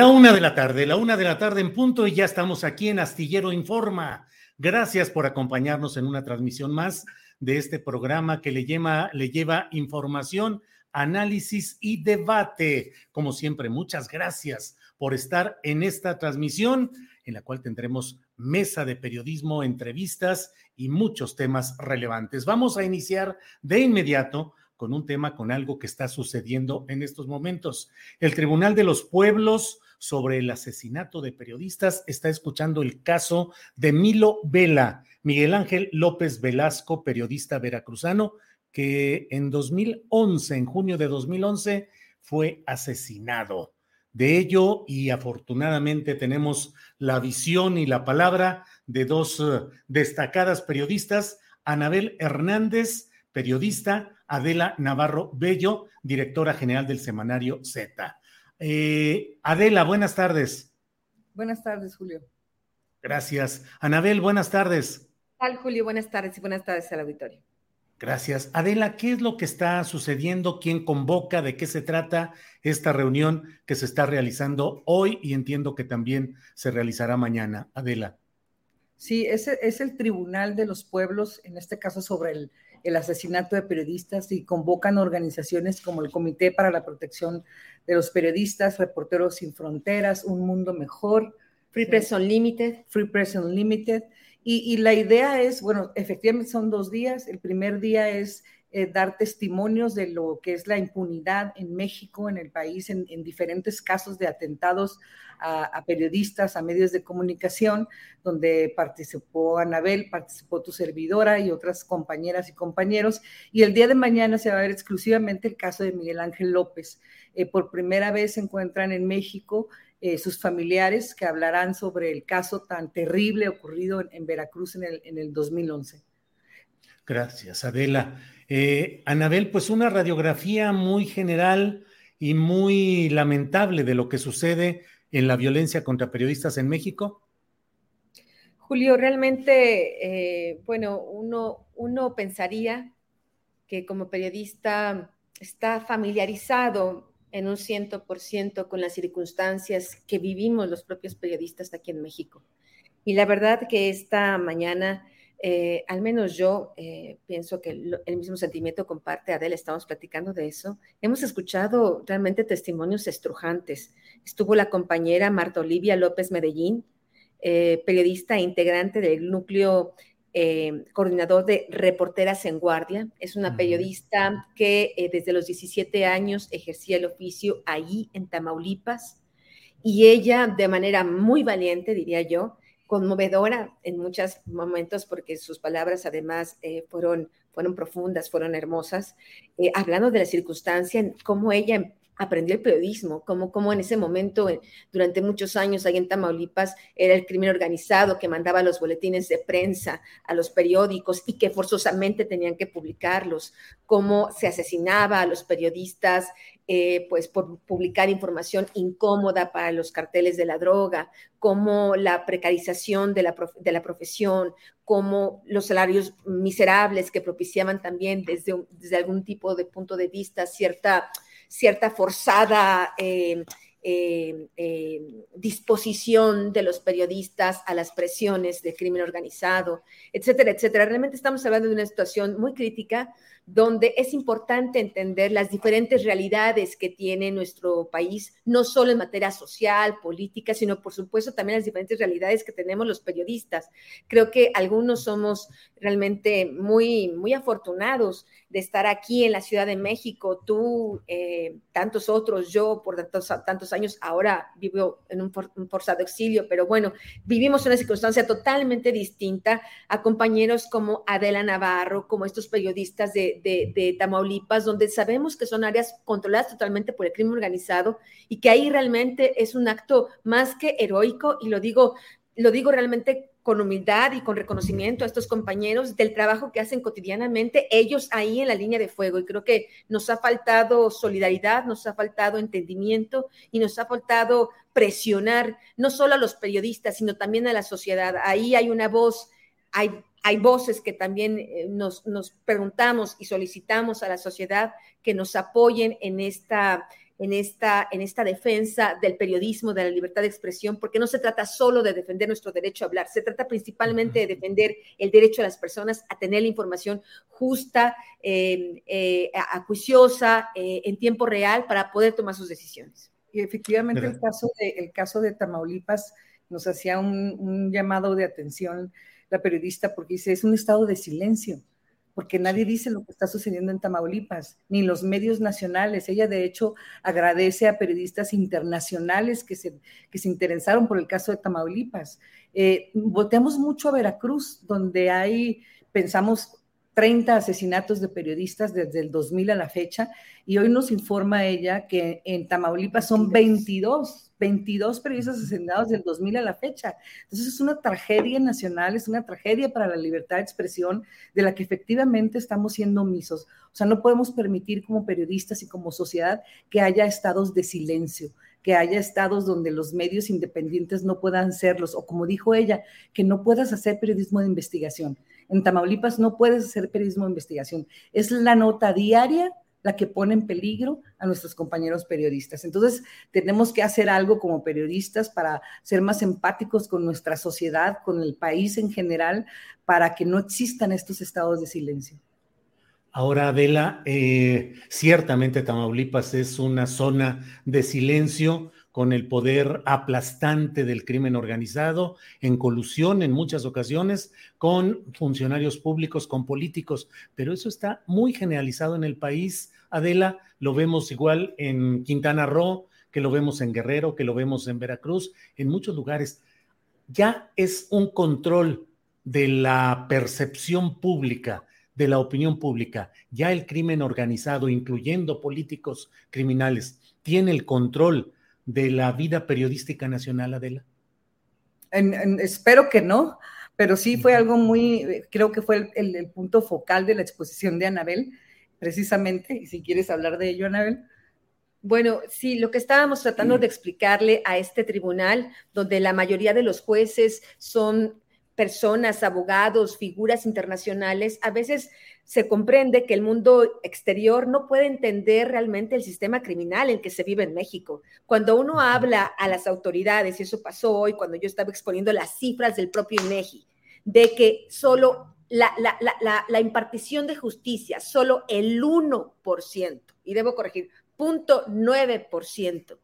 La una de la tarde, la una de la tarde en punto y ya estamos aquí en Astillero Informa. Gracias por acompañarnos en una transmisión más de este programa que le lleva, le lleva información, análisis y debate. Como siempre, muchas gracias por estar en esta transmisión en la cual tendremos mesa de periodismo, entrevistas y muchos temas relevantes. Vamos a iniciar de inmediato con un tema, con algo que está sucediendo en estos momentos. El Tribunal de los Pueblos sobre el asesinato de periodistas está escuchando el caso de Milo Vela, Miguel Ángel López Velasco, periodista veracruzano, que en 2011, en junio de 2011, fue asesinado. De ello, y afortunadamente tenemos la visión y la palabra de dos eh, destacadas periodistas, Anabel Hernández, periodista, Adela Navarro Bello, directora general del semanario Z. Eh, Adela, buenas tardes. Buenas tardes, Julio. Gracias. Anabel, buenas tardes. Tal, Julio? Buenas tardes y buenas tardes al auditorio. Gracias. Adela, ¿qué es lo que está sucediendo? ¿Quién convoca? ¿De qué se trata esta reunión que se está realizando hoy y entiendo que también se realizará mañana? Adela. Sí, ese es el Tribunal de los Pueblos, en este caso sobre el el asesinato de periodistas y convocan organizaciones como el Comité para la Protección de los Periodistas, Reporteros Sin Fronteras, Un Mundo Mejor. Free Press Unlimited. Free Press Unlimited. Y, y la idea es, bueno, efectivamente son dos días. El primer día es eh, dar testimonios de lo que es la impunidad en México, en el país, en, diferentes casos de atentados a, periodistas, a medios de comunicación, donde participó Anabel, participó tu servidora y otras compañeras y compañeros. Y el día de mañana se va a ver exclusivamente el caso de Miguel Ángel López. Eh, por primera vez se encuentran en México eh, sus familiares que hablarán sobre el caso tan terrible ocurrido en, Veracruz en el, en el 2011. Gracias, Adela. Eh, Anabel, pues una radiografía muy general y muy lamentable de lo que sucede en la violencia contra periodistas en México. Julio, realmente, eh, bueno, uno, uno pensaría que como periodista está familiarizado en un ciento por ciento con las circunstancias que vivimos los propios periodistas aquí en México. Y la verdad que esta mañana eh, al menos yo eh, pienso que el, mismo sentimiento comparte Adela, estamos platicando de eso. Hemos escuchado realmente testimonios estrujantes. Estuvo la compañera Marta Olivia López Medellín, eh, periodista e integrante del núcleo coordinador de Reporteras en Guardia. Es una periodista que desde los 17 años ejercía el oficio ahí en Tamaulipas y ella de manera muy valiente, diría yo, conmovedora en muchos momentos porque sus palabras además eh, fueron, fueron profundas, fueron hermosas, eh, hablando de la circunstancia, cómo ella aprendió el periodismo, como, como en ese momento, durante muchos años ahí en Tamaulipas, era el crimen organizado que mandaba los boletines de prensa a los periódicos y que forzosamente tenían que publicarlos, cómo se asesinaba a los periodistas eh, pues por publicar información incómoda para los carteles de la droga, como la precarización de la, de la profesión, como los salarios miserables que propiciaban también desde, desde algún tipo de punto de vista cierta cierta forzada eh, eh, disposición de los periodistas a las presiones de crimen organizado, etcétera, etcétera. Realmente estamos hablando de una situación muy crítica donde es importante entender las diferentes realidades que tiene nuestro país, no solo en materia social, política, sino por supuesto también las diferentes realidades que tenemos los periodistas. Creo que algunos somos realmente muy, muy afortunados de estar aquí en la Ciudad de México, tú, eh, tantos otros, yo por tantos, tantos años, ahora vivo en un, forzado exilio, pero bueno, vivimos una circunstancia totalmente distinta a compañeros como Adela Navarro, como estos periodistas de, de Tamaulipas, donde sabemos que son áreas controladas totalmente por el crimen organizado y que ahí realmente es un acto más que heroico, y lo digo, lo digo realmente con humildad y con reconocimiento a estos compañeros del trabajo que hacen cotidianamente, ellos ahí en la línea de fuego. Y creo que nos ha faltado solidaridad, nos ha faltado entendimiento y nos ha faltado presionar no solo a los periodistas, sino también a la sociedad. Ahí hay una voz, hay, hay voces que también eh, nos, nos preguntamos y solicitamos a la sociedad que nos apoyen en esta en esta, en esta defensa del periodismo, de la libertad de expresión, porque no se trata solo de defender nuestro derecho a hablar, se trata principalmente de defender el derecho de las personas a tener la información justa, eh, eh, acuiciosa, eh, en tiempo real, para poder tomar sus decisiones. Y efectivamente el caso, de, el caso de Tamaulipas nos hacía un, un llamado de atención la periodista porque dice, es un estado de silencio porque nadie dice lo que está sucediendo en Tamaulipas, ni los medios nacionales. Ella, de hecho, agradece a periodistas internacionales que se, que se interesaron por el caso de Tamaulipas. Eh, volteamos mucho a Veracruz, donde hay, pensamos, 30 asesinatos de periodistas desde el 2000 a la fecha, y hoy nos informa ella que en Tamaulipas son 22 22 periodistas asesinados del 2000 a la fecha. Entonces es una tragedia nacional, es una tragedia para la libertad de expresión de la que efectivamente estamos siendo omisos. O sea, no podemos permitir como periodistas y como sociedad que haya estados de silencio, que haya estados donde los medios independientes no puedan serlos, o como dijo ella, que no puedas hacer periodismo de investigación. En Tamaulipas no puedes hacer periodismo de investigación. Es la nota diaria la que pone en peligro a nuestros compañeros periodistas. Entonces, tenemos que hacer algo como periodistas para ser más empáticos con nuestra sociedad, con el país en general, para que no existan estos estados de silencio. Ahora, Adela, eh, ciertamente Tamaulipas es una zona de silencio con el poder aplastante del crimen organizado, en colusión en muchas ocasiones con funcionarios públicos, con políticos, pero eso está muy generalizado en el país. Adela, lo vemos igual en Quintana Roo, que lo vemos en Guerrero, que lo vemos en Veracruz, en muchos lugares. Ya es un control de la percepción pública, de la opinión pública. Ya el crimen organizado, incluyendo políticos criminales, tiene el control de la vida periodística nacional, Adela? espero que no, pero sí fue algo muy, creo que fue el, punto focal de la exposición de Anabel, precisamente, y si quieres hablar de ello, Anabel. Bueno, sí, lo que estábamos tratando de explicarle a este tribunal, donde la mayoría de los jueces son personas, abogados, figuras internacionales, a veces se comprende que el mundo exterior no puede entender realmente el sistema criminal en que se vive en México. Cuando uno habla a las autoridades, y eso pasó hoy cuando yo estaba exponiendo las cifras del propio INEGI, de que solo la, la impartición de justicia, solo el 1%, y debo corregir, 0.9%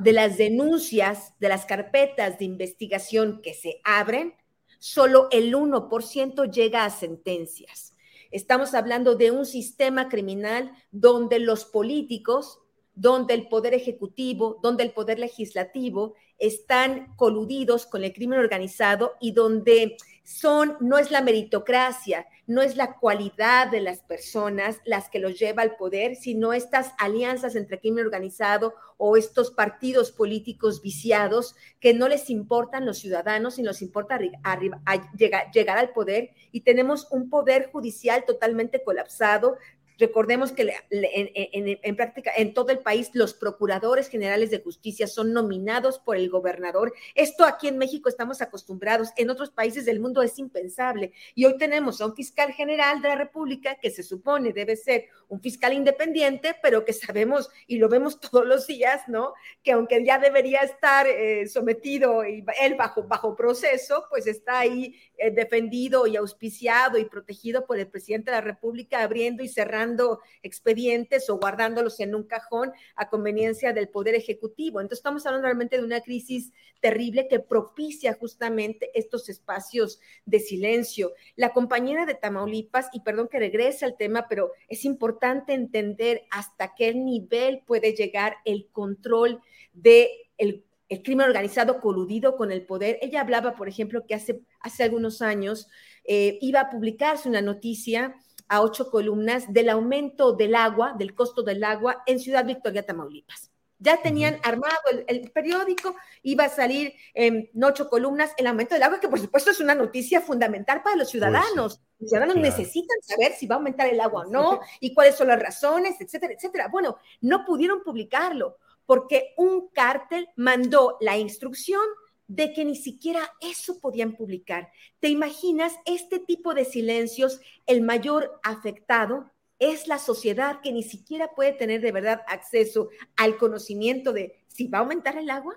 de las denuncias, de las carpetas de investigación que se abren, solo el 1% llega a sentencias. Estamos hablando de un sistema criminal donde los políticos, donde el poder ejecutivo, donde el poder legislativo están coludidos con el crimen organizado y donde son, no es la meritocracia, no es la cualidad de las personas las que los lleva al poder, sino estas alianzas entre crimen organizado o estos partidos políticos viciados que no les importan los ciudadanos y nos importa llegar al poder. Y tenemos un poder judicial totalmente colapsado, Recordemos que en, práctica en todo el país los procuradores generales de justicia son nominados por el gobernador. Esto aquí en México estamos acostumbrados, en otros países del mundo es impensable. Y hoy tenemos a un fiscal general de la República que se supone debe ser un fiscal independiente, pero que sabemos y lo vemos todos los días, ¿no? Que aunque ya debería estar eh, sometido y él bajo, bajo proceso, pues está ahí eh, defendido y auspiciado y protegido por el presidente de la República, abriendo y cerrando expedientes o guardándolos en un cajón a conveniencia del Poder Ejecutivo. Entonces estamos hablando realmente de una crisis terrible que propicia justamente estos espacios de silencio. La compañera de Tamaulipas, y perdón que regrese al tema, pero es importante entender hasta qué nivel puede llegar el control de el el crimen organizado coludido con el poder. Ella hablaba, por ejemplo, que hace, hace algunos años eh, iba a publicarse una noticia a ocho columnas del aumento del agua, del costo del agua en Ciudad Victoria, Tamaulipas. Ya tenían armado el, periódico, iba a salir en ocho columnas el aumento del agua, que por supuesto es una noticia fundamental para los pues ciudadanos. los ciudadanos necesitan saber si va a aumentar el agua o no y cuáles son las razones, etcétera, etcétera. Bueno, no pudieron publicarlo porque un cártel mandó la instrucción de que ni siquiera eso podían publicar. ¿Te imaginas este tipo de silencios? El mayor afectado es la sociedad que ni siquiera puede tener de verdad acceso al conocimiento de si va a aumentar el agua.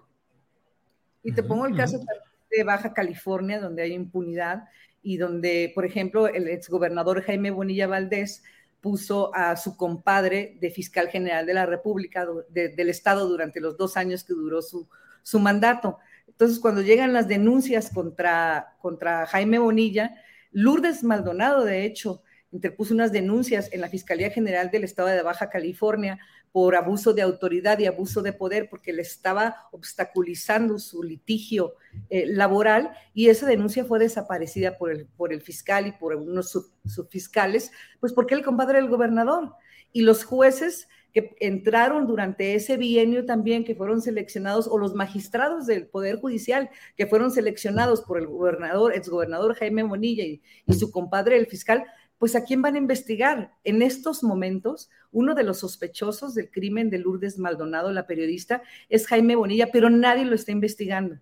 Y te pongo el caso de Baja California, donde hay impunidad y donde, por ejemplo, el exgobernador Jaime Bonilla Valdés puso a su compadre de fiscal general de la República, del Estado, durante los dos años que duró su, su mandato. Entonces, cuando llegan las denuncias contra, contra Jaime Bonilla, Lourdes Maldonado, de hecho, interpuso unas denuncias en la Fiscalía General del Estado de Baja California por abuso de autoridad y abuso de poder, porque le estaba obstaculizando su litigio eh, laboral y esa denuncia fue desaparecida por el, por el fiscal y por unos subfiscales, pues porque el compadre del gobernador. Y los jueces que entraron durante ese bienio también, que fueron seleccionados, o los magistrados del Poder Judicial, que fueron seleccionados por el gobernador, exgobernador Jaime Monilla y, y su compadre, el fiscal, pues a quién van a investigar. En estos momentos, uno de los sospechosos del crimen de Lourdes Maldonado, la periodista, es Jaime Bonilla, pero nadie lo está investigando.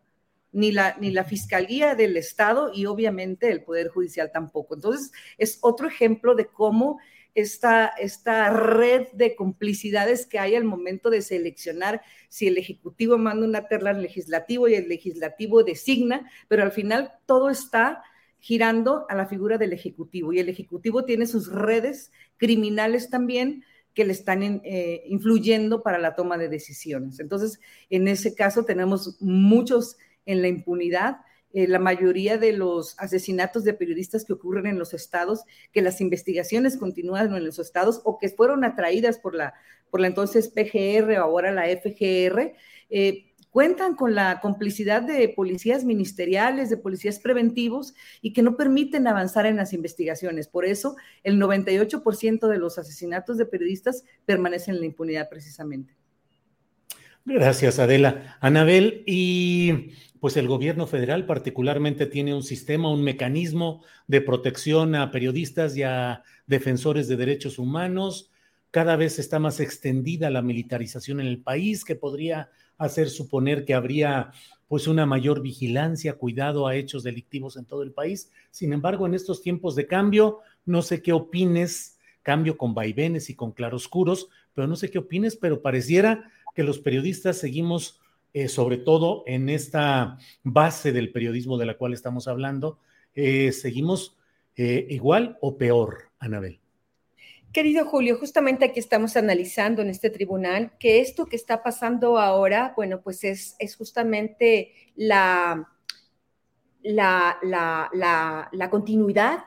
Ni la, ni la Fiscalía del Estado y obviamente el Poder Judicial tampoco. Entonces, es otro ejemplo de cómo esta, esta red de complicidades que hay al momento de seleccionar si el Ejecutivo manda una terla al Legislativo y el Legislativo designa, pero al final todo está girando a la figura del Ejecutivo y el Ejecutivo tiene sus redes criminales también que le están eh, influyendo para la toma de decisiones. Entonces, en ese caso tenemos muchos en la impunidad. Eh, la mayoría de los asesinatos de periodistas que ocurren en los estados, que las investigaciones continúan en los estados o que fueron atraídas por la, por la entonces PGR o ahora la FGR, eh, cuentan con la complicidad de policías ministeriales, de policías preventivos y que no permiten avanzar en las investigaciones. Por eso, el 98% de los asesinatos de periodistas permanecen en la impunidad precisamente. Gracias, Adela. Anabel, y pues el gobierno federal particularmente tiene un sistema, un mecanismo de protección a periodistas y a defensores de derechos humanos. Cada vez está más extendida la militarización en el país, que podría hacer suponer que habría pues una mayor vigilancia, cuidado a hechos delictivos en todo el país. Sin embargo, en estos tiempos de cambio, no sé qué opines, cambio con vaivenes y con claroscuros, pero no sé qué opines, pero pareciera que los periodistas seguimos, eh, sobre todo en esta base del periodismo de la cual estamos hablando, eh, seguimos eh, igual o peor, Anabel. Querido Julio, justamente aquí estamos analizando en este tribunal que esto que está pasando ahora, bueno, pues es, es justamente la, la, la, la, continuidad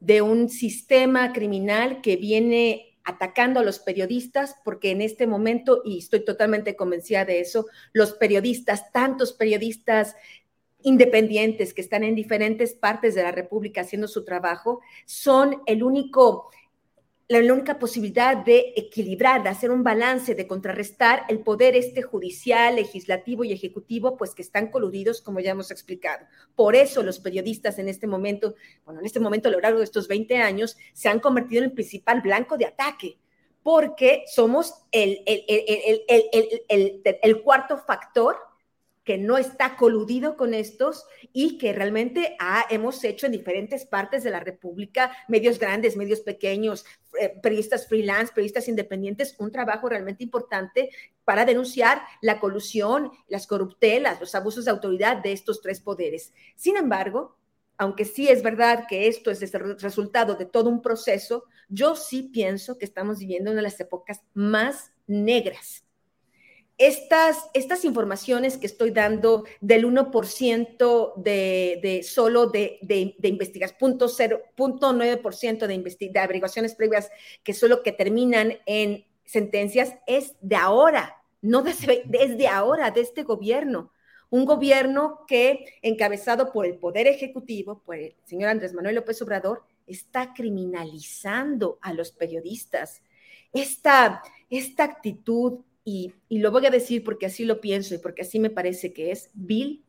de un sistema criminal que viene atacando a los periodistas, porque en este momento, y estoy totalmente convencida de eso, los periodistas, tantos periodistas independientes que están en diferentes partes de la República haciendo su trabajo, son el único la, única posibilidad de equilibrar, de hacer un balance, de contrarrestar el poder este judicial, legislativo y ejecutivo, pues que están coludidos, como ya hemos explicado. Por eso los periodistas en este momento, bueno, en este momento a lo largo de estos 20 años, se han convertido en el principal blanco de ataque, porque somos el, el, el, el cuarto factor que no está coludido con estos y que realmente hemos hecho en diferentes partes de la República, medios grandes, medios pequeños, eh, periodistas freelance, periodistas independientes, un trabajo realmente importante para denunciar la colusión, las corruptelas, los abusos de autoridad de estos tres poderes. Sin embargo, aunque sí es verdad que esto es el resultado de todo un proceso, yo sí pienso que estamos viviendo una de las épocas más negras estas, estas informaciones que estoy dando del 1% de, de solo de, de, de investigación, 0.9% de, de averiguaciones previas que solo que terminan en sentencias, es de ahora, no desde, desde ahora, de este gobierno. Un gobierno que, encabezado por el Poder Ejecutivo, por el señor Andrés Manuel López Obrador, está criminalizando a los periodistas. Esta, esta actitud y, lo voy a decir porque así lo pienso y porque así me parece que es, vil,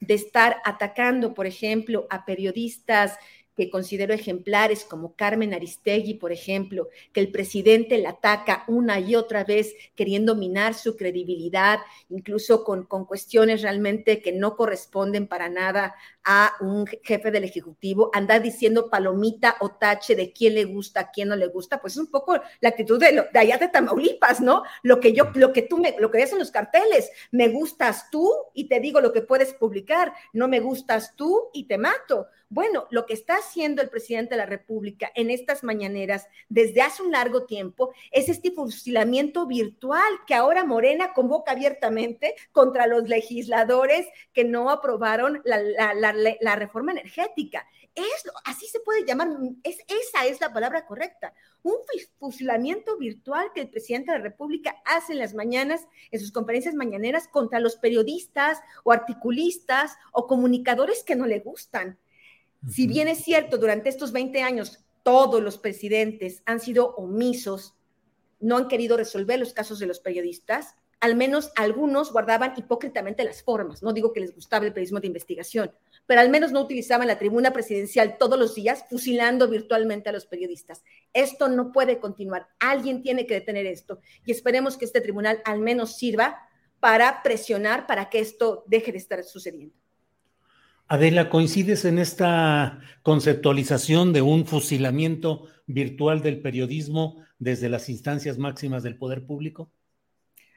de estar atacando, por ejemplo, a periodistas que considero ejemplares, como Carmen Aristegui, por ejemplo, que el presidente la ataca una y otra vez queriendo minar su credibilidad, incluso con, con cuestiones realmente que no corresponden para nada a un jefe del Ejecutivo, andar diciendo palomita o tache de quién le gusta, quién no le gusta, pues es un poco la actitud de, de allá de Tamaulipas, ¿no? Lo que yo, lo que tú me, lo que ves en los carteles, me gustas tú y te digo lo que puedes publicar, no me gustas tú y te mato. Bueno, lo que está haciendo el presidente de la República en estas mañaneras desde hace un largo tiempo es este fusilamiento virtual que ahora Morena convoca abiertamente contra los legisladores que no aprobaron la, reforma energética. Es, así se puede llamar, es, esa es la palabra correcta. Un fusilamiento virtual que el presidente de la República hace en las mañanas, en sus conferencias mañaneras, contra los periodistas o articulistas o comunicadores que no le gustan. Si bien es cierto, durante estos 20 años todos los presidentes han sido omisos, no han querido resolver los casos de los periodistas, al menos algunos guardaban hipócritamente las formas. No digo que les gustaba el periodismo de investigación, pero al menos no utilizaban la tribuna presidencial todos los días fusilando virtualmente a los periodistas. Esto no puede continuar. Alguien tiene que detener esto y esperemos que este tribunal al menos sirva para presionar para que esto deje de estar sucediendo. Adela, ¿coincides en esta conceptualización de un fusilamiento virtual del periodismo desde las instancias máximas del poder público?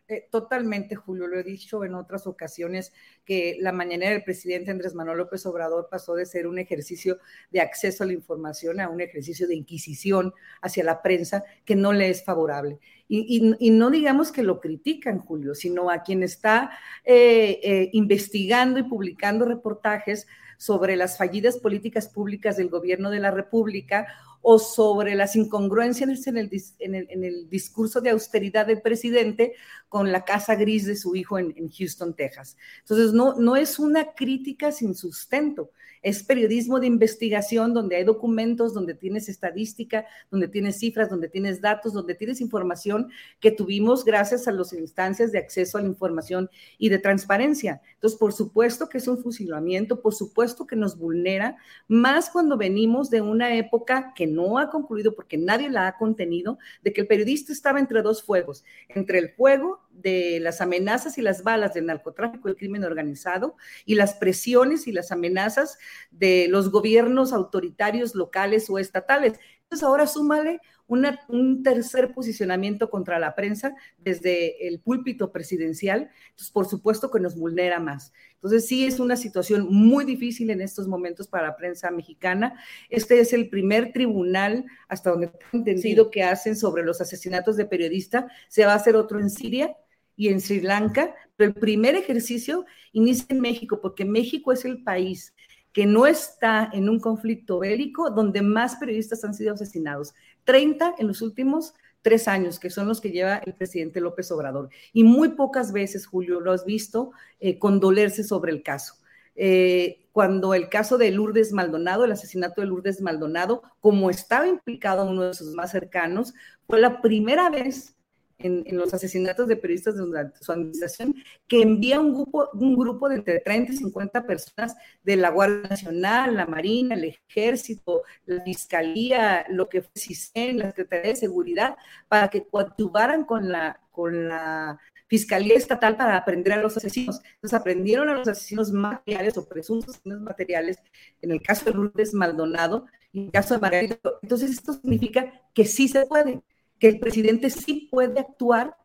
Eh, totalmente, Julio, lo he dicho en otras ocasiones, que la mañana del presidente Andrés Manuel López Obrador pasó de ser un ejercicio de acceso a la información a un ejercicio de inquisición hacia la prensa que no le es favorable. Y, no digamos que lo critican, Julio, sino a quien está eh, eh, investigando y publicando reportajes sobre las fallidas políticas públicas del gobierno de la República o sobre las incongruencias en el, en el, discurso de austeridad del presidente con la casa gris de su hijo en, en Houston, Texas. Entonces, no, no es una crítica sin sustento, es periodismo de investigación donde hay documentos, donde tienes estadística, donde tienes cifras, donde tienes datos, donde tienes información que tuvimos gracias a las instancias de acceso a la información y de transparencia. Entonces, por supuesto que es un fusilamiento, por supuesto que nos vulnera, más cuando venimos de una época que no ha concluido porque nadie la ha contenido, de que el periodista estaba entre dos fuegos, entre el fuego de las amenazas y las balas del narcotráfico, el crimen organizado, y las presiones y las amenazas de los gobiernos autoritarios locales o estatales. Entonces ahora súmale un tercer posicionamiento contra la prensa desde el púlpito presidencial, entonces por supuesto que nos vulnera más. Entonces sí es una situación muy difícil en estos momentos para la prensa mexicana. Este es el primer tribunal, hasta donde he entendido, que hacen sobre los asesinatos de periodistas. Se va a hacer otro en Siria y en Sri Lanka, pero el primer ejercicio inicia en México, porque México es el país que no está en un conflicto bélico donde más periodistas han sido asesinados. 30 en los últimos tres años, que son los que lleva el presidente López Obrador. Y muy pocas veces, Julio, lo has visto eh, condolerse sobre el caso. Eh, cuando el caso de Lourdes Maldonado, el asesinato de Lourdes Maldonado, como estaba implicado uno de sus más cercanos, fue la primera vez en, los asesinatos de periodistas de su administración, que envía un grupo, un grupo de entre 30 y 50 personas de la Guardia Nacional, la Marina, el Ejército, la Fiscalía, lo que fue CISEN, la Secretaría de Seguridad, para que coadyuvaran con la, con la Fiscalía Estatal para aprender a los asesinos. Entonces aprendieron a los asesinos materiales o presuntos asesinos materiales, en el caso de Lourdes Maldonado en el caso de Margarita. Entonces esto significa que sí se puede que el presidente sí puede actuar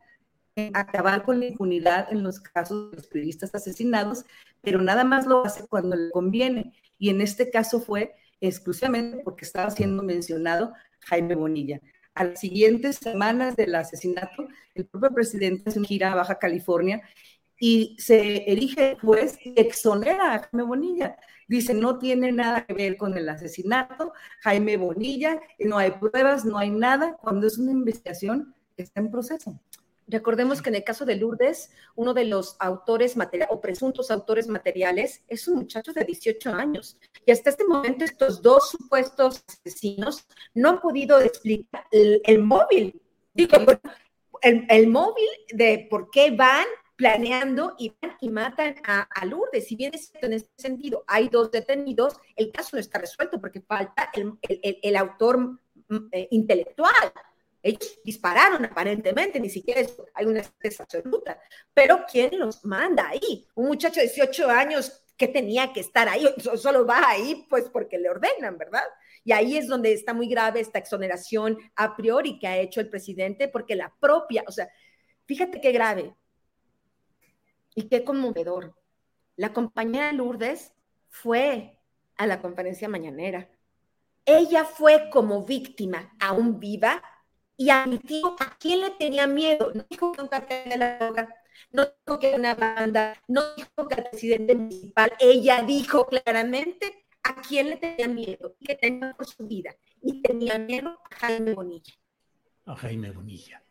en acabar con la impunidad en los casos de los periodistas asesinados, pero nada más lo hace cuando le conviene. Y en este caso fue exclusivamente porque estaba siendo mencionado Jaime Bonilla. A las siguientes semanas del asesinato, el propio presidente se gira a Baja California y se erige juez y exonera a Jaime Bonilla. Dice, no tiene nada que ver con el asesinato, Jaime Bonilla, no hay pruebas, no hay nada, cuando es una investigación que está en proceso. Recordemos que en el caso de Lourdes, uno de los autores materiales o presuntos autores materiales es un muchacho de 18 años. Y hasta este momento estos dos supuestos asesinos no han podido explicar el, móvil. Digo, el, el móvil de por qué van planeando y, y matan a, Lourdes. Si bien es en este sentido, hay dos detenidos, el caso no está resuelto porque falta el, autor mm, eh, intelectual. Ellos dispararon aparentemente, ni siquiera hay una certeza absoluta. Pero ¿quién los manda ahí? Un muchacho de 18 años que tenía que estar ahí, solo va ahí pues porque le ordenan, ¿verdad? Y ahí es donde está muy grave esta exoneración a priori que ha hecho el presidente, porque la propia, o sea, fíjate qué grave, y qué conmovedor. La compañera Lourdes fue a la conferencia mañanera. Ella fue como víctima, aún viva, y admitió a quién le tenía miedo. No dijo que un cartel de la droga, no dijo que una banda, no dijo que el presidente municipal. Ella dijo claramente a quién le tenía miedo, que tenía por su vida. Y tenía miedo a Jaime Bonilla. A Jaime Bonilla.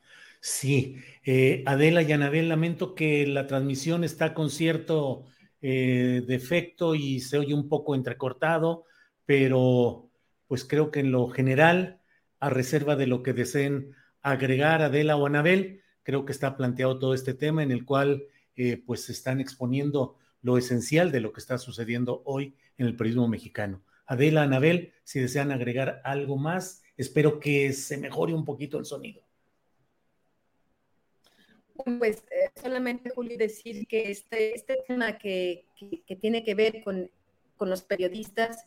Sí, eh, Adela y Anabel, lamento que la transmisión está con cierto eh, defecto y se oye un poco entrecortado, pero pues creo que en lo general, a reserva de lo que deseen agregar Adela o Anabel, creo que está planteado todo este tema en el cual eh, pues se están exponiendo lo esencial de lo que está sucediendo hoy en el periodismo mexicano. Adela, Anabel, si desean agregar algo más, espero que se mejore un poquito el sonido. Pues eh, solamente, Julio, decir que este, este tema que, tiene que ver con, los periodistas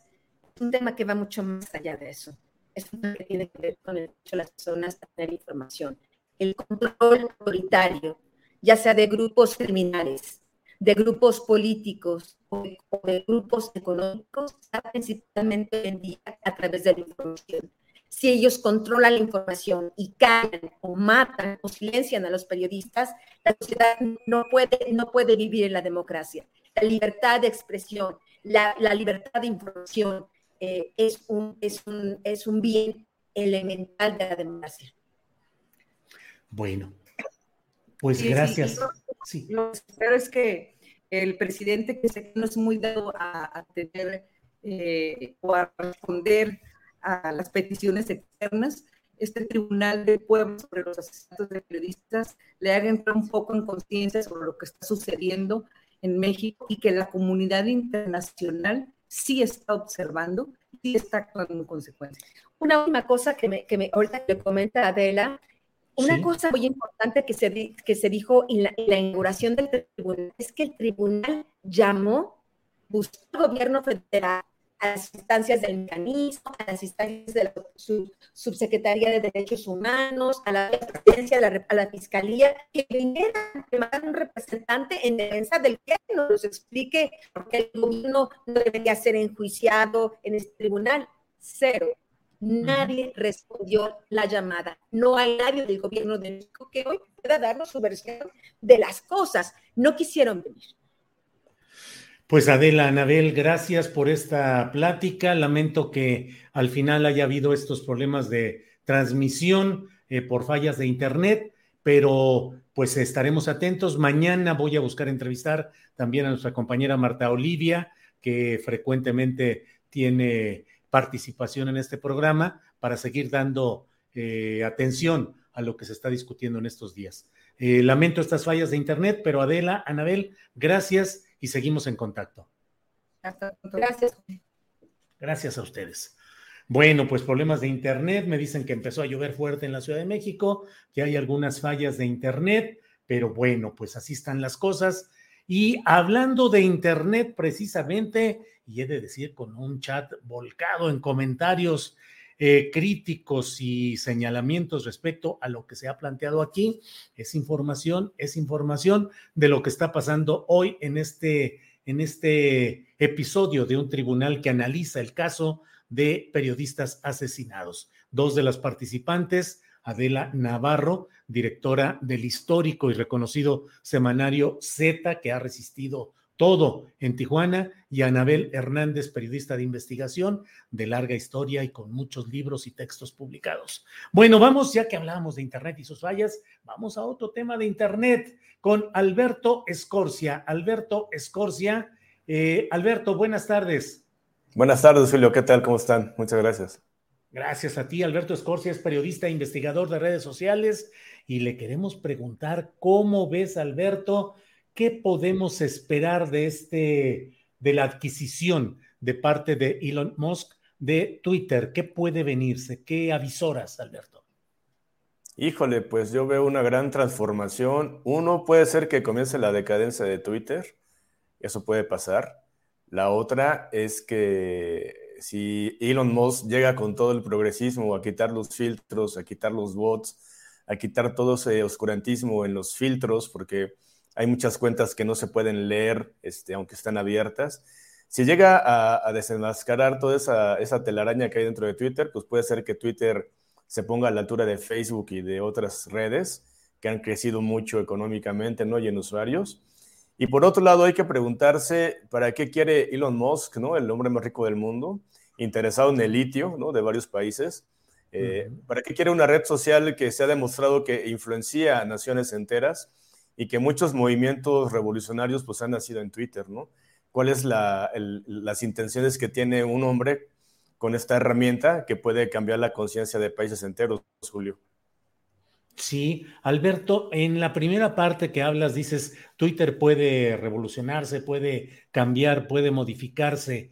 es un tema que va mucho más allá de eso. Es un tema que tiene que ver con el derecho de las personas a tener información. El control autoritario, ya sea de grupos criminales, de grupos políticos o de, grupos económicos, está principalmente en día a través de la información si ellos controlan la información y callan o matan o silencian a los periodistas, la sociedad no puede, no puede vivir en la democracia. La libertad de expresión, la, libertad de información eh, es, un, es, un, es un bien elemental de la democracia. Bueno, pues gracias. lo, que espero es que el presidente, que no es muy dado a, tener eh, o a responder a las peticiones externas, este Tribunal de Pueblo sobre los asesinatos de periodistas le haga entrar un poco en conciencia sobre lo que está sucediendo en México y que la comunidad internacional sí está observando, sí está actuando en consecuencia. Una última cosa que me, que me ahorita le comenta Adela, una cosa muy importante que se, que se dijo en la, en la inauguración del tribunal es que el tribunal llamó, buscó al gobierno federal a las instancias del mecanismo, a las instancias de la subsecretaría de Derechos Humanos, a la presidencia, a la, fiscalía, que vinieran, que mandaran un representante en defensa del que nos explique por qué el gobierno no debería ser enjuiciado en este tribunal. Cero. Nadie respondió la llamada. No hay nadie del gobierno de México que hoy pueda darnos su versión de las cosas. No quisieron venir. Pues Adela, Anabel, gracias por esta plática. Lamento que al final haya habido estos problemas de transmisión eh, por fallas de Internet, pero pues estaremos atentos. Mañana voy a buscar entrevistar también a nuestra compañera Marta Olivia, que frecuentemente tiene participación en este programa, para seguir dando eh, atención a lo que se está discutiendo en estos días. Eh, lamento estas fallas de Internet, pero Adela, Anabel, gracias y seguimos en contacto. Gracias. Gracias a ustedes. Bueno, pues problemas de Internet. Me dicen que empezó a llover fuerte en la Ciudad de México, que hay algunas fallas de Internet, pero bueno, pues así están las cosas. Y hablando de Internet precisamente, y he de decir con un chat volcado en comentarios eh, críticos y señalamientos respecto a lo que se ha planteado aquí, es información, es información de lo que está pasando hoy en este, en este episodio de un tribunal que analiza el caso de periodistas asesinados. Dos de las participantes, Adela Navarro, directora del histórico y reconocido semanario Z, que ha resistido todo en Tijuana, y Anabel Hernández, periodista de investigación de larga historia y con muchos libros y textos publicados. Bueno, vamos, ya que hablábamos de Internet y sus fallas, vamos a otro tema de Internet con Alberto Escorcia. Alberto Escorcia, eh, Alberto, buenas tardes. Buenas tardes, Julio. ¿Qué tal? ¿Cómo están? Muchas gracias. Gracias a ti, Alberto Escorcia, es periodista e investigador de redes sociales y le queremos preguntar cómo ves, Alberto, qué podemos esperar de este, de la adquisición de parte de Elon Musk de Twitter. ¿Qué puede venirse? ¿Qué avisoras, Alberto? Híjole, pues yo veo una gran transformación. Uno puede ser que comience la decadencia de Twitter, eso puede pasar. La otra es que si Elon Musk llega con todo el progresismo a quitar los filtros, a quitar los bots, a quitar todo ese oscurantismo en los filtros, porque hay muchas cuentas que no se pueden leer, este, aunque están abiertas. Si llega a, desenmascarar toda esa, esa, telaraña que hay dentro de Twitter, pues puede ser que Twitter se ponga a la altura de Facebook y de otras redes que han crecido mucho económicamente ¿no? y en usuarios. Y por otro lado, hay que preguntarse para qué quiere Elon Musk, ¿no? el hombre más rico del mundo, interesado en el litio ¿no? de varios países. Eh, ¿Para qué quiere una red social que se ha demostrado que influencia a naciones enteras y que muchos movimientos revolucionarios pues, han nacido en Twitter? ¿no? ¿Cuáles las intenciones que tiene un hombre con esta herramienta que puede cambiar la conciencia de países enteros, Julio? Sí, Alberto, en la primera parte que hablas dices, Twitter puede revolucionarse, puede cambiar, puede modificarse.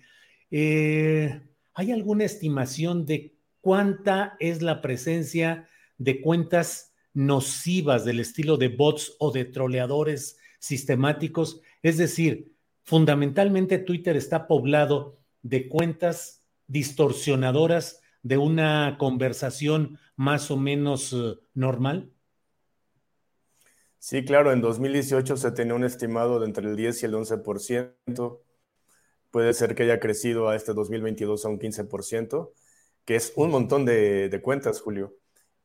Eh, ¿Hay alguna estimación de cuánta es la presencia de cuentas nocivas del estilo de bots o de troleadores sistemáticos? Es decir, fundamentalmente Twitter está poblado de cuentas distorsionadoras de una conversación más o menos eh, normal? Sí, claro, en 2018 se tenía un estimado de entre el 10 y el 11%. Puede ser que haya crecido a este 2022 a un 15%, que es un montón de, de cuentas, Julio.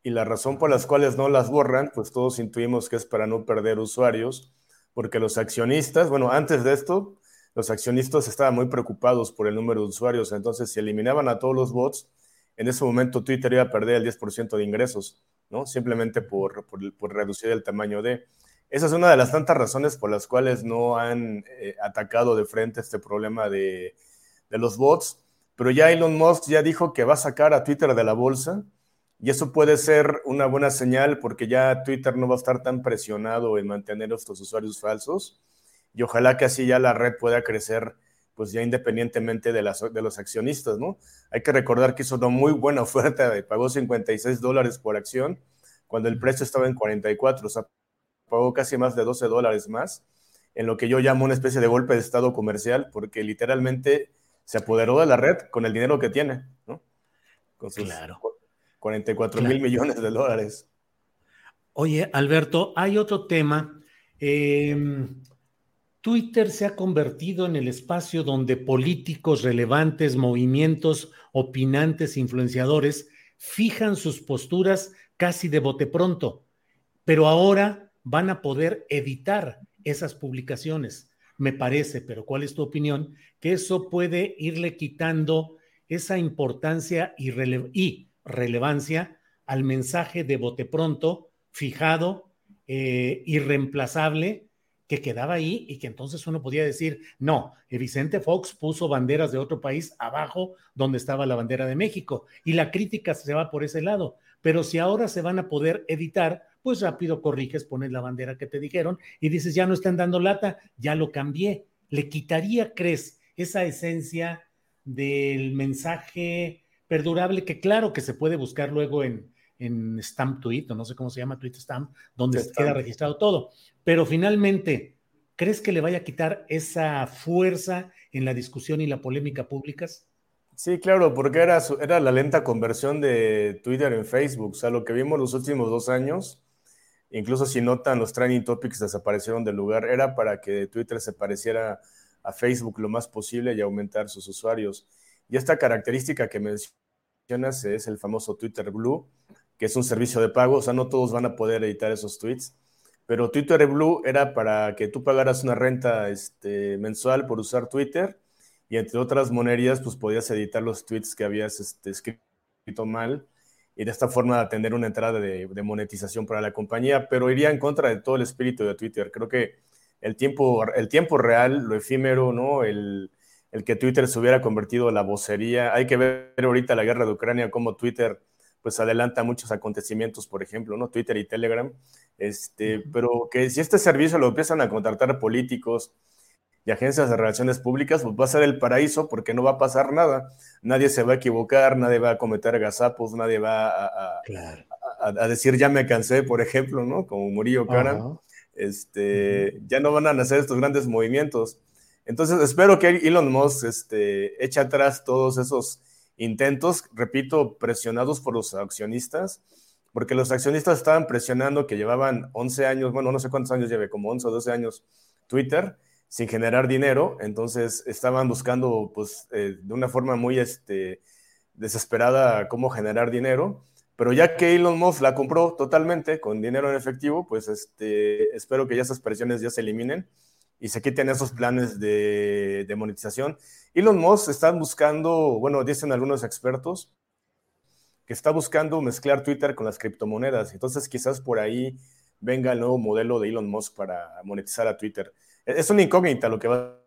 Y la razón por las cuales no las borran, pues todos intuimos que es para no perder usuarios, porque los accionistas, bueno, antes de esto, los accionistas estaban muy preocupados por el número de usuarios, entonces si eliminaban a todos los bots, en ese momento Twitter iba a perder el 10% de ingresos, ¿no? Simplemente por, por, reducir el tamaño de... Esa es una de las tantas razones por las cuales no han eh, atacado de frente este problema de, de, los bots, pero ya Elon Musk ya dijo que va a sacar a Twitter de la bolsa y eso puede ser una buena señal porque ya Twitter no va a estar tan presionado en mantener estos usuarios falsos y ojalá que así ya la red pueda crecer pues ya independientemente de, las, de los accionistas, ¿no? Hay que recordar que hizo una muy buena oferta, pagó 56 dólares por acción, cuando el precio estaba en 44, o sea, pagó casi más de 12 dólares más, en lo que yo llamo una especie de golpe de estado comercial, porque literalmente se apoderó de la red con el dinero que tiene, ¿no? Claro. 44 mil millones de dólares. Oye, Alberto, hay otro tema. Eh, Twitter se ha convertido en el espacio donde políticos relevantes, movimientos, opinantes, influenciadores fijan sus posturas casi de bote pronto, pero ahora van a poder editar esas publicaciones. Me parece, pero ¿cuál es tu opinión? Que eso puede irle quitando esa importancia y, relevancia al mensaje de bote pronto, fijado, eh, irreemplazable, que quedaba ahí y que entonces uno podía decir, no, Vicente Fox puso banderas de otro país abajo donde estaba la bandera de México y la crítica se va por ese lado. Pero si ahora se van a poder editar, pues rápido corriges, pones la bandera que te dijeron y dices, ya no están dando lata, ya lo cambié. ¿Le quitaría, crees, esa esencia del mensaje perdurable que claro que se puede buscar luego en, en Stamp Tweet, o no sé cómo se llama, Tweet Stamp, donde queda registrado todo. Pero finalmente, ¿crees que le vaya a quitar esa fuerza en la discusión y la polémica públicas? Sí, claro, porque era, era la lenta conversión de Twitter en Facebook. O sea, lo que vimos los últimos dos años, incluso si notan, los trending topics desaparecieron del lugar, era para que Twitter se pareciera a Facebook lo más posible y aumentar sus usuarios. Y esta característica que mencionas es el famoso Twitter Blue, que es un servicio de pago, o sea, no todos van a poder editar esos tweets, pero Twitter Blue era para que tú pagaras una renta este, mensual por usar Twitter y entre otras monerías, pues podías editar los tweets que habías este, escrito mal y de esta forma tener una entrada de, monetización para la compañía, pero iría en contra de todo el espíritu de Twitter. Creo que el tiempo, el tiempo real, lo efímero, ¿no? El, el que Twitter se hubiera convertido en la vocería. Hay que ver ahorita la guerra de Ucrania, cómo Twitter pues adelanta muchos acontecimientos, por ejemplo, ¿no? Twitter y Telegram, este, pero que si este servicio lo empiezan a contratar políticos y agencias de relaciones públicas, pues va a ser el paraíso porque no va a pasar nada. Nadie se va a equivocar, nadie va a cometer gazapos, nadie va a, a, decir ya me cansé, por ejemplo, ¿no? Como Murillo Cara. Este, Ya no van a nacer estos grandes movimientos. Entonces, espero que Elon Musk este, eche atrás todos esos intentos, repito, presionados por los accionistas, porque los accionistas estaban presionando que llevaban 11 años, bueno, no sé cuántos años lleve, como 11 o 12 años Twitter sin generar dinero, entonces estaban buscando, pues, eh, de una forma muy este, desesperada cómo generar dinero, pero ya que Elon Musk la compró totalmente con dinero en efectivo, pues este, espero que ya esas presiones ya se eliminen y se quiten esos planes de, monetización. Elon Musk está buscando, bueno, dicen algunos expertos, que está buscando mezclar Twitter con las criptomonedas. Entonces, quizás por ahí venga el nuevo modelo de Elon Musk para monetizar a Twitter. E-, es una incógnita lo que va a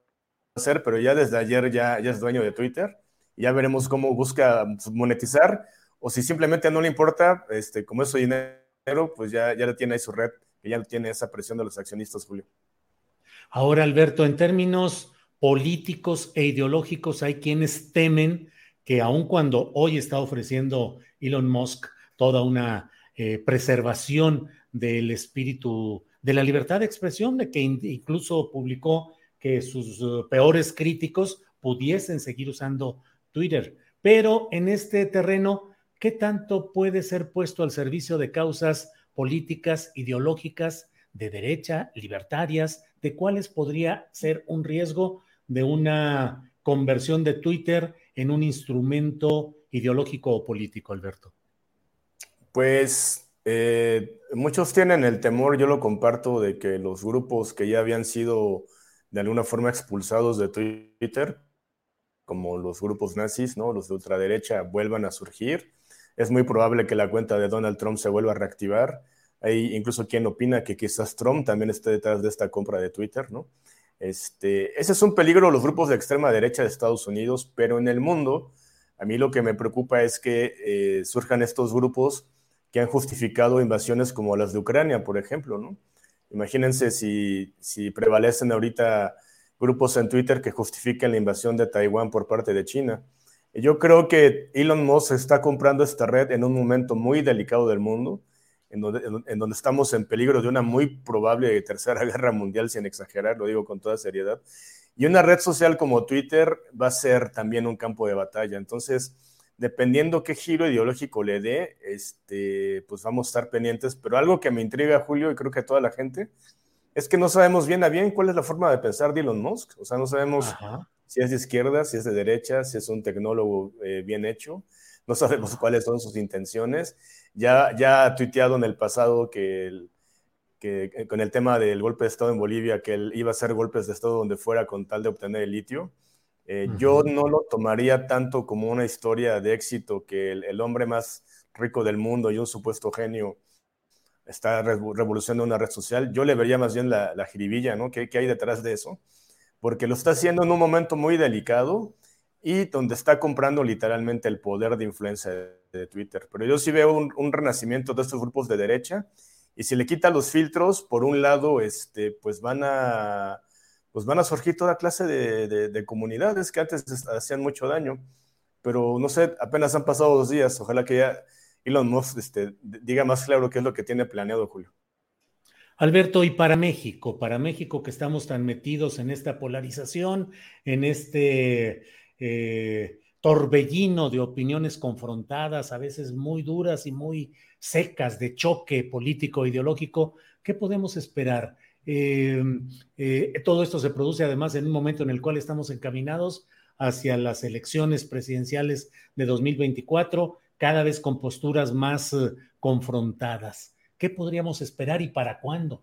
hacer, pero ya desde ayer ya, es dueño de Twitter. Ya veremos cómo busca monetizar o si simplemente no le importa, este, como es su dinero, pues ya, ya tiene ahí su red, que ya tiene esa presión de los accionistas, Julio. Ahora, Alberto, en términos políticos e ideológicos, hay quienes temen que aun cuando hoy está ofreciendo Elon Musk toda una eh, preservación del espíritu de la libertad de expresión, de que incluso publicó que sus uh, peores críticos pudiesen seguir usando Twitter. Pero en este terreno, ¿qué tanto puede ser puesto al servicio de causas políticas, ideológicas, de derecha, libertarias, de cuáles podría ser un riesgo de una conversión de Twitter en un instrumento ideológico o político, Alberto? Pues eh, muchos tienen el temor, yo lo comparto, de que los grupos que ya habían sido de alguna forma expulsados de Twitter, como los grupos nazis, ¿no? los de ultraderecha, vuelvan a surgir. Es muy probable que la cuenta de Donald Trump se vuelva a reactivar. Hay incluso quien opina que quizás Trump también esté detrás de esta compra de Twitter, ¿no? Este, ese es un peligro los grupos de extrema derecha de Estados Unidos, pero en el mundo, a mí lo que me preocupa es que eh, surjan estos grupos que han justificado invasiones como las de Ucrania, por ejemplo, ¿no? Imagínense si, si prevalecen ahorita grupos en Twitter que justifiquen la invasión de Taiwán por parte de China. Yo creo que Elon Musk está comprando esta red en un momento muy delicado del mundo en donde, estamos en peligro de una muy probable tercera guerra mundial, sin exagerar, lo digo con toda seriedad. Y una red social como Twitter va a ser también un campo de batalla. Entonces, dependiendo qué giro ideológico le dé, este, pues vamos a estar pendientes. Pero algo que me intriga, Julio, y creo que a toda la gente, es que no sabemos bien a bien cuál es la forma de pensar de Elon Musk. O sea, no sabemos si es de izquierda, si es de derecha, si es un tecnólogo eh, bien hecho. No sabemos cuáles son sus intenciones ya, ya ha tuiteado en el pasado que, que, eh, con el tema del golpe de Estado en Bolivia, que él iba a hacer golpes de Estado donde fuera con tal de obtener el litio. Eh, yo no lo tomaría tanto como una historia de éxito que el, hombre más rico del mundo y un supuesto genio está revolucionando una red social, yo le vería más bien la, la jiribilla, ¿no? ¿Qué, ¿Qué hay detrás de eso? Porque lo está haciendo en un momento muy delicado y donde está comprando literalmente el poder de influencia de, Twitter. Pero yo sí veo un, renacimiento de estos grupos de derecha y si le quita los filtros, por un lado, este, pues van a, pues van a surgir toda clase de, comunidades que antes hacían mucho daño. Pero no sé, apenas han pasado dos días. Ojalá que ya Elon Musk este, diga más claro qué es lo que tiene planeado, Julio. Alberto, y para México, para México que estamos tan metidos en esta polarización, en este eh, torbellino de opiniones confrontadas, a veces muy duras y muy secas de choque político ideológico, ¿qué podemos esperar? Eh, eh, todo esto se produce además en un momento en el cual estamos encaminados hacia las elecciones presidenciales de 2024, cada vez con posturas más confrontadas. ¿Qué podríamos esperar y para cuándo?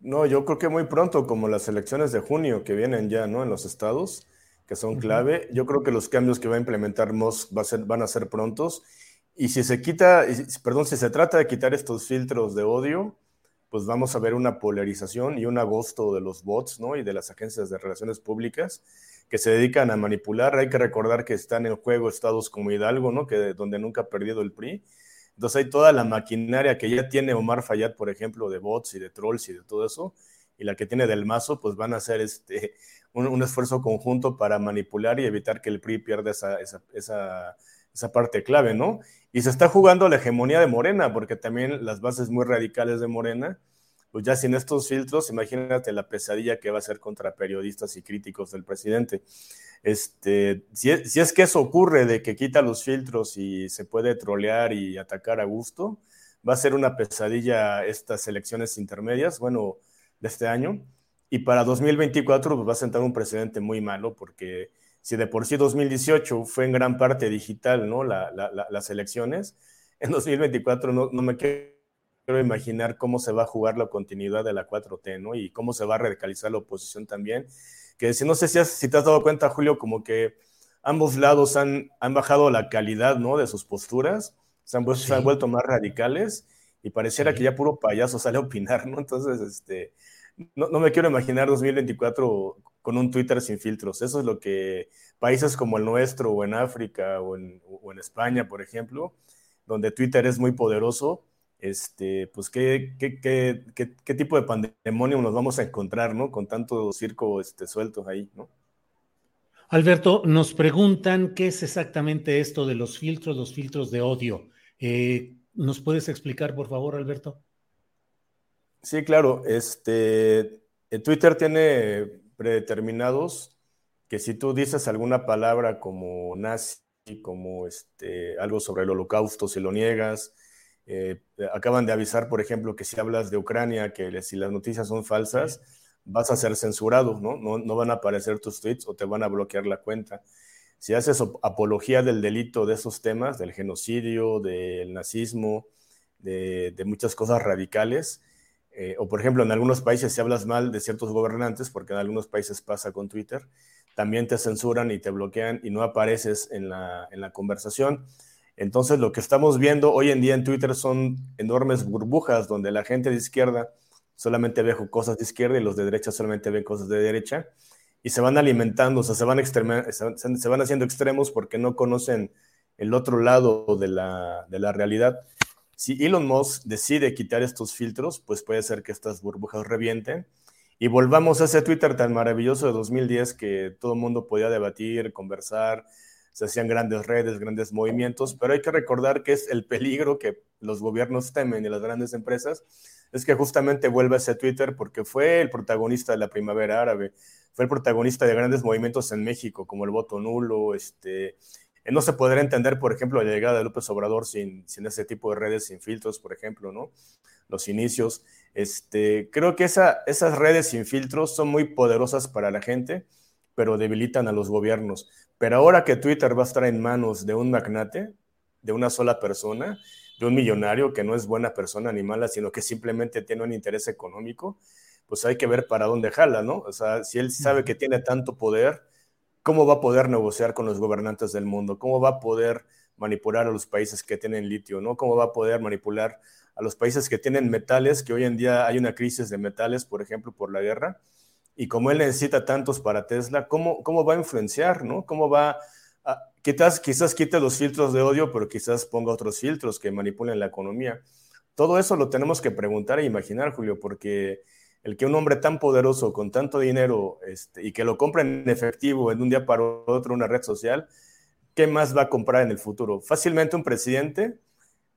No, yo creo que muy pronto, como las elecciones de junio que vienen ya, ¿no? En los estados que son clave. Yo creo que los cambios que va a implementar Musk van a ser prontos. Y si se quita, perdón, si se trata de quitar estos filtros de odio, pues vamos a ver una polarización y un agosto de los bots, ¿no? Y de las agencias de relaciones públicas que se dedican a manipular. Hay que recordar que están en juego estados como Hidalgo, ¿no? Que donde nunca ha perdido el PRI. Entonces hay toda la maquinaria que ya tiene Omar Fayad, por ejemplo, de bots y de trolls y de todo eso, y la que tiene del mazo, pues van a ser este, un, esfuerzo conjunto para manipular y evitar que el PRI pierda esa, esa, esa, parte clave, ¿no? Y se está jugando la hegemonía de Morena, porque también las bases muy radicales de Morena, pues ya sin estos filtros, imagínate la pesadilla que va a ser contra periodistas y críticos del presidente. Este, si, si es que eso ocurre de que quita los filtros y se puede trolear y atacar a gusto, va a ser una pesadilla estas elecciones intermedias, bueno, de este año y para 2024 pues, va a sentar un precedente muy malo porque si de por sí 2018 fue en gran parte digital, ¿no? las elecciones, en 2024 no, no, me quiero imaginar cómo se va a jugar la continuidad de la 4T, ¿no? Y cómo se va a radicalizar la oposición también. Que si no sé si, si te has dado cuenta, Julio, como que ambos lados han, han bajado la calidad, ¿no? De sus posturas, se han, se han vuelto más radicales y pareciera que ya puro payaso sale a opinar, ¿no? Entonces, este, no, me quiero imaginar 2024 con un Twitter sin filtros. Eso es lo que países como el nuestro, o en África, o en, España, por ejemplo, donde Twitter es muy poderoso, este, pues qué, qué, qué, qué, tipo de pandemonio nos vamos a encontrar, ¿no? Con tanto circo este, suelto ahí, ¿no? Alberto, nos preguntan qué es exactamente esto de los filtros, los filtros de odio. Eh, ¿Nos puedes explicar, por favor, Alberto? Sí, claro. Este, Twitter tiene predeterminados que si tú dices alguna palabra como nazi, como este, algo sobre el holocausto, si lo niegas, eh, acaban de avisar, por ejemplo, que si hablas de Ucrania, que si las noticias son falsas, vas a ser censurado, ¿no? ¿no? No van a aparecer tus tweets o te van a bloquear la cuenta. Si haces apología del delito de esos temas, del genocidio, del nazismo, de, de muchas cosas radicales, eh, o por ejemplo, en algunos países si hablas mal de ciertos gobernantes, porque en algunos países pasa con Twitter, también te censuran y te bloquean y no apareces en la, en la conversación. Entonces, lo que estamos viendo hoy en día en Twitter son enormes burbujas donde la gente de izquierda solamente ve cosas de izquierda y los de derecha solamente ven cosas de derecha y se van alimentando, o sea, se van, se van haciendo extremos porque no conocen el otro lado de la, de la realidad si Elon Musk decide quitar estos filtros, pues puede ser que estas burbujas revienten. Y volvamos a ese Twitter tan maravilloso de 2010 que todo el mundo podía debatir, conversar, se hacían grandes redes, grandes movimientos, pero hay que recordar que es el peligro que los gobiernos temen y las grandes empresas, es que justamente vuelva ese Twitter porque fue el protagonista de la primavera árabe, fue el protagonista de grandes movimientos en México, como el voto nulo, este, no se podría entender, por ejemplo, la llegada de López Obrador sin, sin ese tipo de redes, sin filtros, por ejemplo, ¿no? Los inicios. Este, creo que esa, esas redes sin filtros son muy poderosas para la gente, pero debilitan a los gobiernos. Pero ahora que Twitter va a estar en manos de un magnate, de una sola persona, de un millonario que no es buena persona ni mala, sino que simplemente tiene un interés económico, pues hay que ver para dónde jala, ¿no? O sea, si él sabe que tiene tanto poder, ¿cómo va a poder negociar con los gobernantes del mundo? ¿Cómo va a poder manipular a los países que tienen litio, ¿no? ¿Cómo va a poder manipular a los países que tienen metales, que hoy en día hay una crisis de metales, por ejemplo, por la guerra? Y como él necesita tantos para Tesla, ¿cómo, cómo va a influenciar, ¿no? ¿Cómo va a, quizás, quizás quite los filtros de odio, pero quizás ponga otros filtros que manipulen la economía? Todo eso lo tenemos que preguntar e imaginar, Julio, porque el que un hombre tan poderoso, con tanto dinero, este, y que lo compre en efectivo en un día para otro una red social, ¿qué más va a comprar en el futuro? Fácilmente un presidente,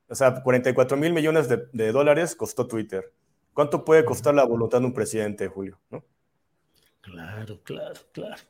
o sea, 44 mil millones de, dólares costó Twitter. ¿Cuánto puede costar la voluntad de un presidente, Julio? Claro, claro, claro.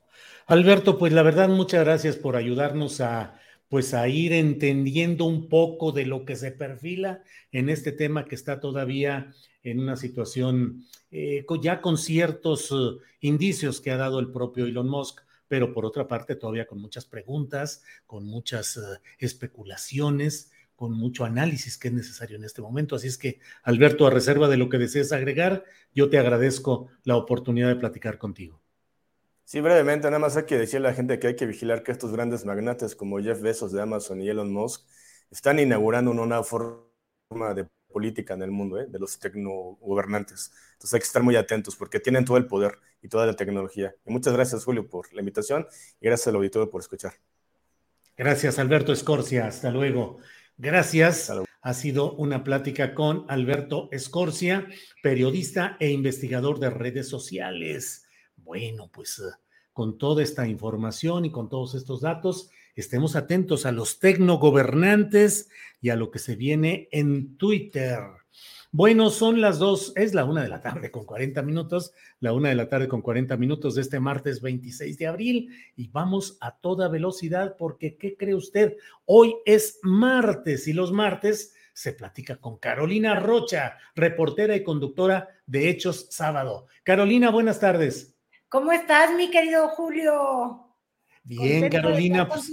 Alberto, pues la verdad, muchas gracias por ayudarnos a pues a ir entendiendo un poco de lo que se perfila en este tema que está todavía en una situación eh, ya con ciertos uh, indicios que ha dado el propio Elon Musk pero por otra parte todavía con muchas preguntas, con muchas uh, especulaciones, con mucho análisis que es necesario en este momento. Así es que, Alberto, a reserva de lo que desees agregar, yo te agradezco la oportunidad de platicar contigo. Sí, brevemente, nada más hay que decirle a la gente que hay que vigilar que estos grandes magnates como Jeff Bezos de Amazon y Elon Musk están inaugurando una forma de política en el mundo, ¿eh? de los tecnogobernantes. Entonces hay que estar muy atentos porque tienen todo el poder y toda la tecnología. Y muchas gracias, Julio, por la invitación y gracias al auditorio por escuchar. Gracias, Alberto Escorcia. Hasta luego. Gracias. Ha sido una plática con Alberto Escorcia, periodista e investigador de redes sociales. Bueno, pues eh, con toda esta información y con todos estos datos, estemos atentos a los tecnogobernantes y a lo que se viene en Twitter. Bueno, son las dos, es la una de la tarde con 40 minutos, la una de la tarde con 40 minutos de este martes 26 de abril y vamos a toda velocidad porque, ¿qué cree usted? Hoy es martes y los martes se platica con Carolina Rocha, reportera y conductora de Hechos Sábado. Carolina, buenas tardes. ¿Cómo estás, mi querido Julio? Bien, Carolina. Pues,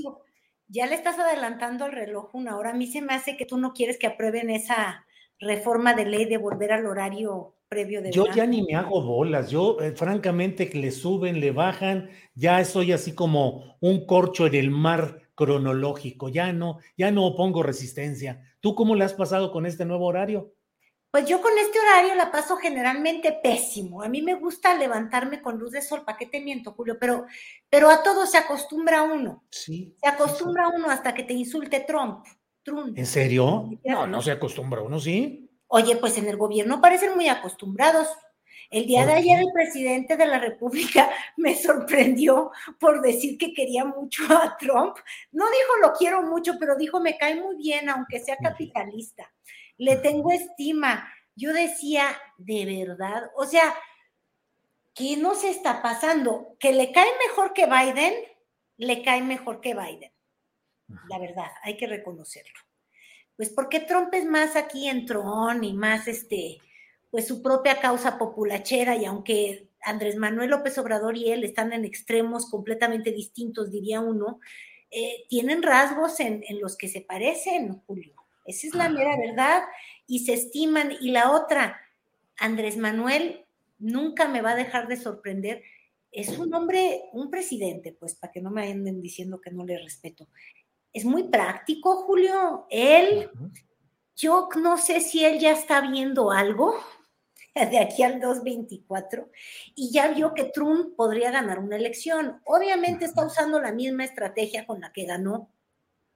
ya le estás adelantando el reloj una hora. A mí se me hace que tú no quieres que aprueben esa reforma de ley de volver al horario previo de Yo ya ni me hago bolas. Yo, eh, francamente, que le suben, le bajan. Ya soy así como un corcho en el mar cronológico. Ya no, ya no pongo resistencia. ¿Tú cómo le has pasado con este nuevo horario? Pues yo con este horario la paso generalmente pésimo. A mí me gusta levantarme con luz de sol, ¿para qué te miento, Julio? Pero, pero a todo se acostumbra uno. Sí. Se acostumbra uno hasta que te insulte Trump. Trump. ¿En serio? No, no se acostumbra uno, ¿sí? Oye, pues en el gobierno parecen muy acostumbrados. El día de ayer el presidente de la República me sorprendió por decir que quería mucho a Trump. No dijo lo quiero mucho, pero dijo me cae muy bien, aunque sea capitalista le tengo estima. Yo decía, de verdad, o sea, ¿qué nos está pasando? Que le cae mejor que Biden, le cae mejor que Biden. La verdad, hay que reconocerlo. Pues porque Trump es más aquí en Tron y más este, pues su propia causa populachera y aunque Andrés Manuel López Obrador y él están en extremos completamente distintos, diría uno, eh, tienen rasgos en, en los que se parecen, Julio. Esa es la mera verdad. Y se estiman. Y la otra, Andrés Manuel nunca me va a dejar de sorprender. Es un hombre, un presidente, pues para que no me anden diciendo que no le respeto. Es muy práctico, Julio. Él, yo no sé si él ya está viendo algo de aquí al 224 y ya vio que Trump podría ganar una elección. Obviamente está usando la misma estrategia con la que ganó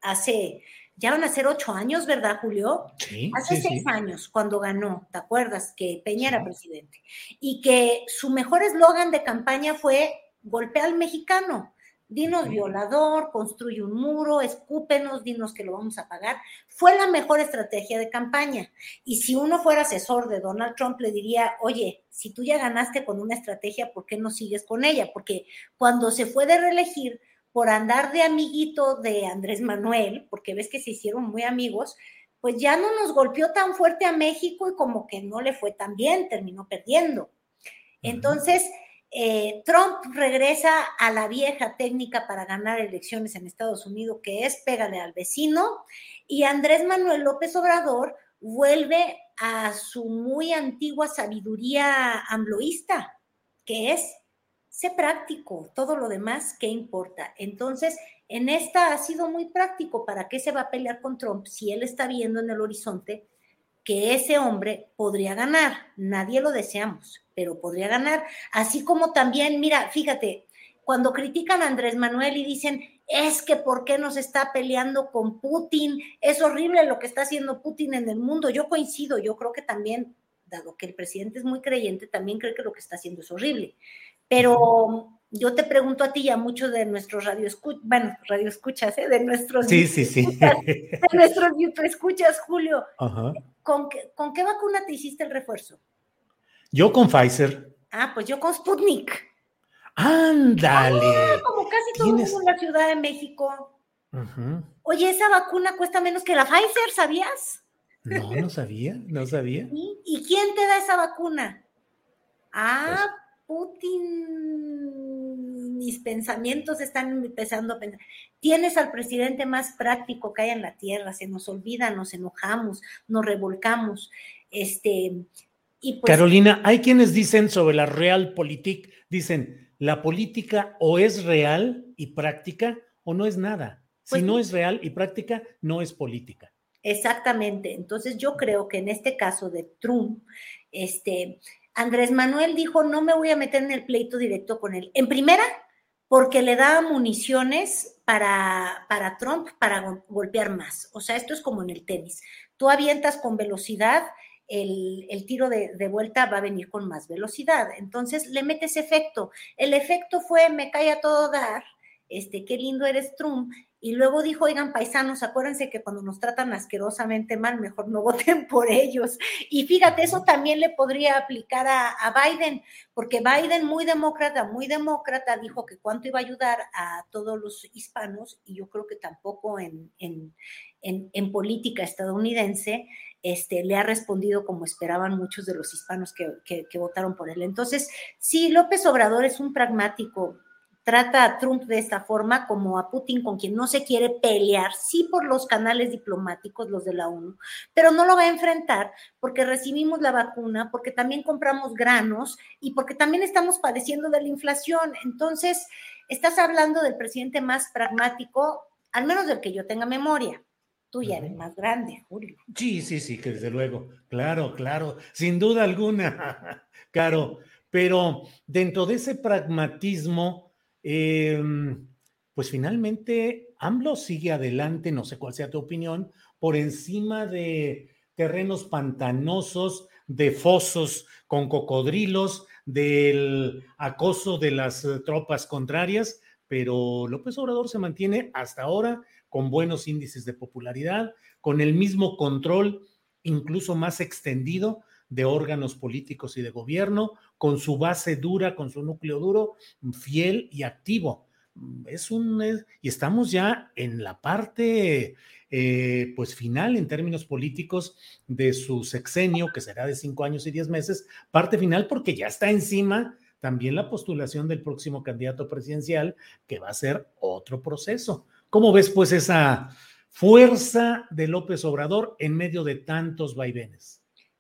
hace ya van a ser ocho años, ¿verdad, Julio? Sí. Hace seis años, cuando ganó, ¿te acuerdas? Que Peña era presidente. Y que su mejor eslogan de campaña fue golpea al mexicano. Dinos violador, construye un muro, escúpenos, dinos que lo vamos a pagar. Fue la mejor estrategia de campaña. Y si uno fuera asesor de Donald Trump, le diría, oye, si tú ya ganaste con una estrategia, ¿por qué no sigues con ella? Porque cuando se fue de reelegir, por andar de amiguito de Andrés Manuel, porque ves que se hicieron muy amigos, pues ya no nos golpeó tan fuerte a México y como que no le fue tan bien, terminó perdiendo. Entonces, eh, Trump regresa a la vieja técnica para ganar elecciones en Estados Unidos, que es pégale al vecino, y Andrés Manuel López Obrador vuelve a su muy antigua sabiduría ambloísta, que es sé práctico, todo lo demás, ¿qué importa? Entonces, en esta ha sido muy práctico. ¿Para qué se va a pelear con Trump si él está viendo en el horizonte que ese hombre podría ganar? Nadie lo deseamos, pero podría ganar. Así como también, mira, fíjate, cuando critican a Andrés Manuel y dicen, es que ¿por qué nos está peleando con Putin? Es horrible lo que está haciendo Putin en el mundo. Yo coincido, yo creo que también, dado que el presidente es muy creyente, también cree que lo que está haciendo es horrible. Pero yo te pregunto a ti y a muchos de nuestros radioescuchas, bueno, radioescuchas, ¿eh? de nuestros sí, sí, sí. de nuestros escuchas, Julio, ¿con qué, ¿con qué vacuna te hiciste el refuerzo? Yo con Pfizer. Ah, pues yo con Sputnik. Ándale. Ah, como casi todo el mundo en la Ciudad de México. Oye, esa vacuna cuesta menos que la Pfizer, ¿sabías? No, no sabía, no sabía. ¿Y, quién te da esa vacuna? Ah, Putin. Mis pensamientos están empezando a pensar. Tienes al presidente más práctico que hay en la tierra, se nos olvida, nos enojamos, nos revolcamos. Este, y pues, Carolina, hay quienes dicen sobre la realpolitik, dicen, la política o es real y práctica o no es nada. si pues no es real y práctica, no es política. Exactamente. Entonces yo creo que en este caso de Trump, este, Andrés Manuel dijo, no me voy a meter en el pleito directo con él. En primera, porque le da municiones para, para Trump para golpear más. O sea, esto es como en el tenis. Tú avientas con velocidad el, tiro de, vuelta va a venir con más velocidad. Entonces le metes efecto. El efecto fue, me cae a todo dar, este, qué lindo eres Trump. Y luego dijo, oigan, paisanos, acuérdense que cuando nos tratan asquerosamente mal, mejor no voten por ellos. Y fíjate, eso también le podría aplicar a, Biden, porque Biden, muy demócrata, muy demócrata, dijo que cuánto iba a ayudar a todos los hispanos, y yo creo que tampoco en, en, en política estadounidense este, le ha respondido como esperaban muchos de los hispanos que, votaron por él. Entonces, sí, López Obrador es un pragmático, trata a Trump de esta forma como a Putin con quien no se quiere pelear, sí por los canales diplomáticos, los de la ONU, pero no lo va a enfrentar porque recibimos la vacuna, porque también compramos granos y porque también estamos padeciendo de la inflación. Entonces, estás hablando del presidente más pragmático, al menos del que yo tenga memoria. Tú ya eres más grande, Julio. Sí, sí, sí, que desde luego. Claro, claro, sin duda alguna, Caro. Pero dentro de ese pragmatismo, em, pues finalmente AMLO sigue adelante, no sé cuál sea tu opinión, por encima de terrenos pantanosos, de fosos con cocodrilos, del acoso de las eh, tropas contrarias, pero López Obrador se mantiene hasta ahora con buenos índices de popularidad, con el mismo control, incluso más extendido, de órganos políticos y de gobierno, con su base dura, con su núcleo duro, fiel y activo. Es un, y estamos ya en la parte eh, pues final en términos políticos de su sexenio, que será de cinco años y diez meses, parte final porque ya está encima también la postulación del próximo candidato presidencial, que va a ser otro proceso. ¿Cómo ves pues esa fuerza de López Obrador en medio de tantos vaivenes?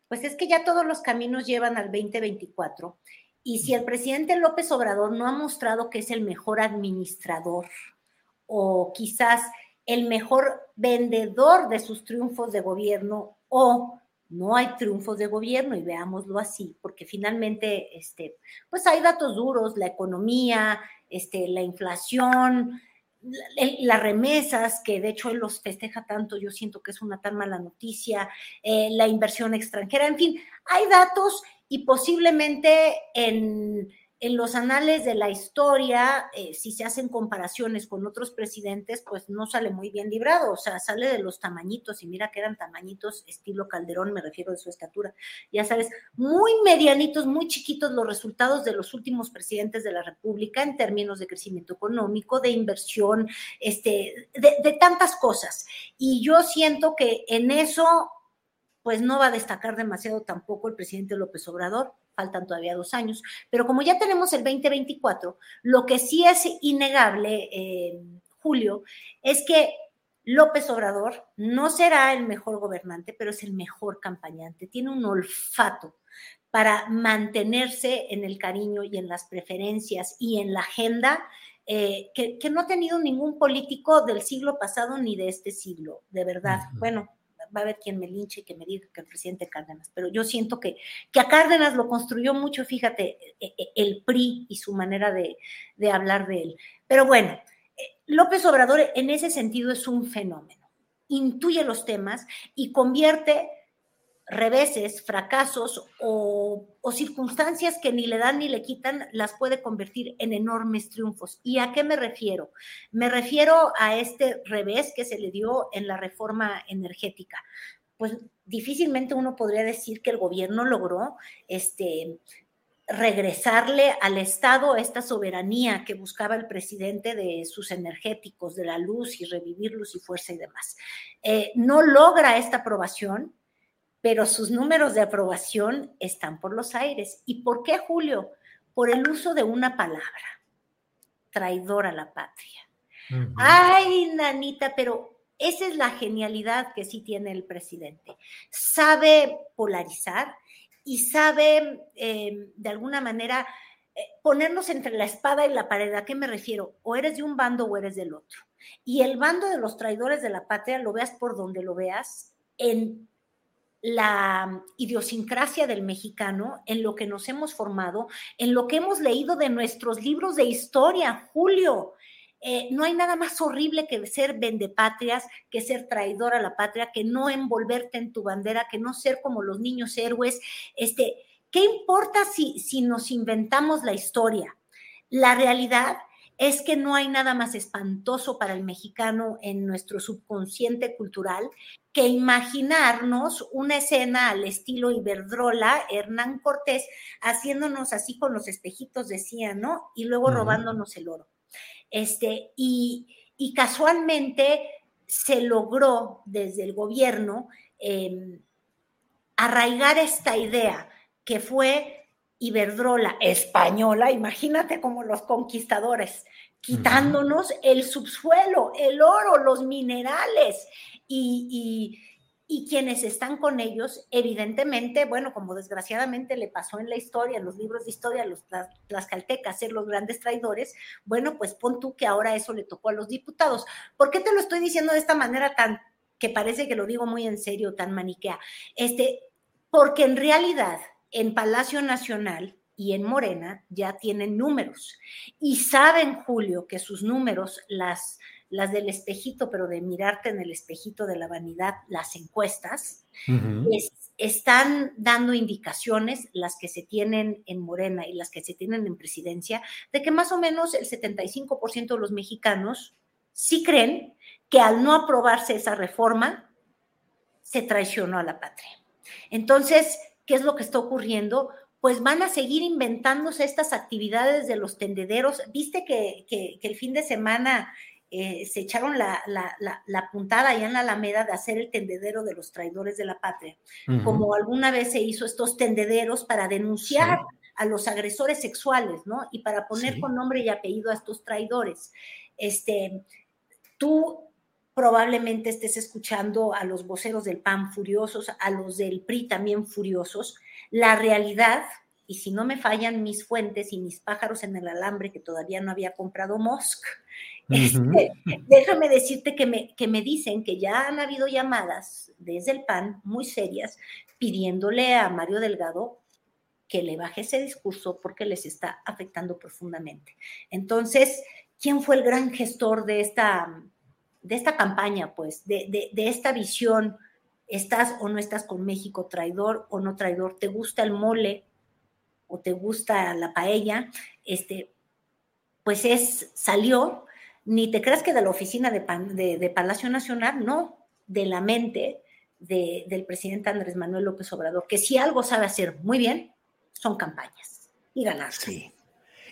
Pues es que ya todos los caminos llevan al 2024 y si el presidente López Obrador no ha mostrado que es el mejor administrador o quizás el mejor vendedor de sus triunfos de gobierno o no hay triunfos de gobierno y veámoslo así, porque finalmente, este, pues hay datos duros, la economía, este, la inflación, las remesas, que de hecho él los festeja tanto, yo siento que es una tan mala noticia, eh, la inversión extranjera, en fin, hay datos y posiblemente en en los anales de la historia, eh, si se hacen comparaciones con otros presidentes, pues no sale muy bien librado, o sea, sale de los tamañitos, y mira que eran tamañitos estilo Calderón, me refiero de su estatura, ya sabes, muy medianitos, muy chiquitos los resultados de los últimos presidentes de la República en términos de crecimiento económico, de inversión, este, de, de tantas cosas. Y yo siento que en eso, pues no va a destacar demasiado tampoco el presidente López Obrador faltan todavía dos años, pero como ya tenemos el 2024, lo que sí es innegable, eh, Julio, es que López Obrador no será el mejor gobernante, pero es el mejor campañante, tiene un olfato para mantenerse en el cariño y en las preferencias y en la agenda eh, que, no ha tenido ningún político del siglo pasado ni de este siglo, de verdad. Bueno, va a haber quien me linche y que me diga que el presidente Cárdenas, pero yo siento que, que a Cárdenas lo construyó mucho, fíjate, e, e, el PRI y su manera de, de hablar de él. Pero bueno, eh, López Obrador en ese sentido es un fenómeno. Intuye los temas y convierte reveses, fracasos o, circunstancias que ni le dan ni le quitan, las puede convertir en enormes triunfos. ¿Y a qué me refiero? Me refiero a este revés que se le dio en la reforma energética. Pues difícilmente uno podría decir que el gobierno logró este, regresarle al Estado esta soberanía que buscaba el presidente de sus energéticos, de la luz y revivir luz y fuerza y demás. Eh, no logra esta aprobación pero sus números de aprobación están por los aires. ¿Y por qué, Julio? Por el uso de una palabra, traidor a la patria. Ay, nanita, pero esa es la genialidad que sí tiene el presidente. Sabe polarizar y sabe, em, de alguna manera, eh, ponernos entre la espada y la pared. ¿A qué me refiero? O eres de un bando o eres del otro. Y el bando de los traidores de la patria, lo veas por donde lo veas, en la idiosincrasia del mexicano, en lo que nos hemos formado, en lo que hemos leído de nuestros libros de historia, Julio. Eh, no hay nada más horrible que ser vendepatrias, que ser traidor a la patria, que no envolverte en tu bandera, que no ser como los niños héroes. Este, ¿Qué importa si, si nos inventamos la historia? La realidad es que no hay nada más espantoso para el mexicano en nuestro subconsciente cultural que imaginarnos una escena al estilo Iberdrola, Hernán Cortés, haciéndonos así con los espejitos, decía, ¿no? Y luego robándonos el oro. Este, y, casualmente se logró desde el gobierno em, arraigar esta idea que fue Iberdrola española, imagínate como los conquistadores, quitándonos el subsuelo, el oro, los minerales y, quienes están con ellos, evidentemente, bueno, como desgraciadamente le pasó en la historia, en los libros de historia, los, las, caltecas, ser los grandes traidores, bueno, pues pon tú que ahora eso le tocó a los diputados. ¿Por qué te lo estoy diciendo de esta manera tan, que parece que lo digo muy en serio, tan maniquea? Este, porque en realidad en Palacio Nacional y en Morena ya tienen números y saben, Julio, que sus números, las, las del espejito, pero de mirarte en el espejito de la vanidad, las encuestas, están dando indicaciones, las que se tienen en Morena y las que se tienen en presidencia, de que más o menos el 75% de los mexicanos sí creen que al no aprobarse esa reforma, se traicionó a la patria. Entonces, ¿qué es lo que está ocurriendo? Pues van a seguir inventándose estas actividades de los tendederos. Viste que, el fin de semana eh, se echaron la, puntada allá en la Alameda de hacer el tendedero de los traidores de la patria, como alguna vez se hizo estos tendederos para denunciar a los agresores sexuales, ¿no? Y para poner con nombre y apellido a estos traidores. Este, tú probablemente estés escuchando a los voceros del PAN furiosos, a los del PRI también furiosos. La realidad, y si no me fallan mis fuentes y mis pájaros en el alambre que todavía no había comprado Mosk, este, déjame decirte que me, que me dicen que ya han habido llamadas desde el PAN muy serias pidiéndole a Mario Delgado que le baje ese discurso porque les está afectando profundamente. Entonces, ¿quién fue el gran gestor de esta de esta campaña, pues, de, esta visión, estás o no estás con México, traidor o no traidor, te gusta el mole o te gusta la paella, este, pues es, salió, ni te creas que de la oficina de, de, Palacio Nacional, no, de la mente del presidente Andrés Manuel López Obrador, que si algo sabe hacer muy bien, son campañas y ganar. Sí.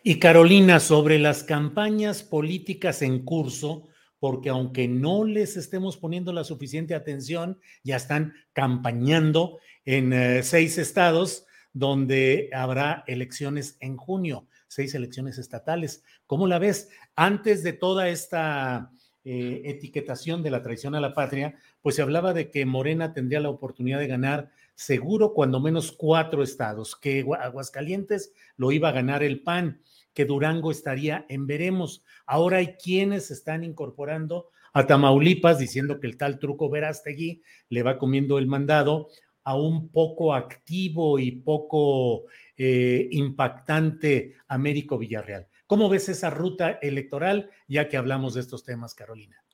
Y Carolina, sobre las campañas políticas en curso, porque aunque no les estemos poniendo la suficiente atención, ya están campañando en eh, seis estados donde habrá elecciones en junio, seis elecciones estatales. ¿Cómo la ves? Antes de toda esta eh, etiquetación de la traición a la patria, pues se hablaba de que Morena tendría la oportunidad de ganar seguro cuando menos cuatro estados, que Aguascalientes lo iba a ganar el PAN, que Durango estaría en veremos. Ahora hay quienes están incorporando a Tamaulipas diciendo que el tal truco Verástegui le va comiendo el mandado a un poco activo y poco eh, impactante Américo Villarreal. ¿Cómo ves esa ruta electoral ya que hablamos de estos temas, Carolina?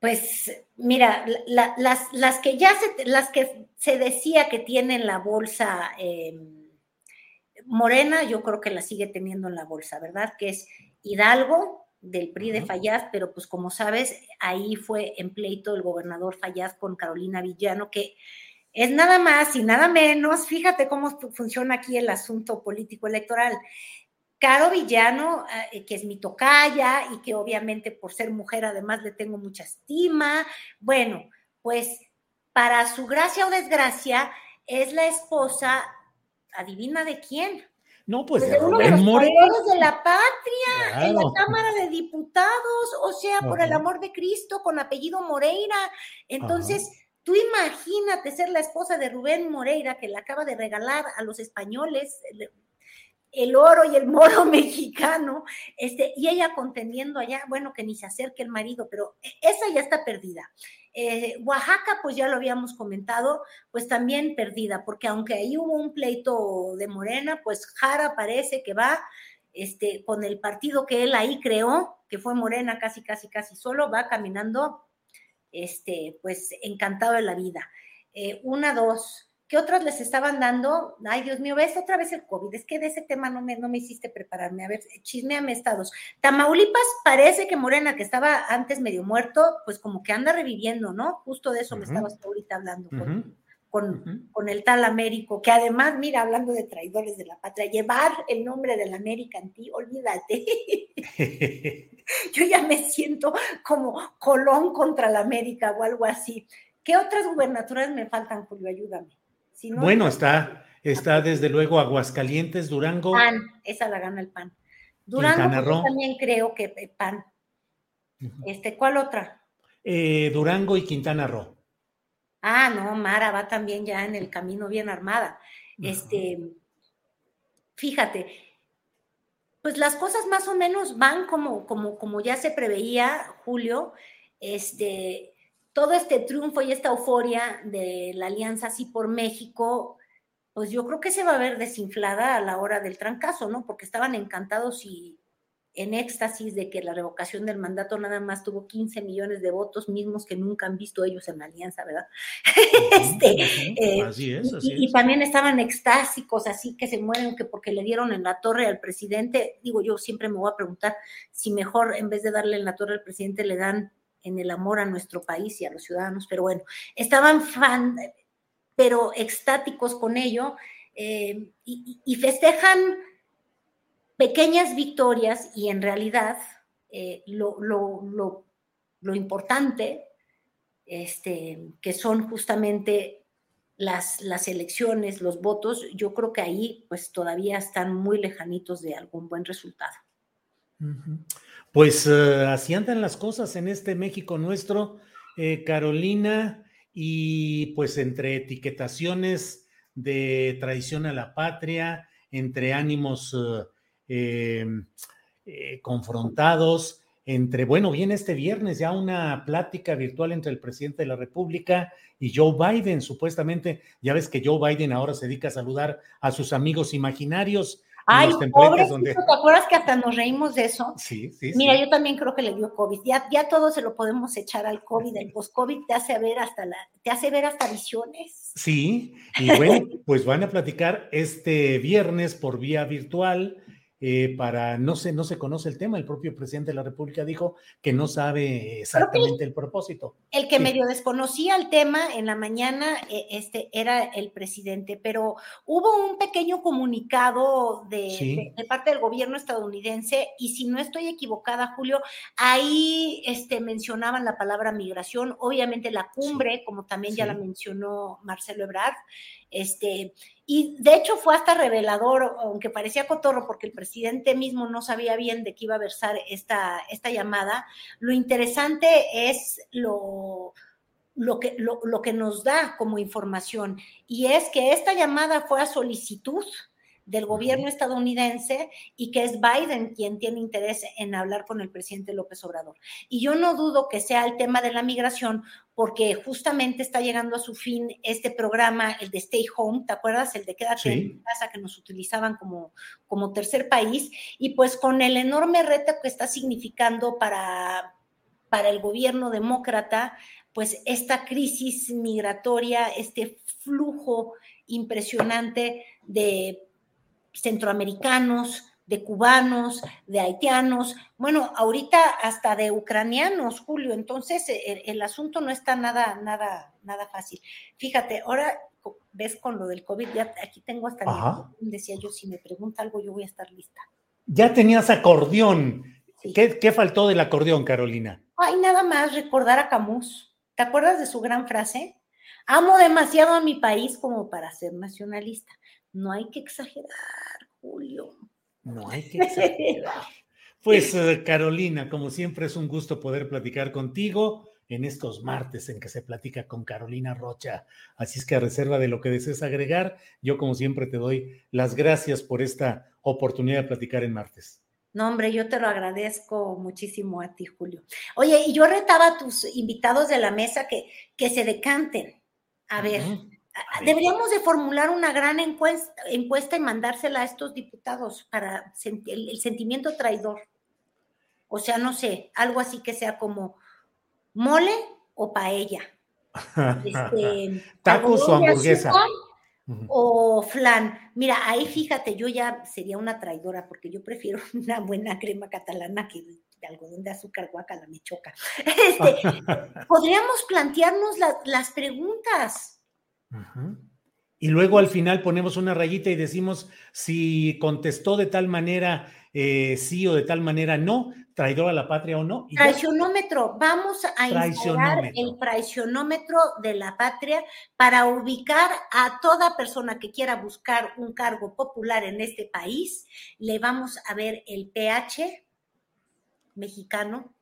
Pues mira, las, las, que ya se, las que se decía que tienen la bolsa em, morena, yo creo que la sigue teniendo en la bolsa, ¿verdad? Que es Hidalgo del PRI de Fayaz, pero pues como sabes, ahí fue en pleito el gobernador Fayaz con Carolina Villano, que es nada más y nada menos, fíjate cómo funciona aquí el asunto político electoral. Caro Villano, eh, que es mi tocaya y que obviamente por ser mujer además le tengo mucha estima. Bueno, pues para su gracia o desgracia es la esposa, adivina de quién. No, pues, pues de uno de los de la patria en la Cámara de Diputados, o sea, por el amor de Cristo, con apellido Moreira. Entonces, tú imagínate ser la esposa de Rubén Moreira, que le acaba de regalar a los españoles el oro y el moro mexicano, este, y ella contendiendo allá, bueno, que ni se acerque el marido, pero e, esa ya está perdida. Eh, Oaxaca, pues ya lo habíamos comentado, pues también perdida, porque aunque ahí hubo un pleito de Morena, pues Jara parece que va este, con el partido que él ahí creó, que fue Morena casi, casi, casi solo, va caminando, este, pues encantado de la vida. Eh, una, dos, ¿Qué otros les estaban dando? Ay, Dios mío, ves otra vez el COVID. Es que de ese tema no me, no me hiciste prepararme. A ver, chismeame estados. Tamaulipas parece que Morena, que estaba antes medio muerto, pues como que anda reviviendo, ¿no? Justo de eso me estabas ahorita hablando con, con, el tal Américo, que además, mira, hablando de traidores de la patria, llevar el nombre del América en ti, olvídate. Yo ya me siento como Colón contra la América o algo así. ¿Qué otras gubernaturas me faltan, Julio? Ayúdame bueno, está, está desde luego Aguascalientes, Durango. PAN, esa la gana el PAN. Durango pues, también creo que eh, PAN. Este, ¿cuál otra? Eh, Durango y Quintana Roo. Ah, no, Mara va también ya en el camino bien armada. Este, fíjate, pues las cosas más o menos van como, como, como ya se preveía, Julio. Este, todo este triunfo y esta euforia de la Alianza Así por México, pues yo creo que se va a ver desinflada a la hora del trancazo, ¿no? Porque estaban encantados y en éxtasis de que la revocación del mandato nada más tuvo 15 millones de votos, mismos que nunca han visto ellos en la alianza, ¿verdad? este, eh, así es, así y, es. y, también estaban extásicos, así que se mueren que porque le dieron en la torre al presidente. Digo, yo siempre me voy a preguntar si mejor en vez de darle en la torre al presidente le dan en el amor a nuestro país y a los ciudadanos, pero bueno, estaban fan, pero extáticos con ello eh, y, festejan pequeñas victorias y en realidad eh, lo, lo, importante, este, que son justamente las, las, elecciones, los votos, yo creo que ahí pues todavía están muy lejanitos de algún buen resultado. Pues eh, así andan las cosas en este México nuestro, eh, Carolina, y pues entre etiquetaciones de traición a la patria, entre ánimos eh, em, confrontados, entre, bueno, viene este viernes ya una plática virtual entre el presidente de la República y Joe Biden, supuestamente, ya ves que Joe Biden ahora se dedica a saludar a sus amigos imaginarios Ay, pobre, donde... ¿te acuerdas que hasta nos reímos de eso? Sí, sí. Mira, yo también creo que le dio COVID. Ya, ya todo se lo podemos echar al COVID. El post-COVID te hace ver hasta la, te hace ver hasta visiones. Sí, y bueno, pues van a platicar este viernes por vía virtual eh, para, no sé, no se conoce el tema, el propio presidente de la República dijo que no sabe exactamente el propósito. El que medio desconocía el tema en la mañana, eh, este, era el presidente, pero hubo un pequeño comunicado de, parte del gobierno estadounidense, y si no estoy equivocada, Julio, ahí este, mencionaban la palabra migración, obviamente la cumbre, como también ya la mencionó Marcelo Ebrard, este, y de hecho fue hasta revelador, aunque parecía cotorro, porque el presidente mismo no sabía bien de qué iba a versar esta, esta llamada. Lo interesante es lo, lo que, lo, lo que nos da como información, y es que esta llamada fue a solicitud del gobierno estadounidense y que es Biden quien tiene interés en hablar con el presidente López Obrador. Y yo no dudo que sea el tema de la migración, porque justamente está llegando a su fin este programa, el de Stay Home, ¿te acuerdas? El de quédate en casa que nos utilizaban como, como tercer país, y pues con el enorme reto que está significando para, para el gobierno demócrata, pues esta crisis migratoria, este flujo impresionante de centroamericanos, de cubanos, de haitianos, bueno, ahorita hasta de ucranianos, Julio. Entonces, e, el, asunto no está nada, nada, nada fácil. Fíjate, ahora ves con lo del COVID, ya aquí tengo hasta el decía yo, si me pregunta algo, yo voy a estar lista. Ya tenías acordeón. ¿Qué, ¿Qué, faltó del acordeón, Carolina? Ay, nada más recordar a Camus. ¿Te acuerdas de su gran frase? Amo demasiado a mi país como para ser nacionalista. No hay que exagerar, Julio. No hay que exagerar. Pues eh, Carolina, como siempre es un gusto poder platicar contigo en estos martes en que se platica con Carolina Rocha. Así es que a reserva de lo que desees agregar, yo como siempre te doy las gracias por esta oportunidad de platicar en martes. No, hombre, yo te lo agradezco muchísimo a ti, Julio. Oye, y yo retaba a tus invitados de la mesa que, que se decanten. A ver, Deberíamos de formular una gran encuesta, encuesta y mandársela a estos diputados para el, sentimiento traidor. O sea, no sé, algo así que sea como mole o paella. Este, Tacos o hamburguesa. O flan. Mira, ahí fíjate, yo ya sería una traidora porque yo prefiero una buena crema catalana que de algodón de azúcar guacala me choca. Este, podríamos plantearnos las preguntas. Y luego al final ponemos una rayita y decimos si contestó de tal manera eh, sí o de tal manera no, traidor a la patria o no. Traicionómetro, vamos a instalar el traicionómetro de la patria para ubicar a toda persona que quiera buscar un cargo popular en este país. Le vamos a ver el pH mexicano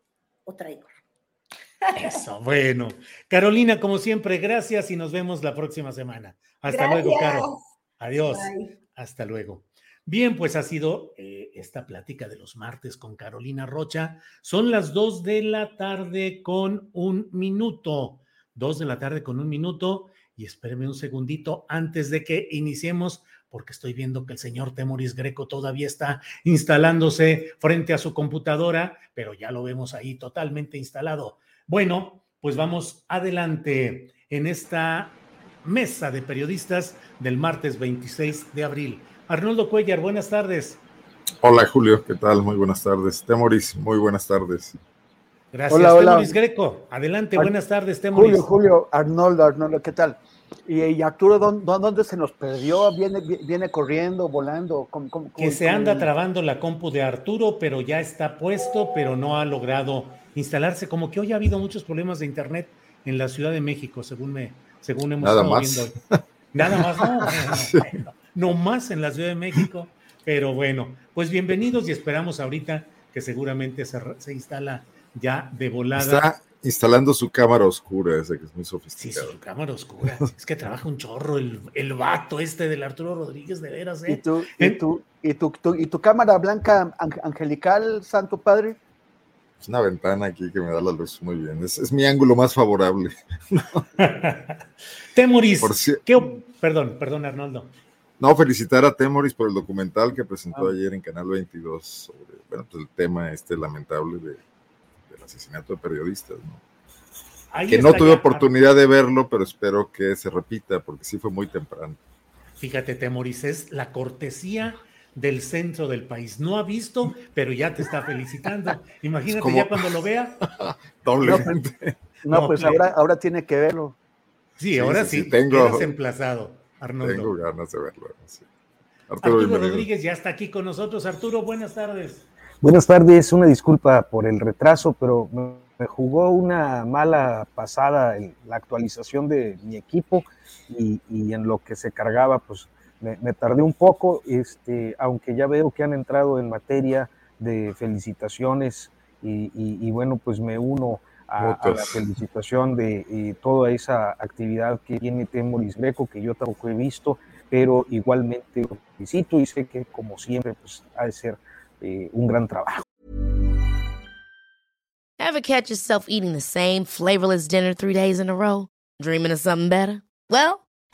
o traidor. Eso, bueno. Carolina, como siempre, gracias y nos vemos la próxima semana. Hasta luego, Caro. Adiós. Hasta luego. Bien, pues ha sido eh, esta plática de los martes con Carolina Rocha. Son las dos de la tarde con un minuto. Dos de la tarde con un minuto. Y espéreme un segundito antes de que iniciemos, porque estoy viendo que el señor Temoris Greco todavía está instalándose frente a su computadora, pero ya lo vemos ahí totalmente instalado. Bueno, pues vamos adelante en esta mesa de periodistas del martes 26 de abril. Arnoldo Cuellar, buenas tardes. Hola Julio, ¿qué tal? Muy buenas tardes. Temoris, muy buenas tardes. Gracias, hola, hola. Temoris Greco. Adelante, buenas tardes, Temoris. Julio, Julio, Arnoldo, Arnoldo, ¿qué tal? Y, Arturo, ¿dónde, se nos perdió? ¿Viene, viene corriendo, volando? que se anda trabando la compu de Arturo, pero ya está puesto, pero no ha logrado instalarse. Como que hoy ha habido muchos problemas de internet en la Ciudad de México, según me, según hemos Nada estado más. viendo. Nada más, no, no, más en la Ciudad de México, pero bueno, pues bienvenidos y esperamos ahorita que seguramente se, se instala ya de volada instalando su cámara oscura, ese que es muy sofisticado. Sí, su cámara oscura. es que trabaja un chorro el, el vato este del Arturo Rodríguez, de veras, ¿eh? ¿Y tu, y tu, y tu, y tu cámara blanca angelical, Santo Padre? Es una ventana aquí que me da la luz muy bien. Es, es mi ángulo más favorable. Temoris, ¿qué, perdón, perdón, Arnoldo. No, felicitar a Temoris por el documental que presentó ah. ayer en Canal 22 sobre bueno, pues el tema este lamentable de, asesinato de periodistas, ¿no? que no tuve oportunidad de verlo, pero espero que se repita, porque sí fue muy temprano. Fíjate, Temoris, es la cortesía del centro del país. No ha visto, pero ya te está felicitando. Imagínate ya cuando lo vea. Doblemente. No, pues, ahora, ahora tiene que verlo. Sí, ahora sí, tengo, emplazado, Arnoldo. Tengo ganas de verlo. Arturo Rodríguez ya está aquí con nosotros. Arturo, buenas tardes. Buenas tardes, una disculpa por el retraso, pero me jugó una mala pasada en la actualización de mi equipo y, en lo que se cargaba, pues me, tardé un poco, este, aunque ya veo que han entrado en materia de felicitaciones y, bueno, pues me uno a, la felicitación de toda esa actividad que tiene Temoris Greco, que yo tampoco he visto, pero igualmente lo felicito y sé que como siempre pues ha de ser eh, un gran trabajo. Ever catch yourself eating the same flavorless dinner three days in a row? Dreaming of something better? Well,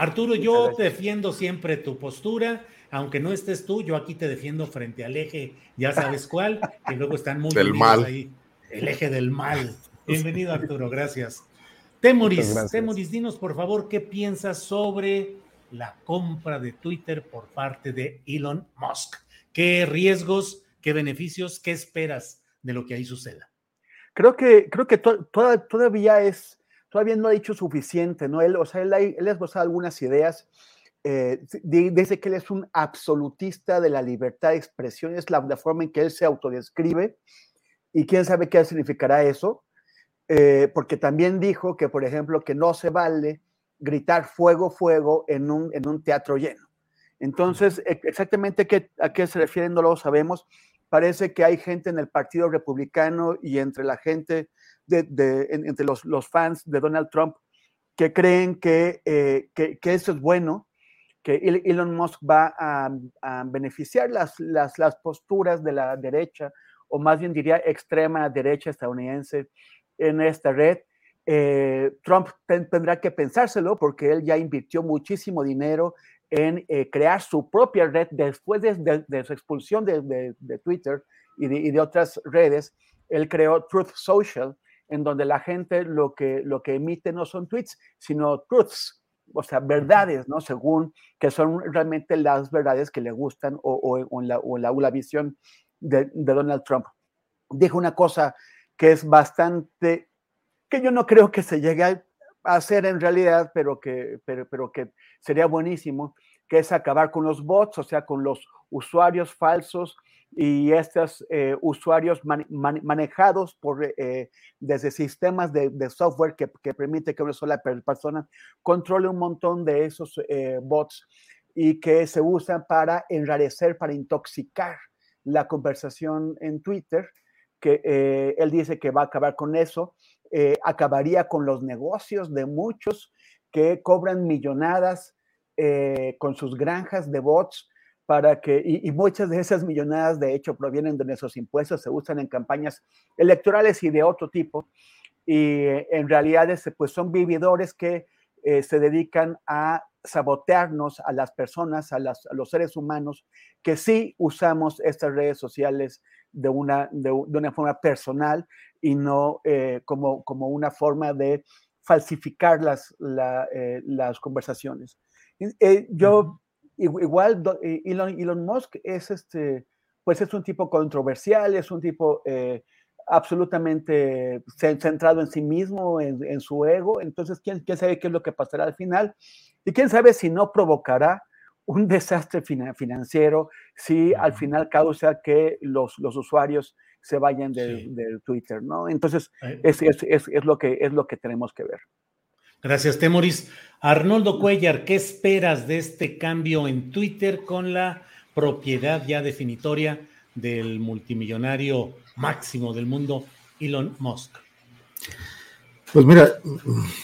Arturo, yo gracias. defiendo siempre tu postura. Aunque no estés tú, yo aquí te defiendo frente al eje, ya sabes cuál, que luego están muy del mal. ahí. El eje del mal. Bienvenido, Arturo, gracias. Temoris, Temoris, dinos por favor qué piensas sobre la compra de Twitter por parte de Elon Musk. ¿Qué riesgos, qué beneficios, qué esperas de lo que ahí suceda? Creo que, creo que todavía es, todavía no ha dicho suficiente, ¿no? Él, o sea, él, él ha esbozado algunas ideas. Eh, dice que él es un absolutista de la libertad de expresión, es la, la forma en que él se autodescribe, y quién sabe qué significará eso. Eh, porque también dijo que, por ejemplo, que no se vale gritar fuego, fuego en un, en un teatro lleno. Entonces, e, exactamente qué, a qué se refiere no lo sabemos. Parece que hay gente en el Partido Republicano y entre la gente, de, de, entre los, los, fans de Donald Trump, que creen que, eh, que, que, eso es bueno, que Elon Musk va a, a beneficiar las, las, las posturas de la derecha, o más bien diría extrema derecha estadounidense, en esta red. Eh, Trump tendrá que pensárselo porque él ya invirtió muchísimo dinero en eh, crear su propia red después de, su expulsión de, Twitter y, de, otras redes. Él creó Truth Social, en donde la gente lo que, lo que emite no son tweets, sino truths, o sea, verdades, ¿no? Según que son realmente las verdades que le gustan o, o, la, o la, la visión de, de Donald Trump. Dijo una cosa que es bastante, que yo no creo que se llegue a hacer en realidad, pero que, pero, pero que sería buenísimo, que es acabar con los bots, o sea, con los usuarios falsos y estos eh, usuarios man, man, manejados por, eh, desde sistemas de, software que, que, permite que una sola persona controle un montón de esos eh, bots y que se usan para enrarecer, para intoxicar la conversación en Twitter que eh, él dice que va a acabar con eso, eh, acabaría con los negocios de muchos que cobran millonadas eh, con sus granjas de bots para que, y, muchas de esas millonadas de hecho provienen de nuestros impuestos, se usan en campañas electorales y de otro tipo, y en realidad pues son vividores que se dedican a sabotearnos a las personas, a, a, los seres humanos, que sí usamos estas redes sociales de una, de, de una forma personal y no eh, como, como una forma de falsificar las, la, eh, las conversaciones. Eh, yo, igual, Elon, Elon, Musk es, este, pues es un tipo controversial, es un tipo absolutamente centrado en sí mismo, en, en su ego, entonces, ¿quién, ¿quién, sabe qué es lo que pasará al final? Y quién sabe si no provocará un desastre financiero si al final causa que los, los usuarios se vayan de, sí. de, Twitter, ¿no? Entonces, es, es, es, es, lo que, es lo que tenemos que ver. Gracias, Temoris. Arnoldo Cuellar, ¿qué esperas de este cambio en Twitter con la propiedad ya definitoria del multimillonario máximo del mundo, Elon Musk? Pues mira,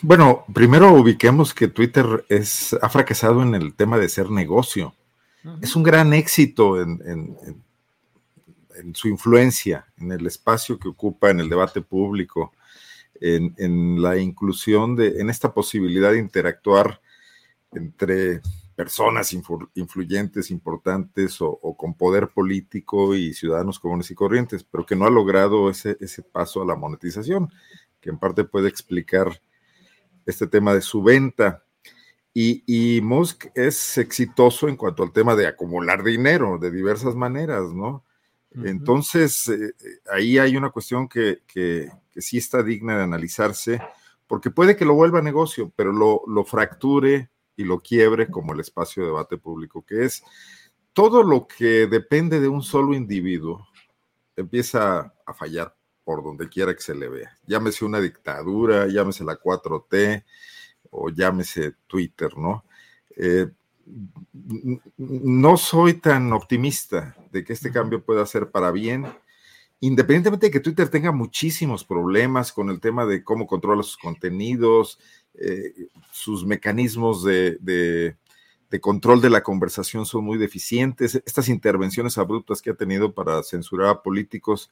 bueno, primero ubiquemos que Twitter es, ha fracasado en el tema de ser negocio. Uh -huh. Es un gran éxito en, en, en, en, su influencia, en el espacio que ocupa en el debate público, en, la inclusión de, en esta posibilidad de interactuar entre personas influyentes, importantes o, con poder político y ciudadanos comunes y corrientes, pero que no ha logrado ese, ese paso a la monetización, que en parte puede explicar este tema de su venta. Y, y, Musk es exitoso en cuanto al tema de acumular dinero de diversas maneras, ¿no? Entonces, eh, ahí hay una cuestión que, que, sí está digna de analizarse, porque puede que lo vuelva negocio, pero lo, lo fracture y lo quiebre como el espacio de debate público, que es todo lo que depende de un solo individuo empieza a fallar por donde quiera que se le vea. Llámese una dictadura, llámese la 4T o llámese Twitter, ¿no? Eh, no soy tan optimista de que este cambio pueda ser para bien, independientemente de que Twitter tenga muchísimos problemas con el tema de cómo controla sus contenidos, eh, sus mecanismos de, de, control de la conversación son muy deficientes. Estas intervenciones abruptas que ha tenido para censurar a políticos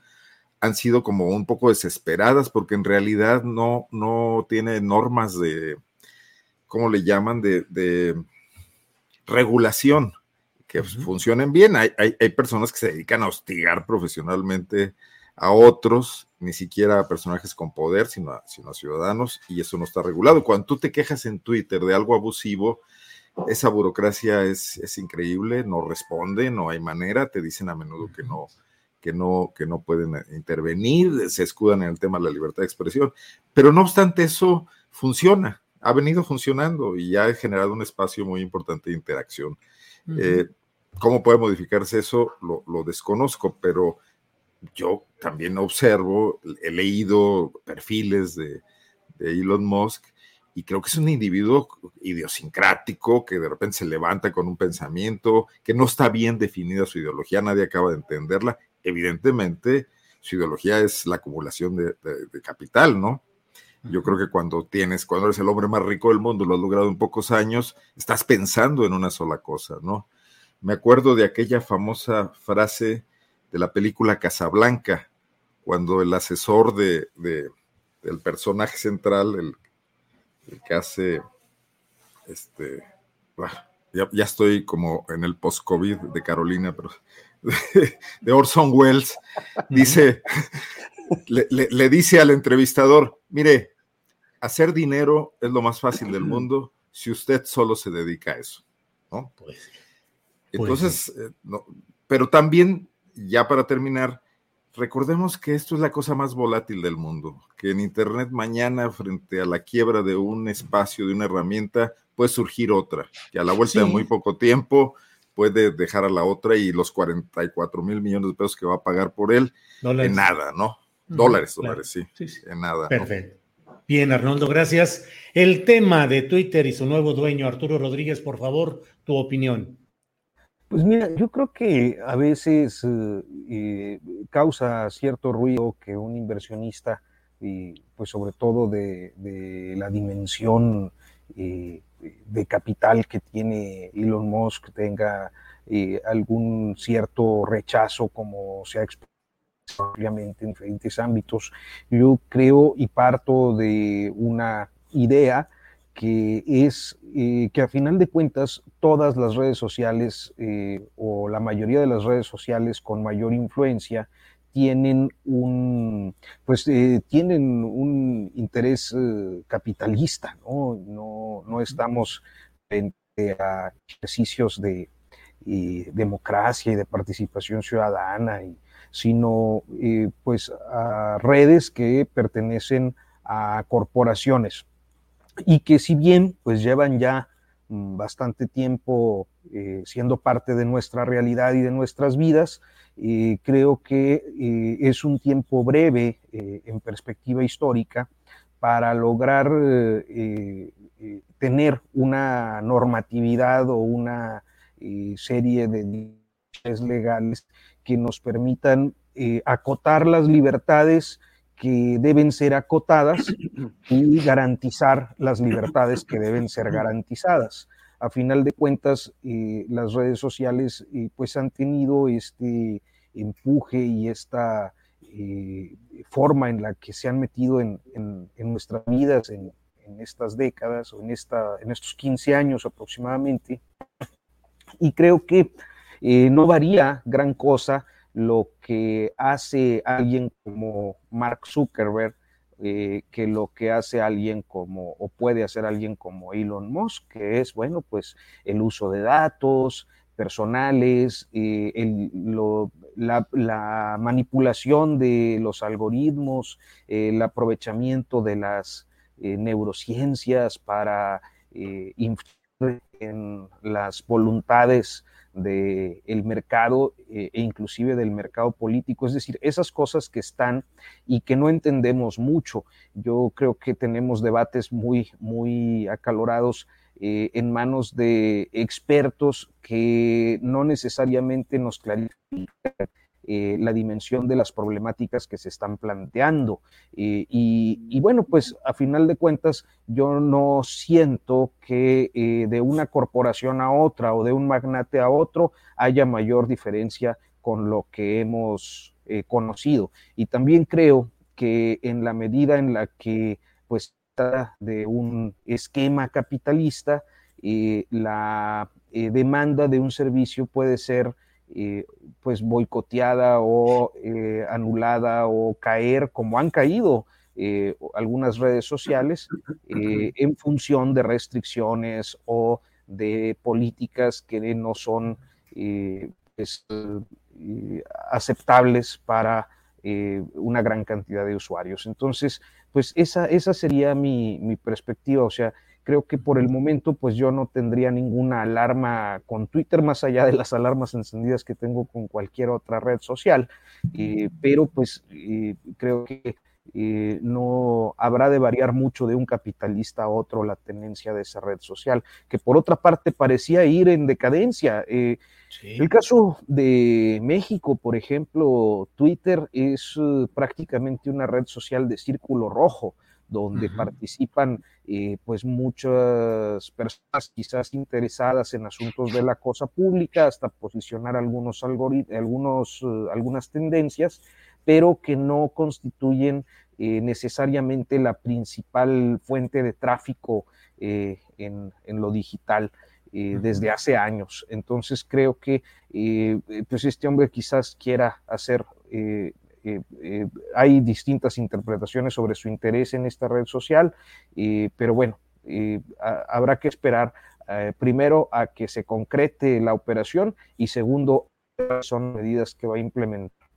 han sido como un poco desesperadas porque en realidad no, no tiene normas de, ¿cómo le llaman? De, de regulación que funcionen bien. Hay, hay, hay, personas que se dedican a hostigar profesionalmente a otros, ni siquiera a personajes con poder, sino a, sino a ciudadanos, y eso no está regulado. Cuando tú te quejas en Twitter de algo abusivo, esa burocracia es, es increíble, no responde, no hay manera, te dicen a menudo que no, que no, que no pueden intervenir, se escudan en el tema de la libertad de expresión, pero no obstante eso funciona, ha venido funcionando y ya ha generado un espacio muy importante de interacción. Eh, ¿Cómo puede modificarse eso? Lo, lo desconozco, pero yo también observo, he leído perfiles de, Elon Musk y creo que es un individuo idiosincrático que de repente se levanta con un pensamiento, que no está bien definida su ideología, nadie acaba de entenderla. Evidentemente, su ideología es la acumulación de, capital, ¿no? Yo creo que cuando tienes, cuando eres el hombre más rico del mundo, lo has logrado en pocos años, estás pensando en una sola cosa, ¿no? Me acuerdo de aquella famosa frase de la película Casablanca, cuando el asesor de, del personaje central, el, que hace, este, ah, ya, estoy como en el post-COVID de Carolina, pero de, Orson Welles, dice, le, dice al entrevistador, mire, hacer dinero es lo más fácil del mundo si usted solo se dedica a eso, ¿no? Pues, Entonces, eh, pero también ya para terminar, recordemos que esto es la cosa más volátil del mundo, que en Internet mañana, frente a la quiebra de un espacio, de una herramienta, puede surgir otra, que a la vuelta de muy poco tiempo puede dejar a la otra y los 44 mil millones de pesos que va a pagar por él, en nada, ¿no? Dólares, dólares, sí, en nada. Perfecto. Bien, Arnoldo, gracias. El tema de Twitter y su nuevo dueño, Arturo Rodríguez, por favor, tu opinión. Pues mira, yo creo que a veces eh, eh, causa cierto ruido que un inversionista, y pues sobre todo de, la dimensión eh, de capital que tiene Elon Musk, tenga algún cierto rechazo como se ha expresado ampliamente en diferentes ámbitos. Yo creo y parto de una idea que es eh, que a final de cuentas todas las redes sociales eh, o la mayoría de las redes sociales con mayor influencia tienen un pues eh, tienen un interés capitalista ¿no? ¿no? No, estamos frente a ejercicios de democracia y de participación ciudadana sino pues a redes que pertenecen a corporaciones y que si bien pues llevan ya mm, bastante tiempo eh, siendo parte de nuestra realidad y de nuestras vidas, eh, creo que eh, es un tiempo breve en perspectiva histórica para lograr tener una normatividad o una serie de legales que nos permitan acotar las libertades que deben ser acotadas y garantizar las libertades que deben ser garantizadas. A final de cuentas, eh, las redes sociales eh, pues han tenido este empuje y esta forma en la que se han metido en, nuestras vidas en, estas décadas o en estos 15 años aproximadamente. Y creo que no varía gran cosa lo que hace alguien como Mark Zuckerberg eh, que lo que hace alguien como, o puede hacer alguien como Elon Musk, que es, bueno, pues el uso de datos personales, eh, la, manipulación de los algoritmos, el aprovechamiento de las eh, neurociencias para influir en las voluntades del mercado eh, e inclusive del mercado político, es decir, esas cosas que están y que no entendemos mucho. Yo creo que tenemos debates muy, muy acalorados eh, en manos de expertos que no necesariamente nos clarifican eh, la dimensión de las problemáticas que se están planteando. Eh, y, bueno, pues a final de cuentas, yo no siento que eh, de una corporación a otra o de un magnate a otro haya mayor diferencia con lo que hemos conocido. Y también creo que en la medida en la que pues está de un esquema capitalista, la demanda de un servicio puede ser eh, pues boicoteada o eh, anulada o caer como han caído eh, algunas redes sociales en función de restricciones o de políticas que no son pues, aceptables para una gran cantidad de usuarios. Entonces, pues esa, esa sería mi, mi perspectiva, o sea, Creo que por el momento, pues yo no tendría ninguna alarma con Twitter, más allá de las alarmas encendidas que tengo con cualquier otra red social, eh, pero pues eh, creo que eh, no habrá de variar mucho de un capitalista a otro la tenencia de esa red social, que por otra parte parecía ir en decadencia. El caso de México, por ejemplo, Twitter es prácticamente una red social de círculo rojo donde participan eh, pues muchas personas quizás interesadas en asuntos de la cosa pública, hasta posicionar algunos algunos, eh, algunas tendencias, pero que no constituyen eh, necesariamente la principal fuente de tráfico en, lo digital. desde hace años. Entonces creo que pues este hombre quizás quiera hacer eh, eh, hay distintas interpretaciones sobre su interés en esta red social, eh, pero bueno, habrá que esperar primero a que se concrete la operación y segundo, son medidas que va a implementar.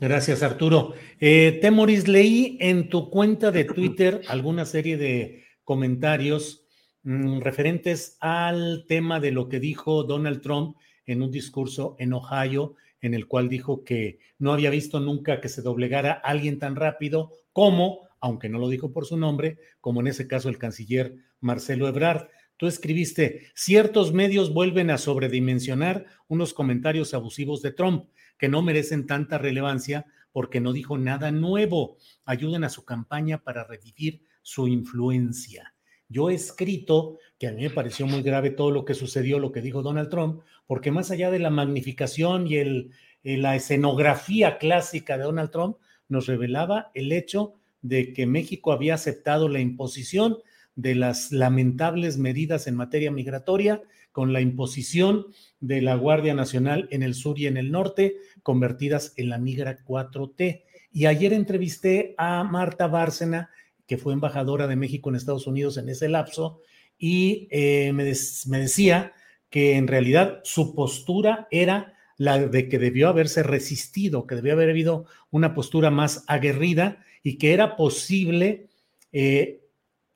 Gracias, Arturo. Temoris, leí en tu cuenta de Twitter alguna serie de comentarios mm, referentes al tema de lo que dijo Donald Trump en un discurso en Ohio en el cual dijo que no había visto nunca que se doblegara alguien tan rápido como, aunque no lo dijo por su nombre, como en ese caso el canciller Marcelo Ebrard. Tú escribiste, ciertos medios vuelven a sobredimensionar unos comentarios abusivos de Trump que no merecen tanta relevancia porque no dijo nada nuevo. Ayuden a su campaña para revivir su influencia. Yo he escrito que a mí me pareció muy grave todo lo que sucedió, lo que dijo Donald Trump, porque más allá de la magnificación y el, eh, la escenografía clásica de Donald Trump, nos revelaba el hecho de que México había aceptado la imposición de las lamentables medidas en materia migratoria con la imposición de la Guardia Nacional en el sur y en el norte, convertidas en la migra 4T. Y ayer entrevisté a Marta Bárcena, que fue embajadora de México en Estados Unidos en ese lapso, y eh, me, decía que en realidad su postura era la de que debió haberse resistido, que debió haber habido una postura más aguerrida y que era posible eh,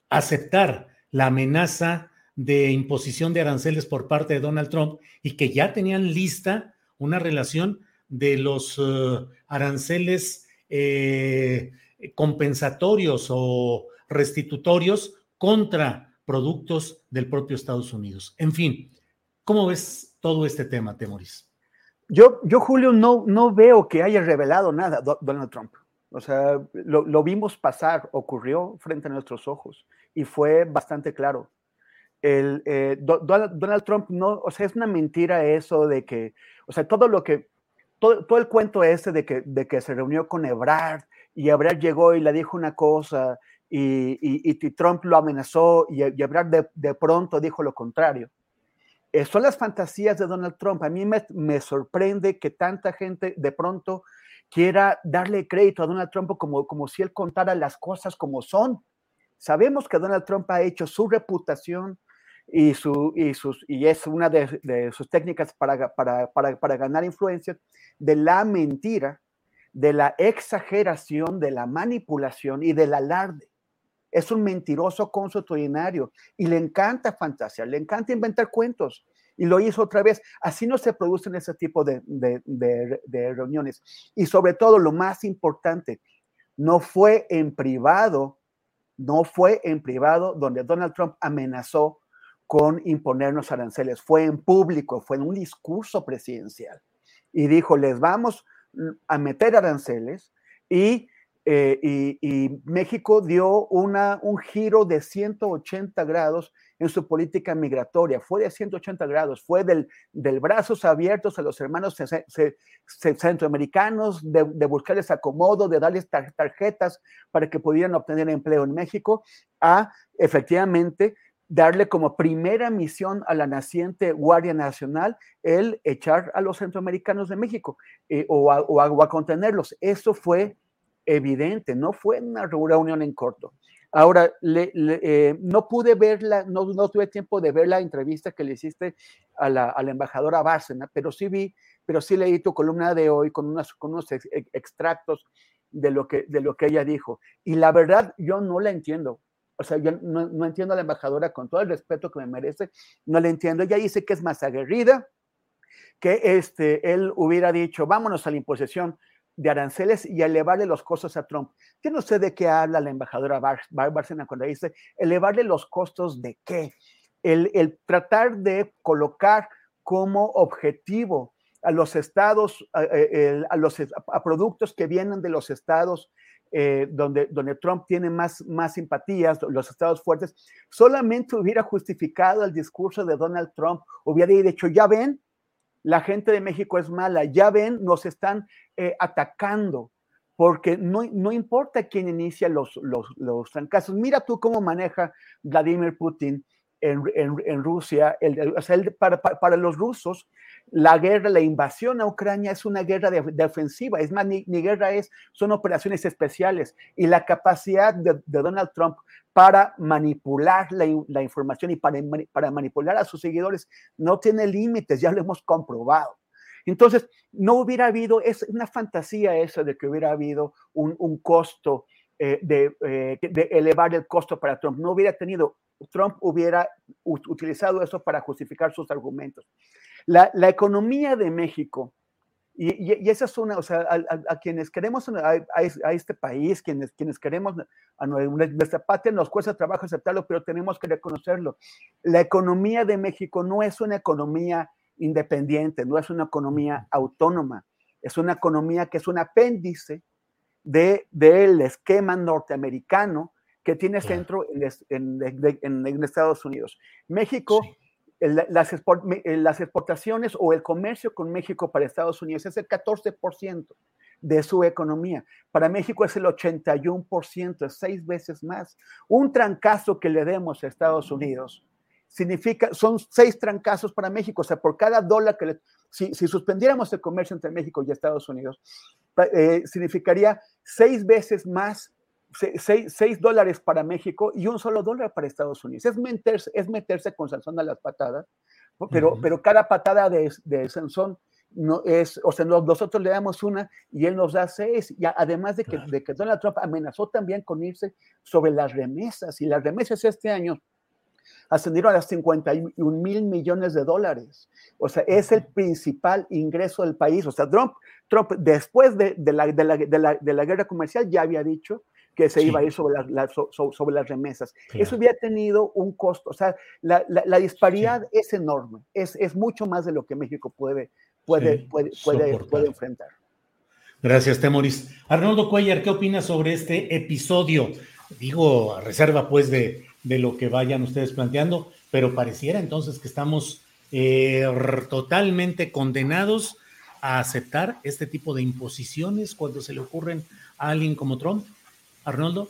aceptar la amenaza de imposición de aranceles por parte de Donald Trump y que ya tenían lista una relación de los eh, aranceles compensatorios o restitutorios contra productos del propio Estados Unidos. En fin, ¿cómo ves todo este tema, Temoris? Yo, yo, Julio, no, no veo que haya revelado nada Donald Trump. O sea, lo, vimos pasar, ocurrió frente a nuestros ojos y fue bastante claro. El, eh, Donald, Trump no, o sea, es una mentira eso de que, o sea, todo lo que todo, todo, el cuento ese de que, de que se reunió con Ebrard y Ebrard llegó y le dijo una cosa y, y, Trump lo amenazó y, Ebrard de, de, pronto dijo lo contrario. Eh, son las fantasías de Donald Trump. A mí me, me, sorprende que tanta gente de pronto quiera darle crédito a Donald Trump como, como si él contara las cosas como son. Sabemos que Donald Trump ha hecho su reputación y, su, y, sus, y es una de, de sus técnicas para, para, para, para ganar influencia de la mentira, de la exageración, de la manipulación y del alarde. Es un mentiroso consuetudinario y le encanta fantasear, le encanta inventar cuentos. Y lo hizo otra vez. Así no se producen ese tipo de, reuniones. Y sobre todo, lo más importante, no fue en privado, no fue en privado donde Donald Trump amenazó con imponernos aranceles. Fue en público, fue en un discurso presidencial. Y dijo, les vamos a meter aranceles y eh, y, México dio un giro de 180 grados en su política migratoria. Fue de 180 grados, fue del, brazos abiertos a los hermanos centroamericanos, de, de, buscarles acomodo, de darles tarjetas para que pudieran obtener empleo en México, a efectivamente darle como primera misión a la naciente Guardia Nacional el echar a los centroamericanos de México eh, o, o a contenerlos. Eso fue evidente, no fue una reunión en corto. Ahora, eh, no pude verla, no, no, tuve tiempo de ver la entrevista que le hiciste a la, embajadora Bárcena, pero sí vi, pero sí leí tu columna de hoy con, unas, con unos extractos de lo, que, de lo que ella dijo. Y la verdad, yo no la entiendo. O sea, yo no, no entiendo a la embajadora con todo el respeto que me merece, no la entiendo. Ella dice que es más aguerrida, que este, él hubiera dicho, vámonos a la imposición de aranceles y elevarle los costos a Trump. Yo no sé de qué habla la embajadora Bárcena cuando dice elevarle los costos de qué. El, tratar de colocar como objetivo a los estados, a, los productos que vienen de los estados eh, donde, donde Trump tiene más, más simpatías, los estados fuertes, solamente hubiera justificado el discurso de Donald Trump, hubiera dicho, ya ven, la gente de México es mala, ya ven, nos están eh, atacando, porque no, no, importa quién inicia los, los, los trancazos. Mira tú cómo maneja Vladimir Putin en, en, Rusia, el, sea, para, para, los rusos, la guerra, la invasión a Ucrania es una guerra de, ofensiva, es más, ni, guerra es, son operaciones especiales y la capacidad de, Donald Trump para manipular la, información y para, para, manipular a sus seguidores no tiene límites, ya lo hemos comprobado. Entonces, no hubiera habido, es una fantasía esa de que hubiera habido un, un costo eh, de, eh, de elevar el costo para Trump, no hubiera tenido Trump hubiera utilizado eso para justificar sus argumentos. La, economía de México, y, esa es una, o sea, a, quienes queremos a, este país, quienes, quienes queremos a nuestra patria, nos cuesta trabajo aceptarlo, pero tenemos que reconocerlo. La economía de México no es una economía independiente, no es una economía autónoma, es una economía que es un apéndice del de, esquema norteamericano que tiene centro en, Estados Unidos. México, las, las, exportaciones o el comercio con México para Estados Unidos es el 14% de su economía. Para México es el 81%, es seis veces más. Un trancazo que le demos a Estados Unidos significa, son seis trancazos para México, o sea, por cada dólar que le, si, suspendiéramos el comercio entre México y Estados Unidos, eh, significaría seis veces más 6 dólares para México y un solo dólar para Estados Unidos. Es meterse, es meterse con Sansón a las patadas, pero, pero cada patada de, de Sansón no es, o sea, nosotros le damos una y él nos da seis. Y además de que, de que Donald Trump amenazó también con irse sobre las remesas, y las remesas este año ascendieron a las 51 mil millones de dólares. O sea, es el principal ingreso del país. O sea, Trump, Trump después de, de, la, de, la, de la guerra comercial ya había dicho que se iba a ir sobre, sobre las remesas. Eso hubiera tenido un costo, o sea, la, la, disparidad es enorme, es, es, mucho más de lo que México puede, puede, puede, puede, enfrentar. Gracias, Temoris. Arnoldo Cuellar, ¿qué opinas sobre este episodio? Digo, a reserva pues de, de lo que vayan ustedes planteando, pero pareciera entonces que estamos eh, totalmente condenados a aceptar este tipo de imposiciones cuando se le ocurren a alguien como Trump? Arnoldo.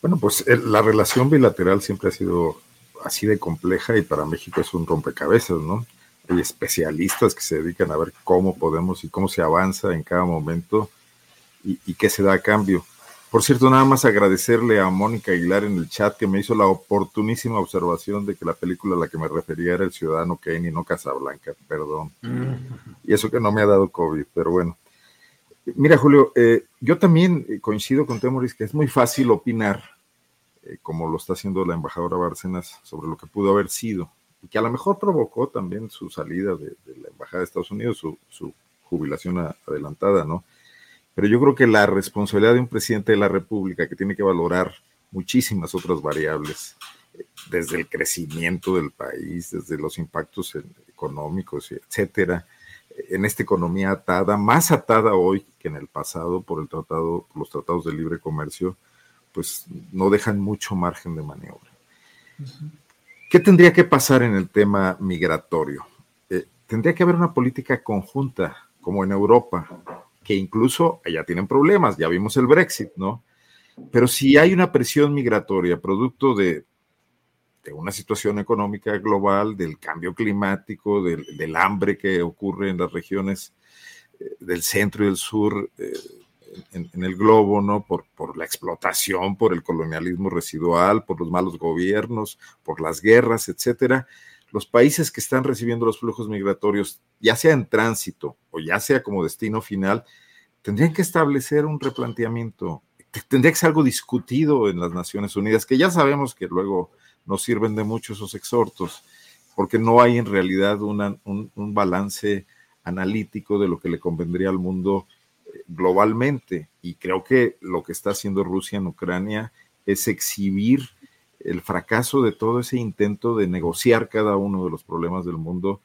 Bueno, pues la relación bilateral siempre ha sido así de compleja y para México es un rompecabezas, ¿no? Hay especialistas que se dedican a ver cómo podemos y cómo se avanza en cada momento y, y qué se da a cambio. Por cierto, nada más agradecerle a Mónica Aguilar en el chat que me hizo la oportunísima observación de que la película a la que me refería era El Ciudadano Kane y no Casablanca, perdón. Mm. Y eso que no me ha dado COVID, pero bueno. Mira, Julio, eh, yo también coincido con Temoris que es muy fácil opinar, eh, como lo está haciendo la embajadora Bárcenas, sobre lo que pudo haber sido, y que a lo mejor provocó también su salida de, la embajada de Estados Unidos, su, su jubilación adelantada, ¿no? Pero yo creo que la responsabilidad de un presidente de la República que tiene que valorar muchísimas otras variables, desde el crecimiento del país, desde los impactos económicos, etcétera, en esta economía atada, más atada hoy que en el pasado por el tratado, los tratados de libre comercio, pues no dejan mucho margen de maniobra. ¿Qué tendría que pasar en el tema migratorio? Eh, tendría que haber una política conjunta, como en Europa, que incluso allá tienen problemas, ya vimos el Brexit, ¿no? Pero si hay una presión migratoria producto de, una situación económica global, del cambio climático, del, hambre que ocurre en las regiones eh, del centro y del sur eh, en, el globo, ¿no? Por, por la explotación, por el colonialismo residual, por los malos gobiernos, por las guerras, etcétera los países que están recibiendo los flujos migratorios, ya sea en tránsito o ya sea como destino final, tendrían que establecer un replanteamiento, tendría que ser algo discutido en las Naciones Unidas, que ya sabemos que luego no sirven de mucho esos exhortos, porque no hay en realidad un, un, balance analítico de lo que le convendría al mundo eh, globalmente. Y creo que lo que está haciendo Rusia en Ucrania es exhibir el fracaso de todo ese intento de negociar cada uno de los problemas del mundo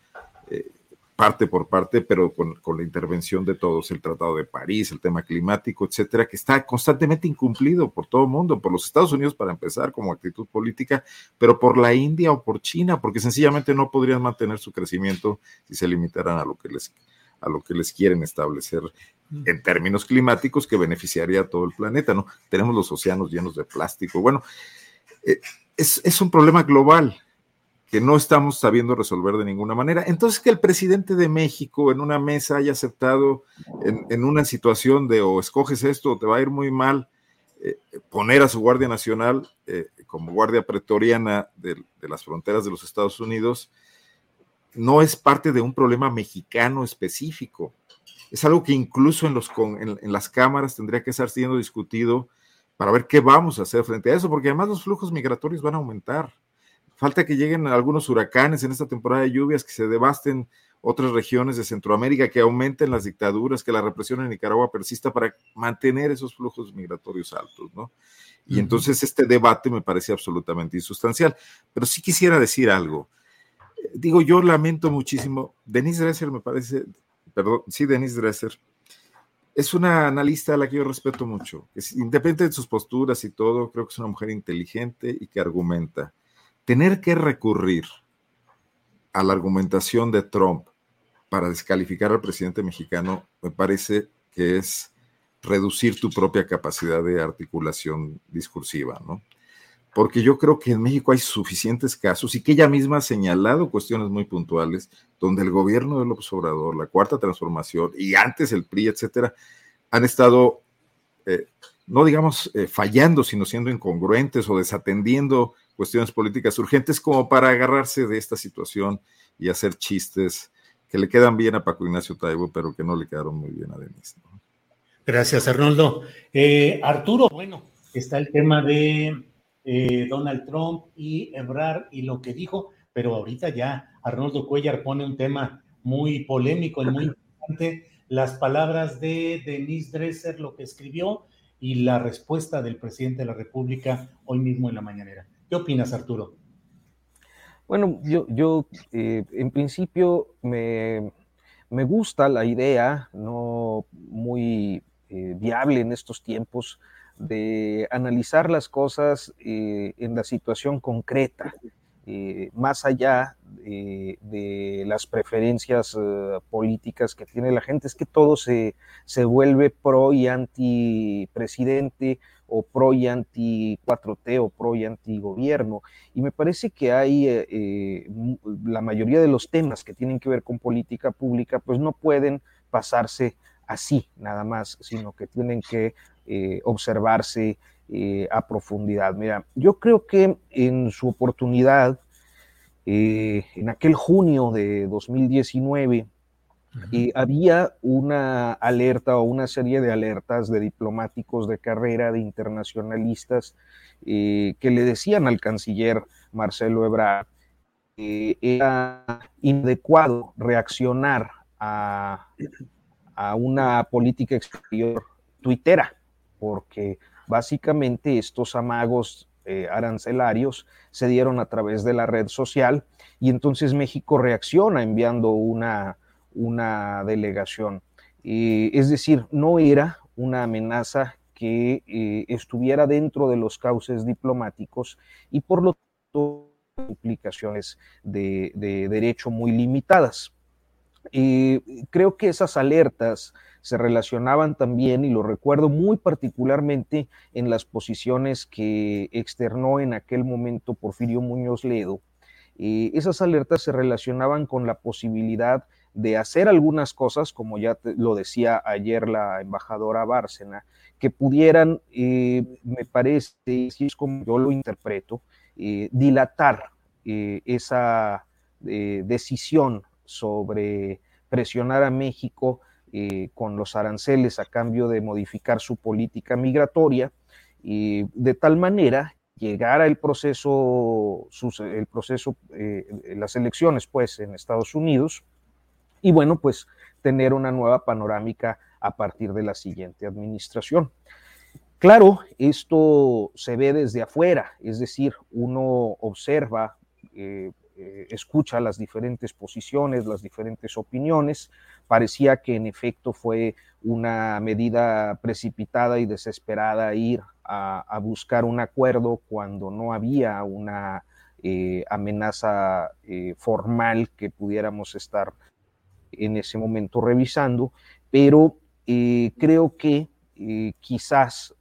eh, parte por parte, pero con, la intervención de todos, el Tratado de París, el tema climático, etcétera, que está constantemente incumplido por todo el mundo, por los Estados Unidos para empezar como actitud política, pero por la India o por China, porque sencillamente no podrían mantener su crecimiento si se limitaran a lo que les a lo que les quieren establecer en términos climáticos que beneficiaría a todo el planeta, ¿no? Tenemos los océanos llenos de plástico. Bueno, eh, es, un problema global que no estamos sabiendo resolver de ninguna manera. Entonces, que el presidente de México en una mesa haya aceptado en, una situación de o escoges esto o te va a ir muy mal, eh, poner a su Guardia Nacional eh, como Guardia Pretoriana de, las fronteras de los Estados Unidos, no es parte de un problema mexicano específico. Es algo que incluso en, los, en las cámaras tendría que estar siendo discutido para ver qué vamos a hacer frente a eso, porque además los flujos migratorios van a aumentar. Falta que lleguen algunos huracanes en esta temporada de lluvias, que se devasten otras regiones de Centroamérica, que aumenten las dictaduras, que la represión en Nicaragua persista para mantener esos flujos migratorios altos, ¿no? Y entonces este debate me parece absolutamente insustancial. Pero sí quisiera decir algo. Digo, yo lamento muchísimo. Denise Dresser me parece, perdón, sí, Denise Dresser, es una analista a la que yo respeto mucho. Es, independiente de sus posturas y todo, creo que es una mujer inteligente y que argumenta. Tener que recurrir a la argumentación de Trump para descalificar al presidente mexicano me parece que es reducir tu propia capacidad de articulación discursiva, ¿no? porque yo creo que en México hay suficientes casos y que ella misma ha señalado cuestiones muy puntuales donde el gobierno de López Obrador, la cuarta transformación y antes el PRI, etcétera, han estado, eh, no digamos eh, fallando, sino siendo incongruentes o desatendiendo cuestiones políticas urgentes como para agarrarse de esta situación y hacer chistes que le quedan bien a Paco Ignacio Taibo, pero que no le quedaron muy bien a Denise. Gracias, Arnoldo. Eh, Arturo, bueno, está el tema de eh, Donald Trump y Ebrard y lo que dijo, pero ahorita ya Arnoldo Cuellar pone un tema muy polémico y muy importante, las palabras de Denise Dresser, lo que escribió y la respuesta del presidente de la República hoy mismo en la mañanera. ¿Qué opinas, Arturo? Bueno, yo, yo eh, en principio me, gusta la idea, no muy eh, viable en estos tiempos, de analizar las cosas eh, en la situación concreta, eh, más allá de las preferencias eh, políticas que tiene la gente, es que todo se, se vuelve pro y anti presidente o pro y anti 4T o pro y anti gobierno. Y me parece que hay eh, la mayoría de los temas que tienen que ver con política pública, pues no pueden pasarse así nada más, sino que tienen que observarse a profundidad. Mira, yo creo que en su oportunidad, eh, en aquel junio de 2019 eh, había una alerta o una serie de alertas de diplomáticos de carrera, de internacionalistas, eh, que le decían al canciller Marcelo Ebrard que era inadecuado reaccionar a, a una política exterior tuitera, porque básicamente estos amagos eh, arancelarios se dieron a través de la red social y entonces México reacciona enviando una, una delegación. es decir, no era una amenaza que eh, estuviera dentro de los cauces diplomáticos y por lo tanto implicaciones de, derecho muy limitadas. Creo que esas alertas se relacionaban también, y lo recuerdo muy particularmente en las posiciones que externó en aquel momento Porfirio Muñoz Ledo. Eh, esas alertas se relacionaban con la posibilidad de hacer algunas cosas, como ya lo decía ayer la embajadora Bárcena, que pudieran, eh, me parece, si es como yo lo interpreto, eh, dilatar esa decisión sobre presionar a México eh, con los aranceles a cambio de modificar su política migratoria, y de tal manera llegara el proceso, el proceso, eh, las elecciones pues en Estados Unidos, y bueno, pues tener una nueva panorámica a partir de la siguiente administración. Claro, esto se ve desde afuera, es decir, uno observa eh, eh, escucha las diferentes posiciones, las diferentes opiniones. Parecía que en efecto fue una medida precipitada y desesperada ir a, buscar un acuerdo cuando no había una eh, amenaza eh, formal que pudiéramos estar en ese momento revisando, pero creo que quizás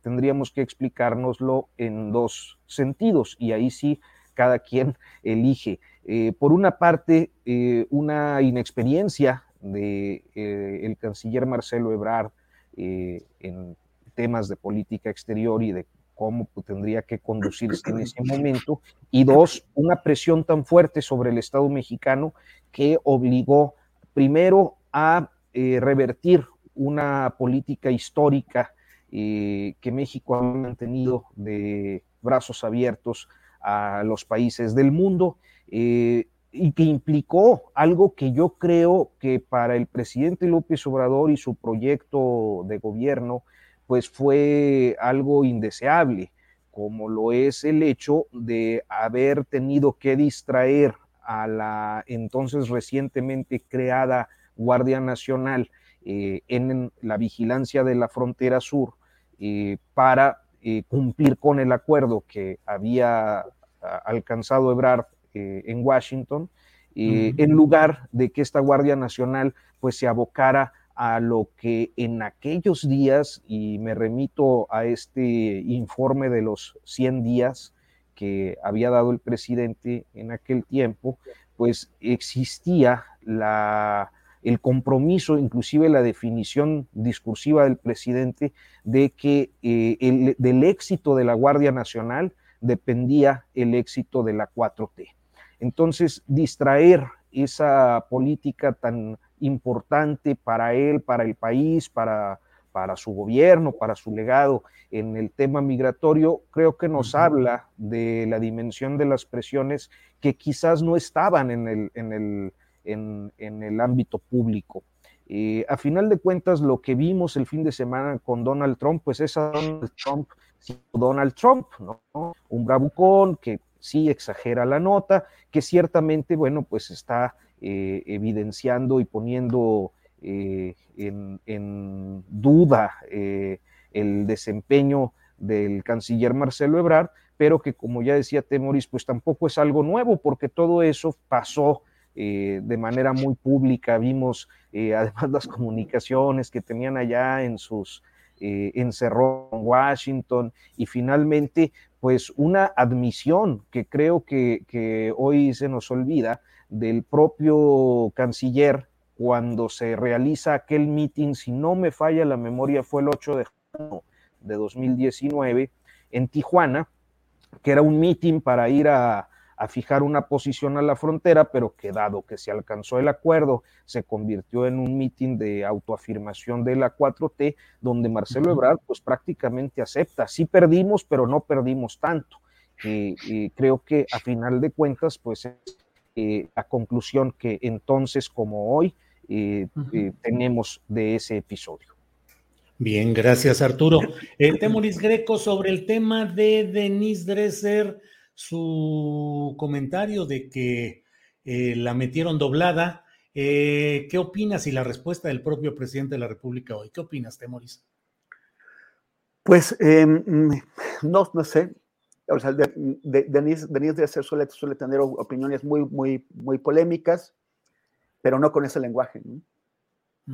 tendríamos que explicárnoslo en dos sentidos y ahí sí cada quien elige. Eh, por una parte, eh, una inexperiencia del de, eh, canciller Marcelo Ebrard en temas de política exterior y de cómo tendría que conducirse en ese momento, y dos, una presión tan fuerte sobre el Estado mexicano que obligó primero a revertir una política histórica que México ha mantenido de brazos abiertos a los países del mundo eh, y que implicó algo que yo creo que para el presidente López Obrador y su proyecto de gobierno, pues fue algo indeseable, como lo es el hecho de haber tenido que distraer a la entonces recientemente creada Guardia Nacional eh, en la vigilancia de la frontera sur eh, para eh, cumplir con el acuerdo que había alcanzado Ebrard eh, en Washington, eh, en lugar de que esta Guardia Nacional pues se abocara a lo que en aquellos días, y me remito a este informe de los 100 días que había dado el presidente en aquel tiempo, pues existía la, el compromiso, inclusive la definición discursiva del presidente de que eh, el, del éxito de la Guardia Nacional dependía el éxito de la 4T. Entonces, distraer esa política tan importante para él, para el país, para, para su gobierno, para su legado en el tema migratorio, creo que nos habla de la dimensión de las presiones que quizás no estaban en el, en el en, el ámbito público. Eh, a final de cuentas, lo que vimos el fin de semana con Donald Trump, pues es a Donald Trump, Donald Trump, ¿no? Un bravucón que sí exagera la nota, que ciertamente, bueno, pues está eh, evidenciando y poniendo eh, en, duda el desempeño del canciller Marcelo Ebrard, pero que como ya decía Temoris, pues tampoco es algo nuevo, porque todo eso pasó eh, de manera muy pública. Vimos eh, además las comunicaciones que tenían allá en sus eh, en Washington y finalmente pues una admisión que creo que, que hoy se nos olvida del propio canciller cuando se realiza aquel meeting, si no me falla la memoria, fue el 8 de junio de 2019 en Tijuana, que era un meeting para ir a, a fijar una posición a la frontera, pero que dado que se alcanzó el acuerdo, se convirtió en un mitin de autoafirmación de la 4T, donde Marcelo Ebrard pues prácticamente acepta, sí perdimos, pero no perdimos tanto. y creo que a final de cuentas, pues es eh, la conclusión que entonces como hoy eh, eh, tenemos de ese episodio. Bien, gracias Arturo. Temoris Greco sobre el tema de Denise Dresser su comentario de que eh, la metieron doblada. Eh, ¿Qué opinas y la respuesta del propio presidente de la República hoy? ¿Qué opinas, Temoris? Pues em, no, no sé. O sea, de, de, Denise, de ser suele, suele, tener opiniones muy, muy, muy polémicas, pero no con ese lenguaje.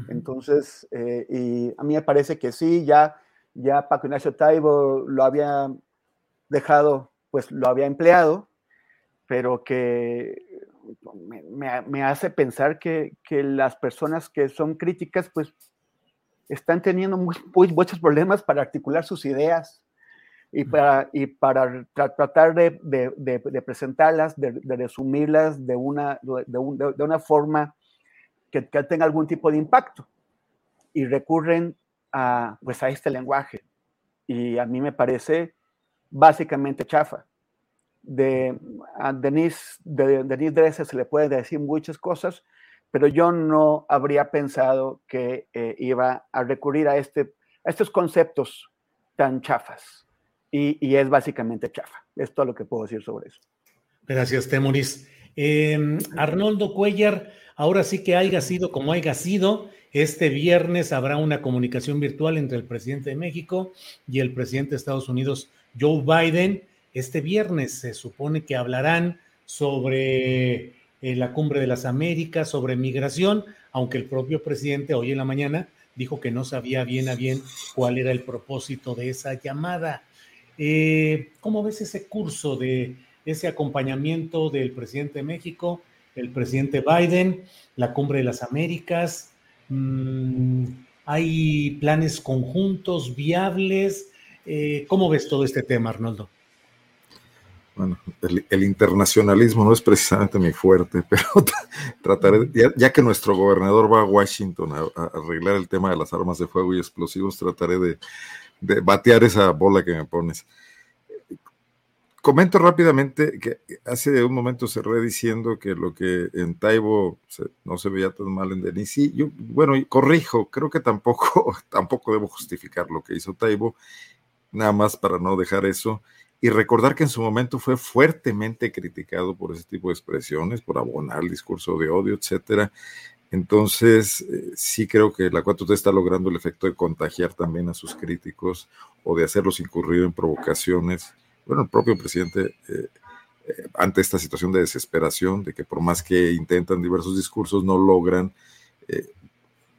Entonces, eh, y a mí me parece que sí, ya, ya Paco Ignacio Taibo lo había dejado pues lo había empleado, pero que me, hace pensar que, las personas que son críticas, pues están teniendo muy, muchos problemas para articular sus ideas y para, y para tratar de, presentarlas, de, resumirlas de una, de, una forma que, que, tenga algún tipo de impacto. Y recurren a, pues, a este lenguaje. Y a mí me parece básicamente chafa. De a Denise, de, Denise Dresser se le puede decir muchas cosas, pero yo no habría pensado que eh, iba a recurrir a, este, a estos conceptos tan chafas. Y, es básicamente chafa. Es todo lo que puedo decir sobre eso. Gracias, Temoris. Eh, Arnoldo Cuellar, ahora sí que haya sido como haya sido, este viernes habrá una comunicación virtual entre el presidente de México y el presidente de Estados Unidos, Joe Biden. Este viernes se supone que hablarán sobre eh, la cumbre de las Américas, sobre migración, aunque el propio presidente hoy en la mañana dijo que no sabía bien a bien cuál era el propósito de esa llamada. Eh, ¿Cómo ves ese curso de ese acompañamiento del presidente de México, el presidente Biden, la cumbre de las Américas? Mm, ¿Hay planes conjuntos viables? Eh, ¿Cómo ves todo este tema, Arnoldo? Bueno, el, internacionalismo no es precisamente mi fuerte, pero trataré, ya, que nuestro gobernador va a Washington a, arreglar el tema de las armas de fuego y explosivos, trataré de, batear esa bola que me pones. Comento rápidamente que hace un momento cerré diciendo que lo que en Taibo no se veía tan mal en Denis. yo, bueno, corrijo, creo que tampoco, tampoco debo justificar lo que hizo Taibo nada más para no dejar eso y recordar que en su momento fue fuertemente criticado por ese tipo de expresiones, por abonar el discurso de odio, etcétera. Entonces, eh, sí creo que la 4T está logrando el efecto de contagiar también a sus críticos o de hacerlos incurrir en provocaciones. Bueno, el propio presidente, eh, eh, ante esta situación de desesperación, de que por más que intentan diversos discursos, no logran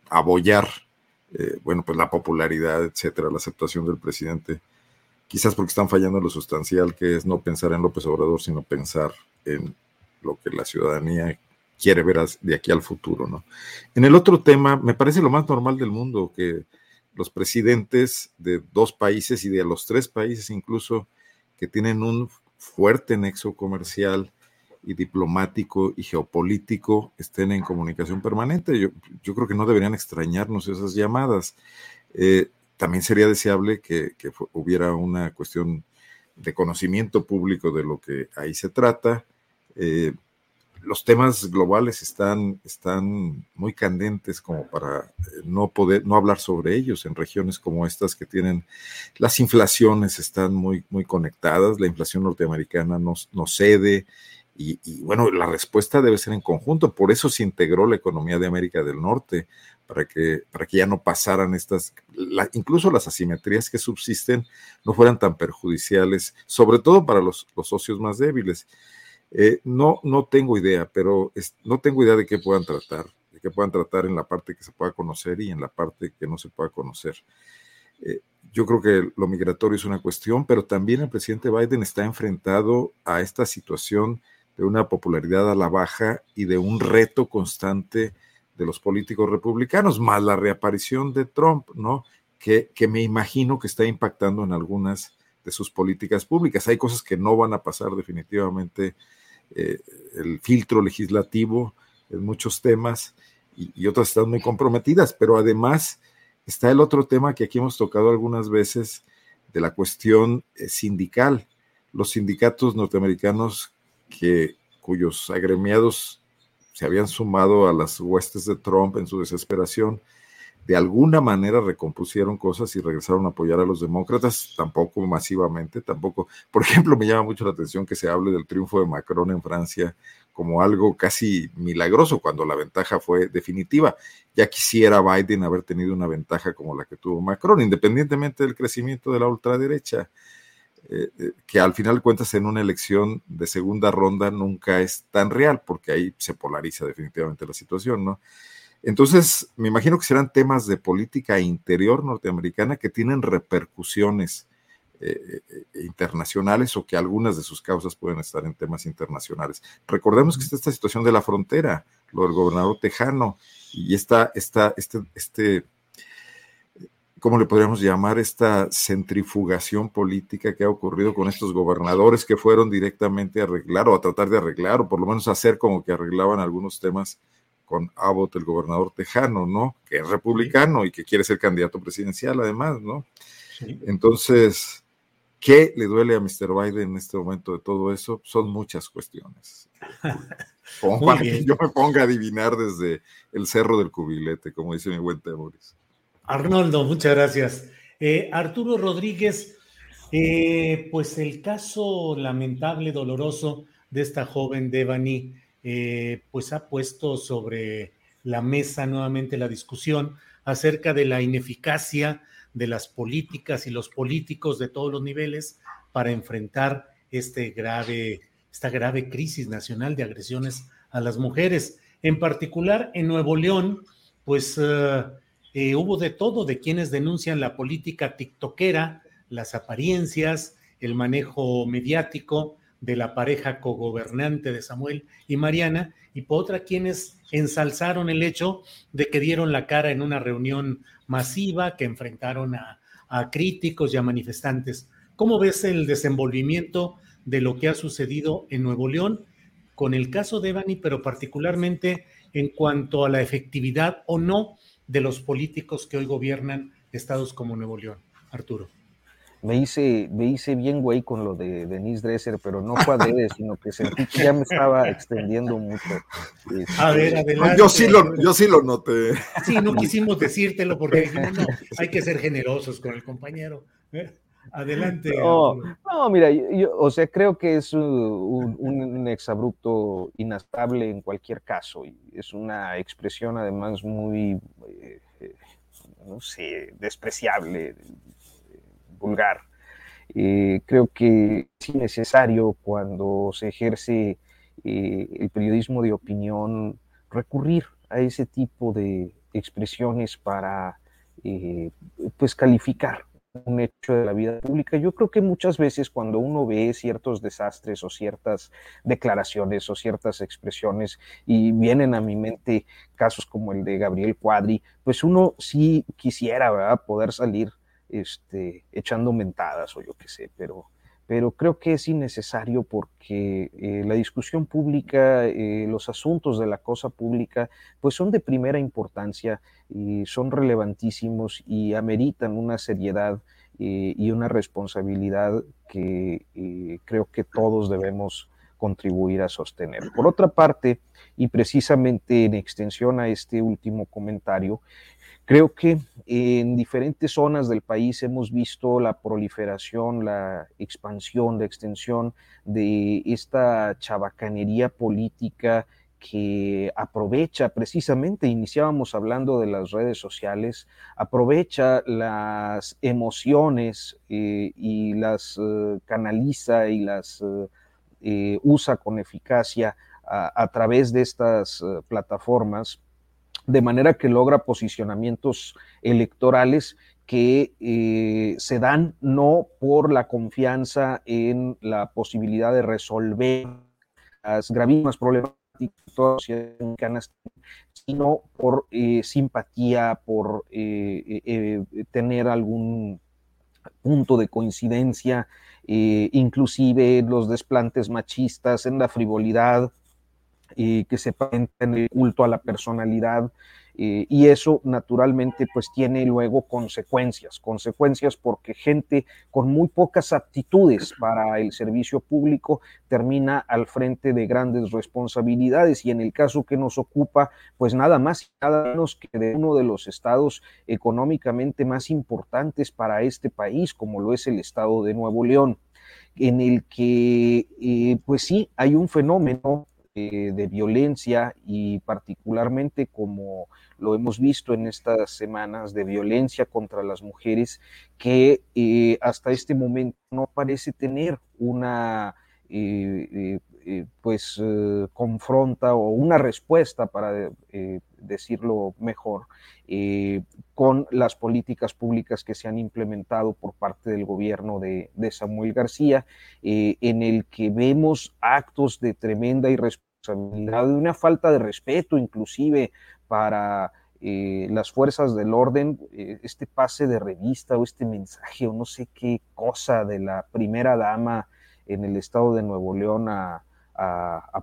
abollar eh, bueno, pues la popularidad, etcétera, la aceptación del presidente, quizás porque están fallando en lo sustancial, que es no pensar en López Obrador, sino pensar en lo que la ciudadanía quiere ver de aquí al futuro, ¿no? En el otro tema, me parece lo más normal del mundo que los presidentes de dos países y de los tres países incluso que tienen un fuerte nexo comercial, y diplomático y geopolítico estén en comunicación permanente. Yo, yo creo que no deberían extrañarnos esas llamadas. Eh, también sería deseable que, hubiera una cuestión de conocimiento público de lo que ahí se trata. Eh, los temas globales están, están muy candentes como para eh, no poder, no hablar sobre ellos en regiones como estas que tienen, las inflaciones están muy, muy conectadas, la inflación norteamericana no, no cede, y, bueno, la respuesta debe ser en conjunto. Por eso se integró la economía de América del Norte, para que, para que ya no pasaran estas, incluso las asimetrías que subsisten no fueran tan perjudiciales, sobre todo para los, socios más débiles. Eh, no, no tengo idea, pero no tengo idea de qué puedan tratar, de qué puedan tratar en la parte que se pueda conocer y en la parte que no se pueda conocer. Eh, yo creo que lo migratorio es una cuestión, pero también el presidente Biden está enfrentado a esta situación de una popularidad a la baja y de un reto constante de los políticos republicanos, más la reaparición de Trump, ¿no? Que, que, me imagino que está impactando en algunas de sus políticas públicas. Hay cosas que no van a pasar definitivamente eh, el filtro legislativo en muchos temas y, otras están muy comprometidas, pero además está el otro tema que aquí hemos tocado algunas veces de la cuestión eh, sindical. Los sindicatos norteamericanos que, cuyos agremiados se habían sumado a las huestes de Trump en su desesperación, de alguna manera recompusieron cosas y regresaron a apoyar a los demócratas, tampoco masivamente, tampoco. Por ejemplo, me llama mucho la atención que se hable del triunfo de Macron en Francia como algo casi milagroso cuando la ventaja fue definitiva. Ya quisiera Biden haber tenido una ventaja como la que tuvo Macron, independientemente del crecimiento de la ultraderecha. Eh, eh, que al final cuentas en una elección de segunda ronda nunca es tan real, porque ahí se polariza definitivamente la situación, ¿no? Entonces, me imagino que serán temas de política interior norteamericana que tienen repercusiones eh, internacionales o que algunas de sus causas pueden estar en temas internacionales. Recordemos que está esta situación de la frontera, lo del gobernador tejano y esta, esta, este, este ¿cómo le podríamos llamar esta centrifugación política que ha ocurrido con estos gobernadores que fueron directamente a arreglar o a tratar de arreglar o por lo menos hacer como que arreglaban algunos temas con Abbott, el gobernador tejano, ¿no? Que es republicano y que quiere ser candidato presidencial además, ¿no? Entonces, ¿qué le duele a Mr. Biden en este momento de todo eso? Son muchas cuestiones. Como para que yo me ponga a adivinar desde el cerro del cubilete, como dice mi buen Temoris. Arnoldo, muchas gracias. Eh, Arturo Rodríguez, eh, pues el caso lamentable, doloroso de esta joven Devani, eh, pues ha puesto sobre la mesa nuevamente la discusión acerca de la ineficacia de las políticas y los políticos de todos los niveles para enfrentar este grave, esta grave crisis nacional de agresiones a las mujeres. En particular, en Nuevo León, pues eh, hubo de todo, de quienes denuncian la política tiktokera, las apariencias, el manejo mediático de la pareja cogobernante de Samuel y Mariana, y por otra quienes ensalzaron el hecho de que dieron la cara en una reunión masiva, que enfrentaron a, a críticos y a manifestantes. ¿Cómo ves el desenvolvimiento de lo que ha sucedido en Nuevo León con el caso de Evani, pero particularmente en cuanto a la efectividad o no de los políticos que hoy gobiernan estados como Nuevo León. Arturo. Me hice, me hice bien güey con lo de Denise Dresser, pero no fue adrede, sino que sentí que ya me estaba extendiendo mucho. a ver, este, adelante. Yo sí lo, yo sí lo noté. Sí, no quisimos decírtelo porque hay que ser generosos con el compañero. ¿Eh? Adelante. No, no mira, yo, o sea, creo que es un, un, exabrupto inestable en cualquier caso. Y es una expresión además muy, eh, no sé, despreciable, vulgar. Eh, creo que es innecesario cuando se ejerce eh, el periodismo de opinión recurrir a ese tipo de expresiones para pues calificar un hecho de la vida pública. Yo creo que muchas veces cuando uno ve ciertos desastres o ciertas declaraciones o ciertas expresiones y vienen a mi mente casos como el de Gabriel Cuadri, pues uno sí quisiera poder salir este, echando mentadas o yo qué sé, pero pero creo que es innecesario porque eh, la discusión pública, eh, los asuntos de la cosa pública, pues son de primera importancia y son relevantísimos y ameritan una seriedad eh, y una responsabilidad que creo que todos debemos contribuir a sostener. Por otra parte, y precisamente en extensión a este último comentario, Creo que en diferentes zonas del país hemos visto la proliferación, la expansión, la extensión de esta chabacanería política que aprovecha precisamente, iniciábamos hablando de las redes sociales, aprovecha las emociones eh, y las eh, canaliza y las eh, usa con eficacia a, través de estas plataformas, de manera que logra posicionamientos electorales que se dan no por la confianza en la posibilidad de resolver las gravísimas problemáticas sino por eh, simpatía, por eh, eh, tener algún punto de coincidencia, inclusive los desplantes machistas, en la frivolidad, que se en el culto a la personalidad, eh, y eso naturalmente pues tiene luego consecuencias, consecuencias porque gente con muy pocas aptitudes para el servicio público termina al frente de grandes responsabilidades y en el caso que nos ocupa pues nada más y nada menos que de uno de los estados económicamente más importantes para este país como lo es el estado de Nuevo León en el que eh, pues sí hay un fenómeno eh, de violencia y particularmente como lo hemos visto en estas semanas de violencia contra las mujeres que eh, hasta este momento no parece tener una eh, pues confronta o una respuesta para decirlo mejor con las políticas públicas que se han implementado por parte del gobierno de, Samuel García en el que vemos actos de tremenda irresponsabilidad de una falta de respeto inclusive para eh, las fuerzas del orden, eh, este pase de revista o este mensaje o no sé qué cosa de la primera dama en el estado de Nuevo León a,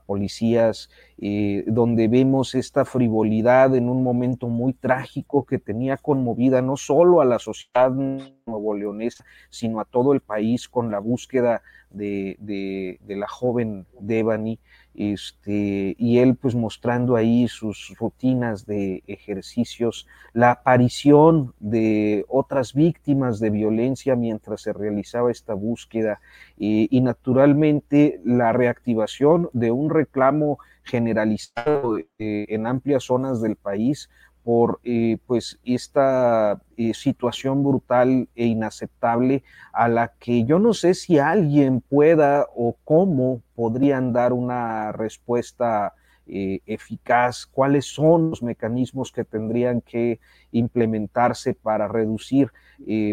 policías, eh, donde vemos esta frivolidad en un momento muy trágico que tenía conmovida no solo a la sociedad nuevo leonesa, sino a todo el país con la búsqueda de, de, de la joven Devani este, y él pues mostrando ahí sus rutinas de ejercicios, la aparición de otras víctimas de violencia mientras se realizaba esta búsqueda y naturalmente la reactivación de un reclamo generalizado eh, en amplias zonas del país por eh, pues esta eh, situación brutal e inaceptable a la que yo no sé si alguien pueda o cómo podrían dar una respuesta eh, eficaz, cuáles son los mecanismos que tendrían que implementarse para reducir,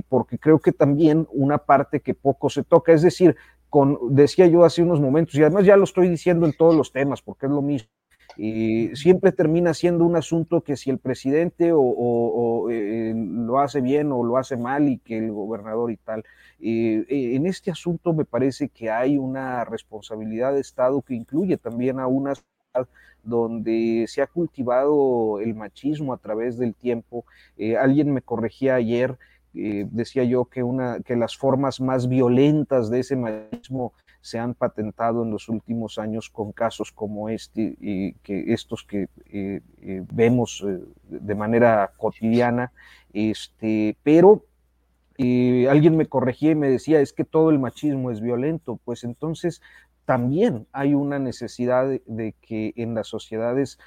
porque creo que también una parte que poco se toca, es decir, con, decía yo hace unos momentos, y además ya lo estoy diciendo en todos los temas, porque es lo mismo, siempre termina siendo un asunto que si el presidente o, eh, lo hace bien o lo hace mal y que el gobernador y tal. Eh, eh, en este asunto me parece que hay una responsabilidad de Estado que incluye también a una donde se ha cultivado el machismo a través del tiempo. alguien me corregía ayer, decía yo que, una, que las formas más violentas de ese machismo se han patentado en los últimos años con casos como este, y que estos que eh, eh, vemos eh, de manera cotidiana, este, pero alguien me corregía y me decía, es que todo el machismo es violento, pues entonces también hay una necesidad de que en las sociedades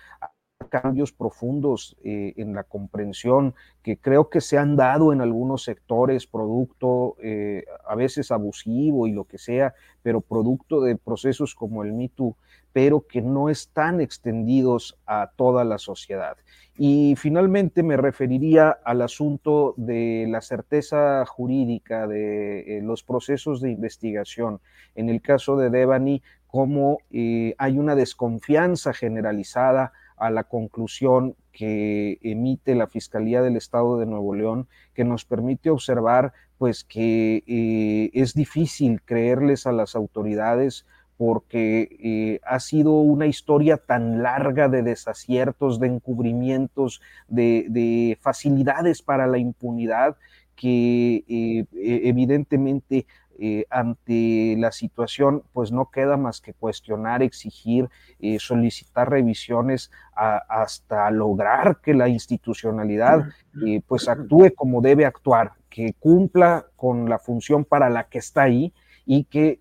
cambios profundos eh, en la comprensión que creo que se han dado en algunos sectores, producto eh, a veces abusivo y lo que sea, pero producto de procesos como el MeToo, pero que no están extendidos a toda la sociedad. Y finalmente me referiría al asunto de la certeza jurídica de eh, los procesos de investigación. En el caso de Devani, cómo hay una desconfianza generalizada a la conclusión que emite la Fiscalía del Estado de Nuevo León, que nos permite observar pues que eh, es difícil creerles a las autoridades porque eh, ha sido una historia tan larga de desaciertos, de encubrimientos, de, facilidades para la impunidad, que eh, e, evidentemente eh, ante la situación, pues no queda más que cuestionar, exigir, eh, solicitar revisiones hasta lograr que la institucionalidad eh, pues actúe como debe actuar, que cumpla con la función para la que está ahí y que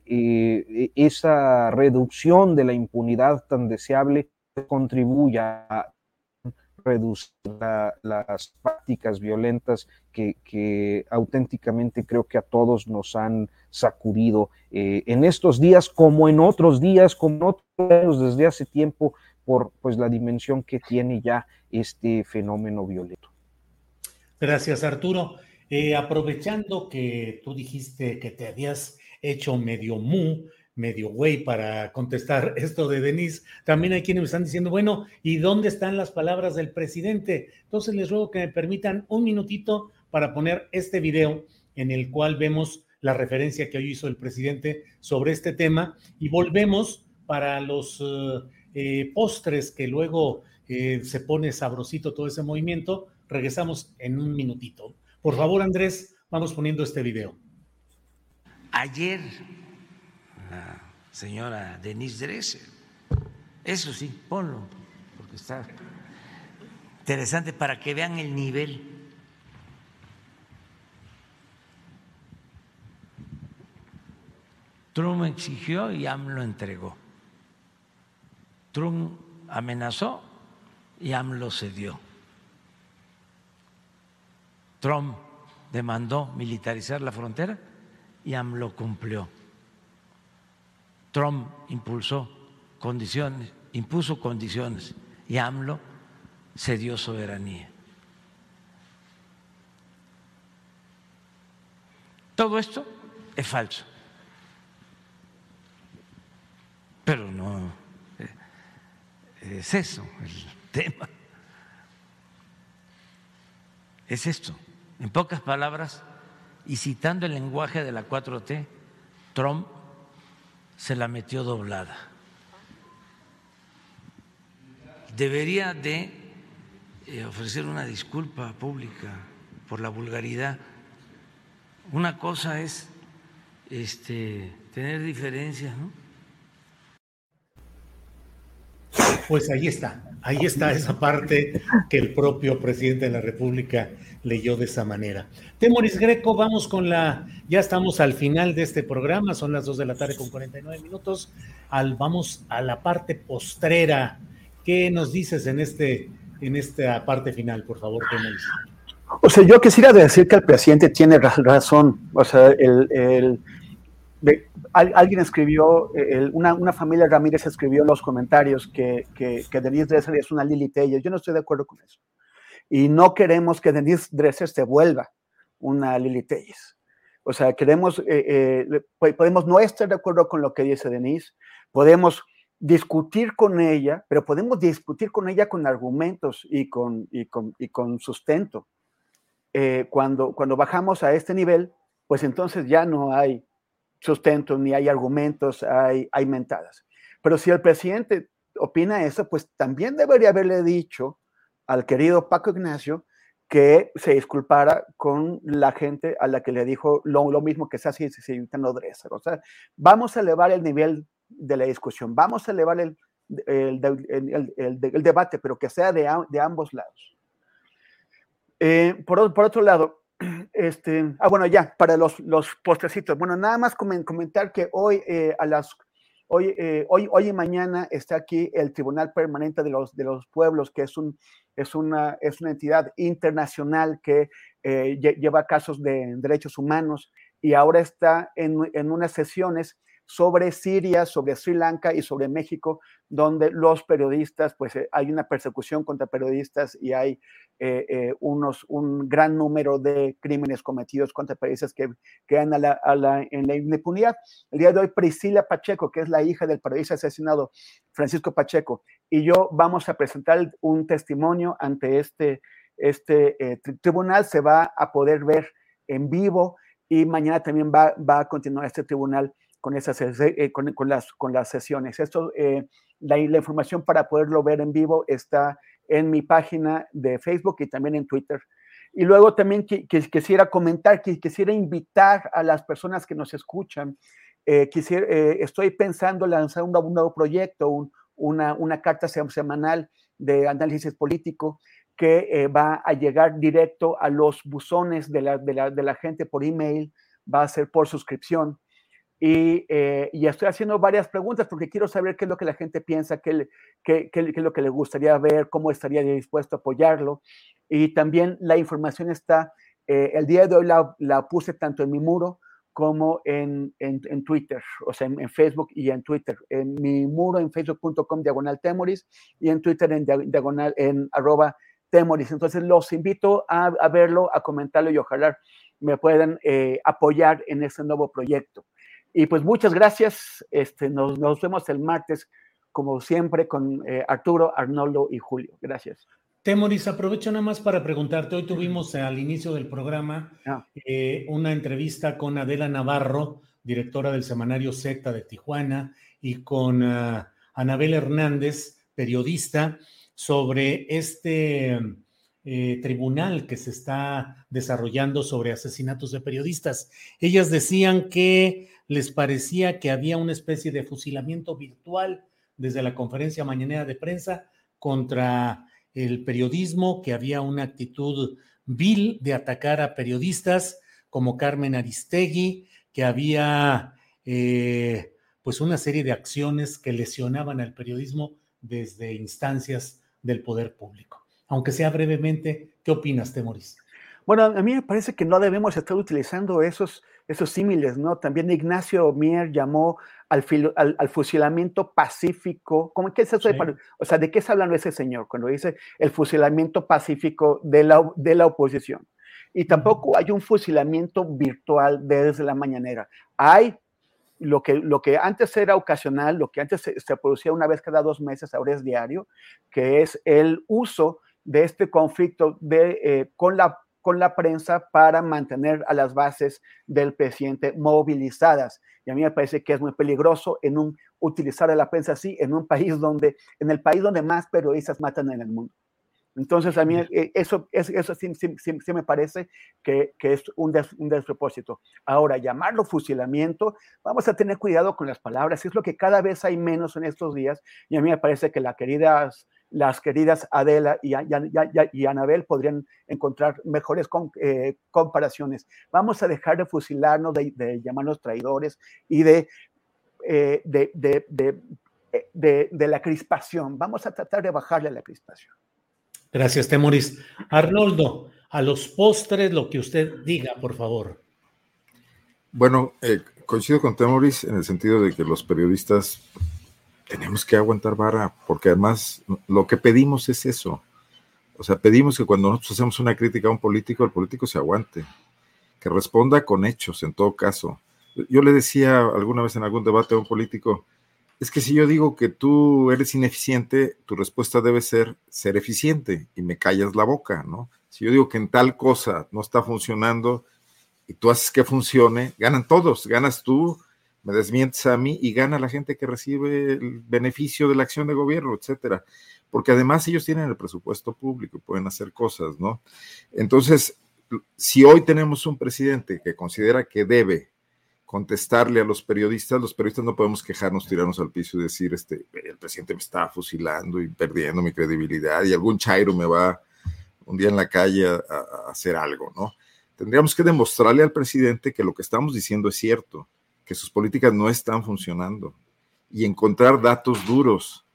esa reducción de la impunidad tan deseable contribuya a reducir las prácticas violentas que, auténticamente creo que a todos nos han sacudido eh, en estos días como en otros días, como en otros años desde hace tiempo, por pues la dimensión que tiene ya este fenómeno violento. Gracias, Arturo. Eh, aprovechando que tú dijiste que te habías hecho medio mu, medio güey para contestar esto de Denise, también hay quienes me están diciendo, bueno, ¿y dónde están las palabras del presidente? Entonces les ruego que me permitan un minutito para poner este video en el cual vemos la referencia que hoy hizo el presidente sobre este tema y volvemos para los eh, eh, postres que luego eh, se pone sabrosito todo ese movimiento. Regresamos en un minutito. Por favor, Andrés, vamos poniendo este video. Ayer señora Denise Dresser, eso sí, ponlo, porque está interesante para que vean el nivel. Trump exigió y AMLO entregó. Trump amenazó y AMLO cedió. Trump demandó militarizar la frontera y AMLO cumplió. Trump impulsó condiciones, impuso condiciones y AMLO cedió soberanía. Todo esto es falso. Pero no es eso el tema. Es esto. En pocas palabras, y citando el lenguaje de la 4T, Trump se la metió doblada. Debería de eh, ofrecer una disculpa pública por la vulgaridad. Una cosa es este, tener diferencias, ¿no? Pues ahí está, ahí está esa parte que el propio presidente de la República leyó de esa manera. Temoris Greco, vamos con la, ya estamos al final de este programa, son las dos de la tarde con 49 minutos, al, vamos a la parte postrera. ¿Qué nos dices en, este, en esta parte final, por favor, Temoris? O sea, yo quisiera decir que el presidente tiene razón, o sea, el alguien escribió, eh, una, familia Ramírez escribió en los comentarios que, Denise Dresser es una Lili Telles. Yo no estoy de acuerdo con eso. Y no queremos que Denise Dresser se vuelva una Lili Telles. O sea, queremos, eh, eh, podemos no estar de acuerdo con lo que dice Denise, podemos discutir con ella, pero podemos discutir con ella con argumentos y con, y con, y con sustento. cuando, cuando bajamos a este nivel, pues entonces ya no hay sustento, ni hay argumentos, hay, hay mentadas. Pero si el presidente opina eso, pues también debería haberle dicho al querido Paco Ignacio que se disculpara con la gente a la que le dijo lo, lo mismo que se hace si Dresser. O sea, vamos a elevar el nivel de la discusión, vamos a elevar el, el, el, debate, pero que sea de, de ambos lados. Eh, por, por, otro lado, este, ah, bueno, ya, para los, los postrecitos. Bueno, nada más comentar que hoy eh, a las hoy, eh, hoy, hoy y mañana está aquí el Tribunal Permanente de los, de los Pueblos, que es, un, es, una, es una entidad internacional que eh, lleva casos de derechos humanos y ahora está en, en unas sesiones sobre Siria, sobre Sri Lanka y sobre México, donde los periodistas, pues eh, hay una persecución contra periodistas y hay eh, eh, unos, un gran número de crímenes cometidos contra periodistas que quedan a la, en la impunidad. El día de hoy, Priscila Pacheco, que es la hija del periodista asesinado Francisco Pacheco, y yo vamos a presentar un testimonio ante este, este tribunal, se va a poder ver en vivo y mañana también va, va a continuar este tribunal con, esas, eh, con, las, con las sesiones. Esto, eh, la, la, información para poderlo ver en vivo está en mi página de Facebook y también en Twitter. Y luego también que, quisiera comentar, que quisiera invitar a las personas que nos escuchan. Eh, quisiera, estoy pensando lanzar un, nuevo proyecto, un, una, una, carta semanal de análisis político que va a llegar directo a los buzones de la, de la, de la gente por email, va a ser por suscripción y, eh, y, estoy haciendo varias preguntas porque quiero saber qué es lo que la gente piensa, qué, qué, qué, qué, es lo que le gustaría ver, cómo estaría dispuesto a apoyarlo. Y también la información está, eh, el día de hoy la, la, puse tanto en mi muro como en, en, en Twitter, o sea, en, en, Facebook y en Twitter. En mi muro en facebook.com diagonal temoris y en Twitter en diagonal en arroba temoris. Entonces los invito a, a verlo, a comentarlo y ojalá me puedan eh, apoyar en este nuevo proyecto. Y pues muchas gracias. Este, nos, nos vemos el martes, como siempre, con eh, Arturo, Arnoldo y Julio. Gracias. Temoris, aprovecho nada más para preguntarte. Hoy tuvimos al inicio del programa ah. eh, una entrevista con Adela Navarro, directora del semanario Z de Tijuana, y con uh, Anabel Hernández, periodista, sobre este eh, tribunal que se está desarrollando sobre asesinatos de periodistas. Ellas decían que les parecía que había una especie de fusilamiento virtual desde la conferencia mañanera de prensa contra el periodismo, que había una actitud vil de atacar a periodistas como Carmen Aristegui, que había eh, pues una serie de acciones que lesionaban al periodismo desde instancias del poder público aunque sea brevemente. ¿Qué opinas, Temoris? Bueno, a mí me parece que no debemos estar utilizando esos, esos símiles, ¿no? También Ignacio Mier llamó al, al, al fusilamiento pacífico. ¿Cómo, ¿Qué es eso? Sí. De, o sea, ¿de qué está hablando ese señor cuando dice el fusilamiento pacífico de la, de la oposición? Y tampoco hay un fusilamiento virtual desde la mañanera. Hay lo que, lo que antes era ocasional, lo que antes se, se producía una vez cada dos meses, ahora es diario, que es el uso de este conflicto de, eh, con, la, con la prensa para mantener a las bases del presidente movilizadas. Y a mí me parece que es muy peligroso en un, utilizar a la prensa así en un país donde, en el país donde más periodistas matan en el mundo. Entonces, a mí eh, eso, eso sí, sí, sí, me parece que, que es un, des, un, despropósito. Ahora, llamarlo fusilamiento, vamos a tener cuidado con las palabras, es lo que cada vez hay menos en estos días, y a mí me parece que la querida las queridas Adela y, y, y, Anabel podrían encontrar mejores con, eh, comparaciones. Vamos a dejar de fusilarnos, de, de llamarnos traidores y de, eh, de, de, de, la crispación. Vamos a tratar de bajarle a la crispación. Gracias, Temoris. Arnoldo, a los postres, lo que usted diga, por favor. Bueno, eh, coincido con Temoris en el sentido de que los periodistas tenemos que aguantar vara, porque además lo que pedimos es eso. O sea, pedimos que cuando nosotros hacemos una crítica a un político, el político se aguante, que responda con hechos en todo caso. Yo le decía alguna vez en algún debate a un político, es que si yo digo que tú eres ineficiente, tu respuesta debe ser ser eficiente y me callas la boca, ¿no? Si yo digo que en tal cosa no está funcionando y tú haces que funcione, ganan todos, ganas tú, me desmientes a mí y gana la gente que recibe el beneficio de la acción de gobierno, etcétera. Porque además ellos tienen el presupuesto público y pueden hacer cosas, ¿no? Entonces, si hoy tenemos un presidente que considera que debe contestarle a los periodistas, los periodistas no podemos quejarnos, tirarnos al piso y decir, este, el presidente me está fusilando y perdiendo mi credibilidad y algún chairo me va un día en la calle a, a hacer algo, ¿no? Tendríamos que demostrarle al presidente que lo que estamos diciendo es cierto que sus políticas no están funcionando y encontrar datos duros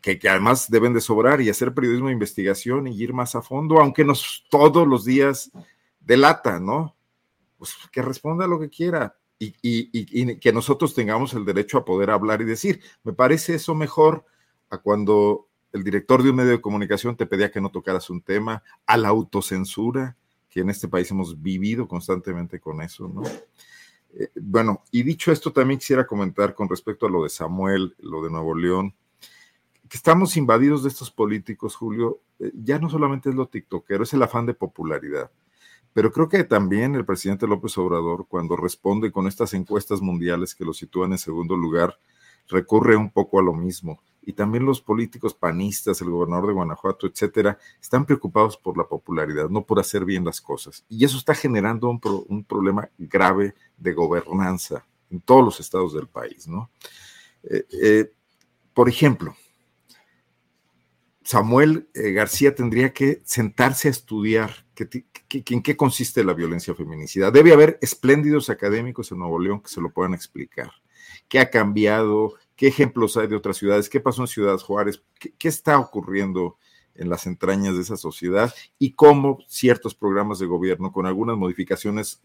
que, que, además deben de sobrar y hacer periodismo de investigación y ir más a fondo, aunque nos todos los días delata, ¿no? Pues que responda lo que quiera y, y, y, que nosotros tengamos el derecho a poder hablar y decir. Me parece eso mejor a cuando el director de un medio de comunicación te pedía que no tocaras un tema, a la autocensura, que en este país hemos vivido constantemente con eso, ¿no? Eh, bueno, y dicho esto, también quisiera comentar con respecto a lo de Samuel, lo de Nuevo León, que estamos invadidos de estos políticos, Julio, eh, ya no solamente es lo tiktokero, es el afán de popularidad. Pero creo que también el presidente López Obrador, cuando responde con estas encuestas mundiales que lo sitúan en segundo lugar, recurre un poco a lo mismo y también los políticos panistas, el gobernador de Guanajuato, etcétera, están preocupados por la popularidad, no por hacer bien las cosas. Y eso está generando un, pro, un problema grave de gobernanza en todos los estados del país, ¿no? Eh, eh, por ejemplo, Samuel eh, García tendría que sentarse a estudiar ¿En qué consiste la violencia feminicida? Debe haber espléndidos académicos en Nuevo León que se lo puedan explicar. ¿Qué ha cambiado? ¿Qué ejemplos hay de otras ciudades? ¿Qué pasó en Ciudad Juárez? ¿Qué, está ocurriendo en las entrañas de esa sociedad? Y cómo ciertos programas de gobierno, con algunas modificaciones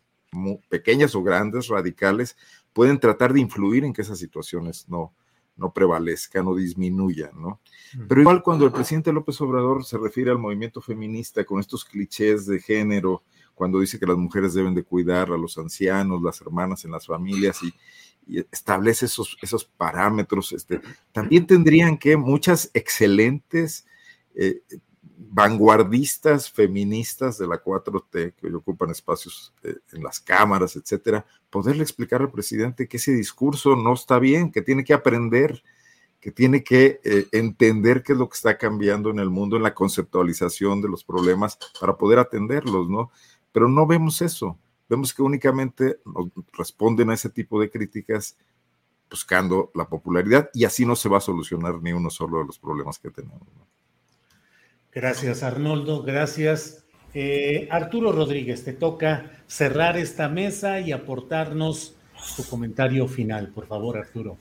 pequeñas o grandes, radicales, pueden tratar de influir en que esas situaciones no, no prevalezcan o disminuyan, ¿no? Pero igual cuando el presidente López Obrador se refiere al movimiento feminista con estos clichés de género, cuando dice que las mujeres deben de cuidar a los ancianos, las hermanas en las familias y, establece esos, esos parámetros, este, también tendrían que muchas excelentes eh, vanguardistas feministas de la 4T que hoy ocupan espacios eh, en las cámaras, etcétera, poderle explicar al presidente que ese discurso no está bien, que tiene que aprender, que tiene que eh, entender qué es lo que está cambiando en el mundo, en la conceptualización de los problemas para poder atenderlos, ¿no? Pero no vemos eso. Vemos que únicamente responden a ese tipo de críticas buscando la popularidad y así no se va a solucionar ni uno solo de los problemas que tenemos. ¿no? Gracias, Arnoldo. Gracias. Eh, Arturo Rodríguez, te toca cerrar esta mesa y aportarnos tu comentario final, por favor, Arturo.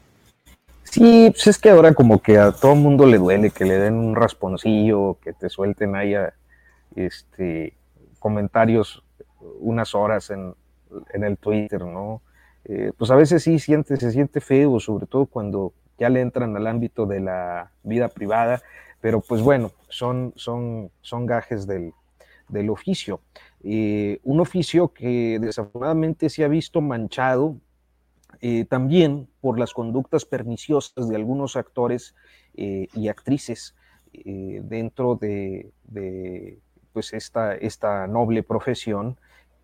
Sí, pues es que ahora como que a todo mundo le duele que le den un rasponcillo, que te suelten ahí este, comentarios unas horas en, el Twitter, ¿no? Eh, pues a veces sí siente, se siente feo, sobre todo cuando ya le entran al ámbito de la vida privada pero pues bueno, son, son, son gajes del, oficio. Eh, un oficio que desafortunadamente se ha visto manchado eh, también por las conductas perniciosas de algunos actores eh, y actrices dentro de, pues esta, esta noble profesión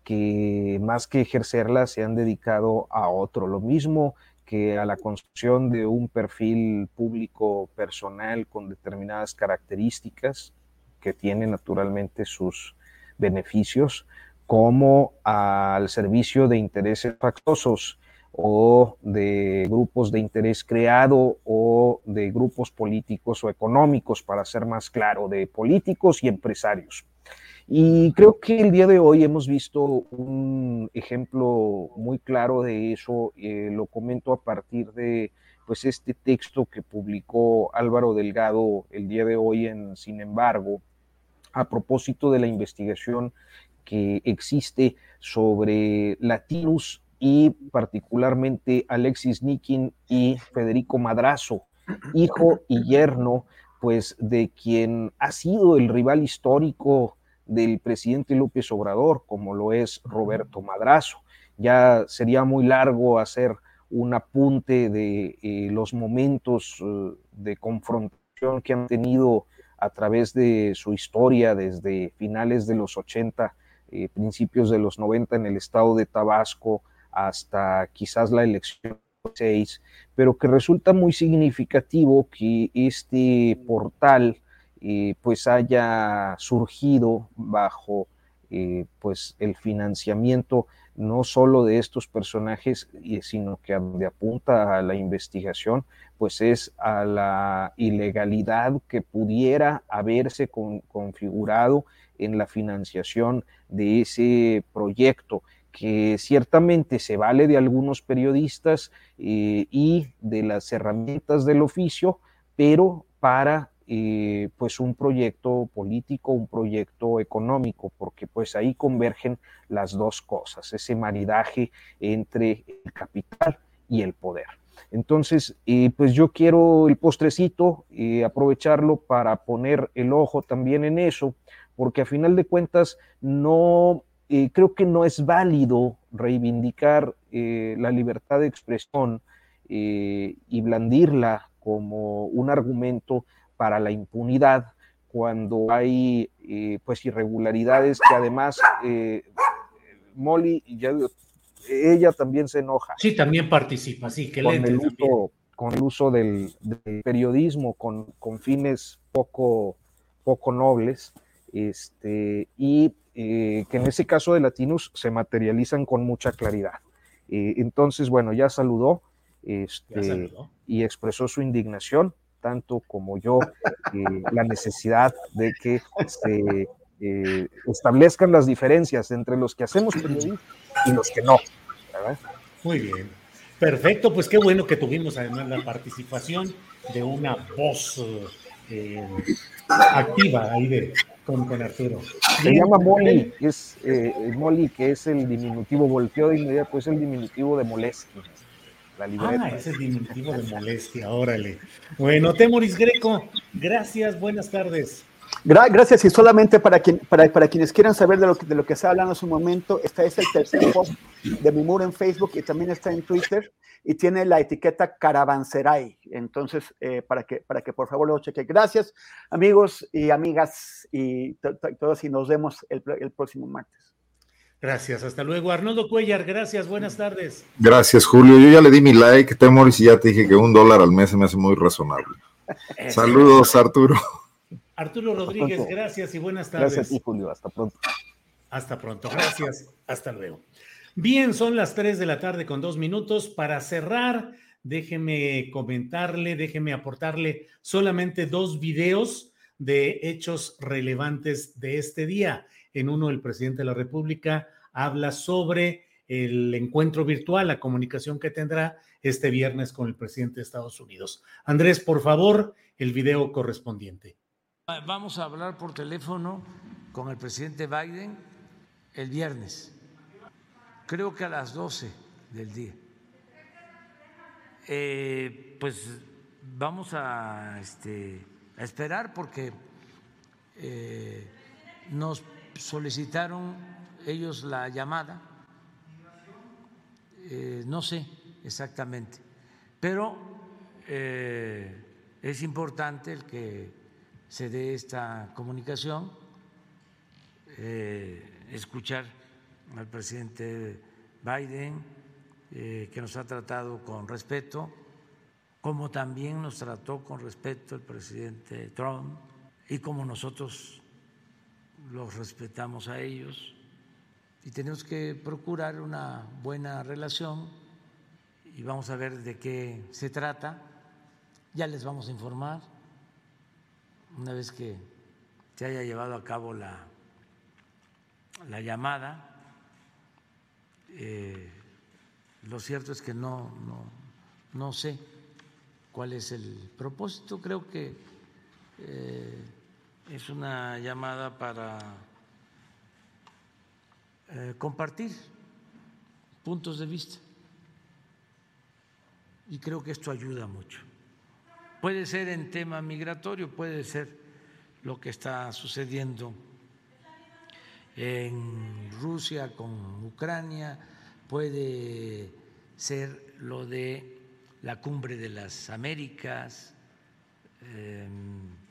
que más que ejercerla se han dedicado a otro. Lo mismo que a la construcción de un perfil público personal con determinadas características que tiene naturalmente sus beneficios, como al servicio de intereses factosos o de grupos de interés creado o de grupos políticos o económicos, para ser más claro, de políticos y empresarios. Y creo que el día de hoy hemos visto un ejemplo muy claro de eso. Eh, lo comento a partir de pues este texto que publicó Álvaro Delgado el día de hoy en Sin embargo, a propósito de la investigación que existe sobre Latinus y particularmente Alexis Nikin y Federico Madrazo, hijo y yerno, pues de quien ha sido el rival histórico del presidente López Obrador, como lo es Roberto Madrazo. Ya sería muy largo hacer un apunte de eh, los momentos eh, de confrontación que han tenido a través de su historia desde finales de los 80, eh, principios de los 90 en el estado de Tabasco hasta quizás la elección 6, pero que resulta muy significativo que este portal eh, pues haya surgido bajo eh, pues el financiamiento no solo de estos personajes, sino que donde apunta a la investigación, pues es a la ilegalidad que pudiera haberse configurado en la financiación de ese proyecto que ciertamente se vale de algunos periodistas eh, y de las herramientas del oficio, pero para eh, pues un proyecto político, un proyecto económico, porque pues ahí convergen las dos cosas, ese maridaje entre el capital y el poder. Entonces, eh, pues yo quiero el postrecito, eh, aprovecharlo para poner el ojo también en eso, porque a final de cuentas no, creo que no es válido reivindicar la libertad de expresión y blandirla como un argumento para la impunidad cuando hay eh, pues irregularidades que además eh, Molly ya, ella también se enoja. Sí, también participa, sí, que con, el uso, con el uso del, periodismo con, con, fines poco, poco nobles, este, y eh, que en ese caso de Latinos se materializan con mucha claridad. entonces, bueno, ya saludó, este, y expresó su indignación tanto como yo eh, la necesidad de que se eh, establezcan las diferencias entre los que hacemos periodismo y los que no. Muy bien. Perfecto, pues qué bueno que tuvimos además la participación de una voz eh, activa ahí de, con, Arturo. Se llama Molly, es eh, Molly, que es el diminutivo, volteó de inmediato, es el diminutivo de molestia. La Ah, es el diminutivo de molestia, órale. Bueno, Temoris Greco, gracias, buenas tardes. gracias, y solamente para, quien, para, para, quienes quieran saber de lo, que, de lo que está hablando hace un momento, este es el tercer post de mi muro en Facebook y también está en Twitter y tiene la etiqueta Caravanserai. Entonces, eh, para, que, para que por favor lo cheque. Gracias, amigos y amigas y todos, y nos vemos el, el próximo martes. Gracias, hasta luego. Arnoldo Cuellar, gracias, buenas tardes. Gracias, Julio. Yo ya le di mi like, Temoris, y ya te dije que un dólar al mes se me hace muy razonable. Saludos, Arturo. Arturo Rodríguez, gracias y buenas tardes. Gracias, Julio. Hasta pronto. Hasta pronto, gracias. Hasta luego. Bien, son las 3 de la tarde con dos minutos. Para cerrar, déjeme comentarle, déjeme aportarle solamente dos videos de hechos relevantes de este día. En uno, el presidente de la República habla sobre el encuentro virtual, la comunicación que tendrá este viernes con el presidente de Estados Unidos. Andrés, por favor, el video correspondiente. Vamos a hablar por teléfono con el presidente Biden el viernes creo que a las 12 del día. Eh, pues vamos a, este, a esperar porque eh, nos solicitaron ellos la llamada, eh, no sé exactamente, pero es importante el que se dé esta comunicación, escuchar al presidente Biden, eh, que nos ha tratado con respeto, como también nos trató con respeto el presidente Trump y como nosotros los respetamos a ellos. Y tenemos que procurar una buena relación y vamos a ver de qué se trata. Ya les vamos a informar una vez que se haya llevado a cabo la, la llamada eh, lo cierto es que no, no, sé cuál es el propósito. Creo que eh, es una llamada para eh, compartir puntos de vista. Y creo que esto ayuda mucho. Puede ser en tema migratorio, puede ser lo que está sucediendo en Rusia con Ucrania, puede ser lo de la cumbre de las Américas. Em,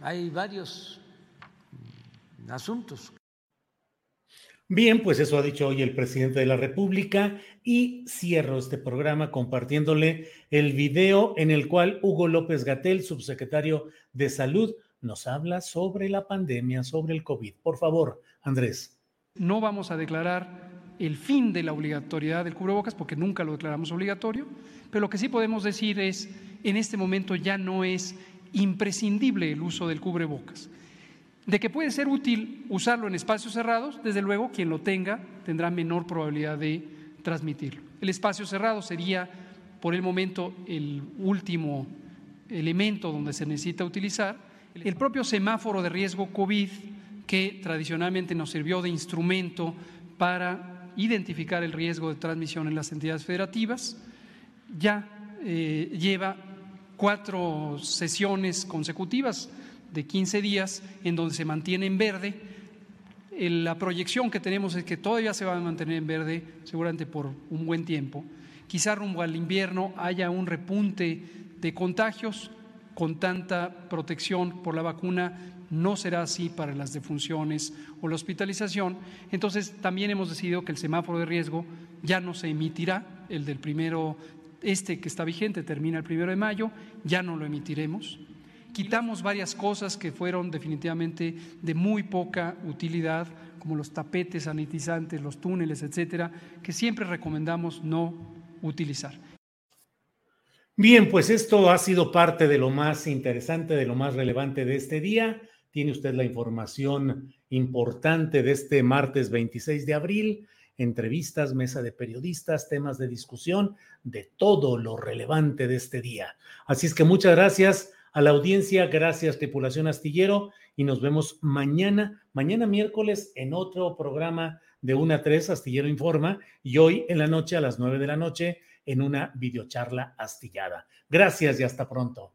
hay varios asuntos. Bien, pues eso ha dicho hoy el presidente de la República y cierro este programa compartiéndole el video en el cual Hugo López Gatel, subsecretario de Salud, nos habla sobre la pandemia, sobre el COVID. Por favor, Andrés. No vamos a declarar el fin de la obligatoriedad del cubrebocas porque nunca lo declaramos obligatorio, pero lo que sí podemos decir es, en este momento ya no es imprescindible el uso del cubrebocas. De que puede ser útil usarlo en espacios cerrados, desde luego quien lo tenga tendrá menor probabilidad de transmitirlo. El espacio cerrado sería por el momento el último elemento donde se necesita utilizar el propio semáforo de riesgo COVID, que tradicionalmente nos sirvió de instrumento para identificar el riesgo de transmisión en las entidades federativas, ya eh, lleva cuatro sesiones consecutivas de 15 días en donde se mantiene en verde. La proyección que tenemos es que todavía se va a mantener en verde seguramente por un buen tiempo. Quizá rumbo al invierno haya un repunte de contagios, con tanta protección por la vacuna no será así para las defunciones o la hospitalización. Entonces, también hemos decidido que el semáforo de riesgo ya no se emitirá, el del primero, este que está vigente termina el primero de mayo, ya no lo emitiremos. Quitamos varias cosas que fueron definitivamente de muy poca utilidad, como los tapetes sanitizantes, los túneles, etcétera, que siempre recomendamos no utilizar. Bien, pues esto ha sido parte de lo más interesante, de lo más relevante de este día. Tiene usted la información importante de este martes 26 de abril. Entrevistas, mesa de periodistas, temas de discusión, de todo lo relevante de este día. Así es que muchas gracias a la audiencia, gracias tripulación astillero y nos vemos mañana, mañana miércoles en otro programa de 1 a 3, Astillero Informa, y hoy en la noche a las 9 de la noche en una videocharla astillada. Gracias y hasta pronto.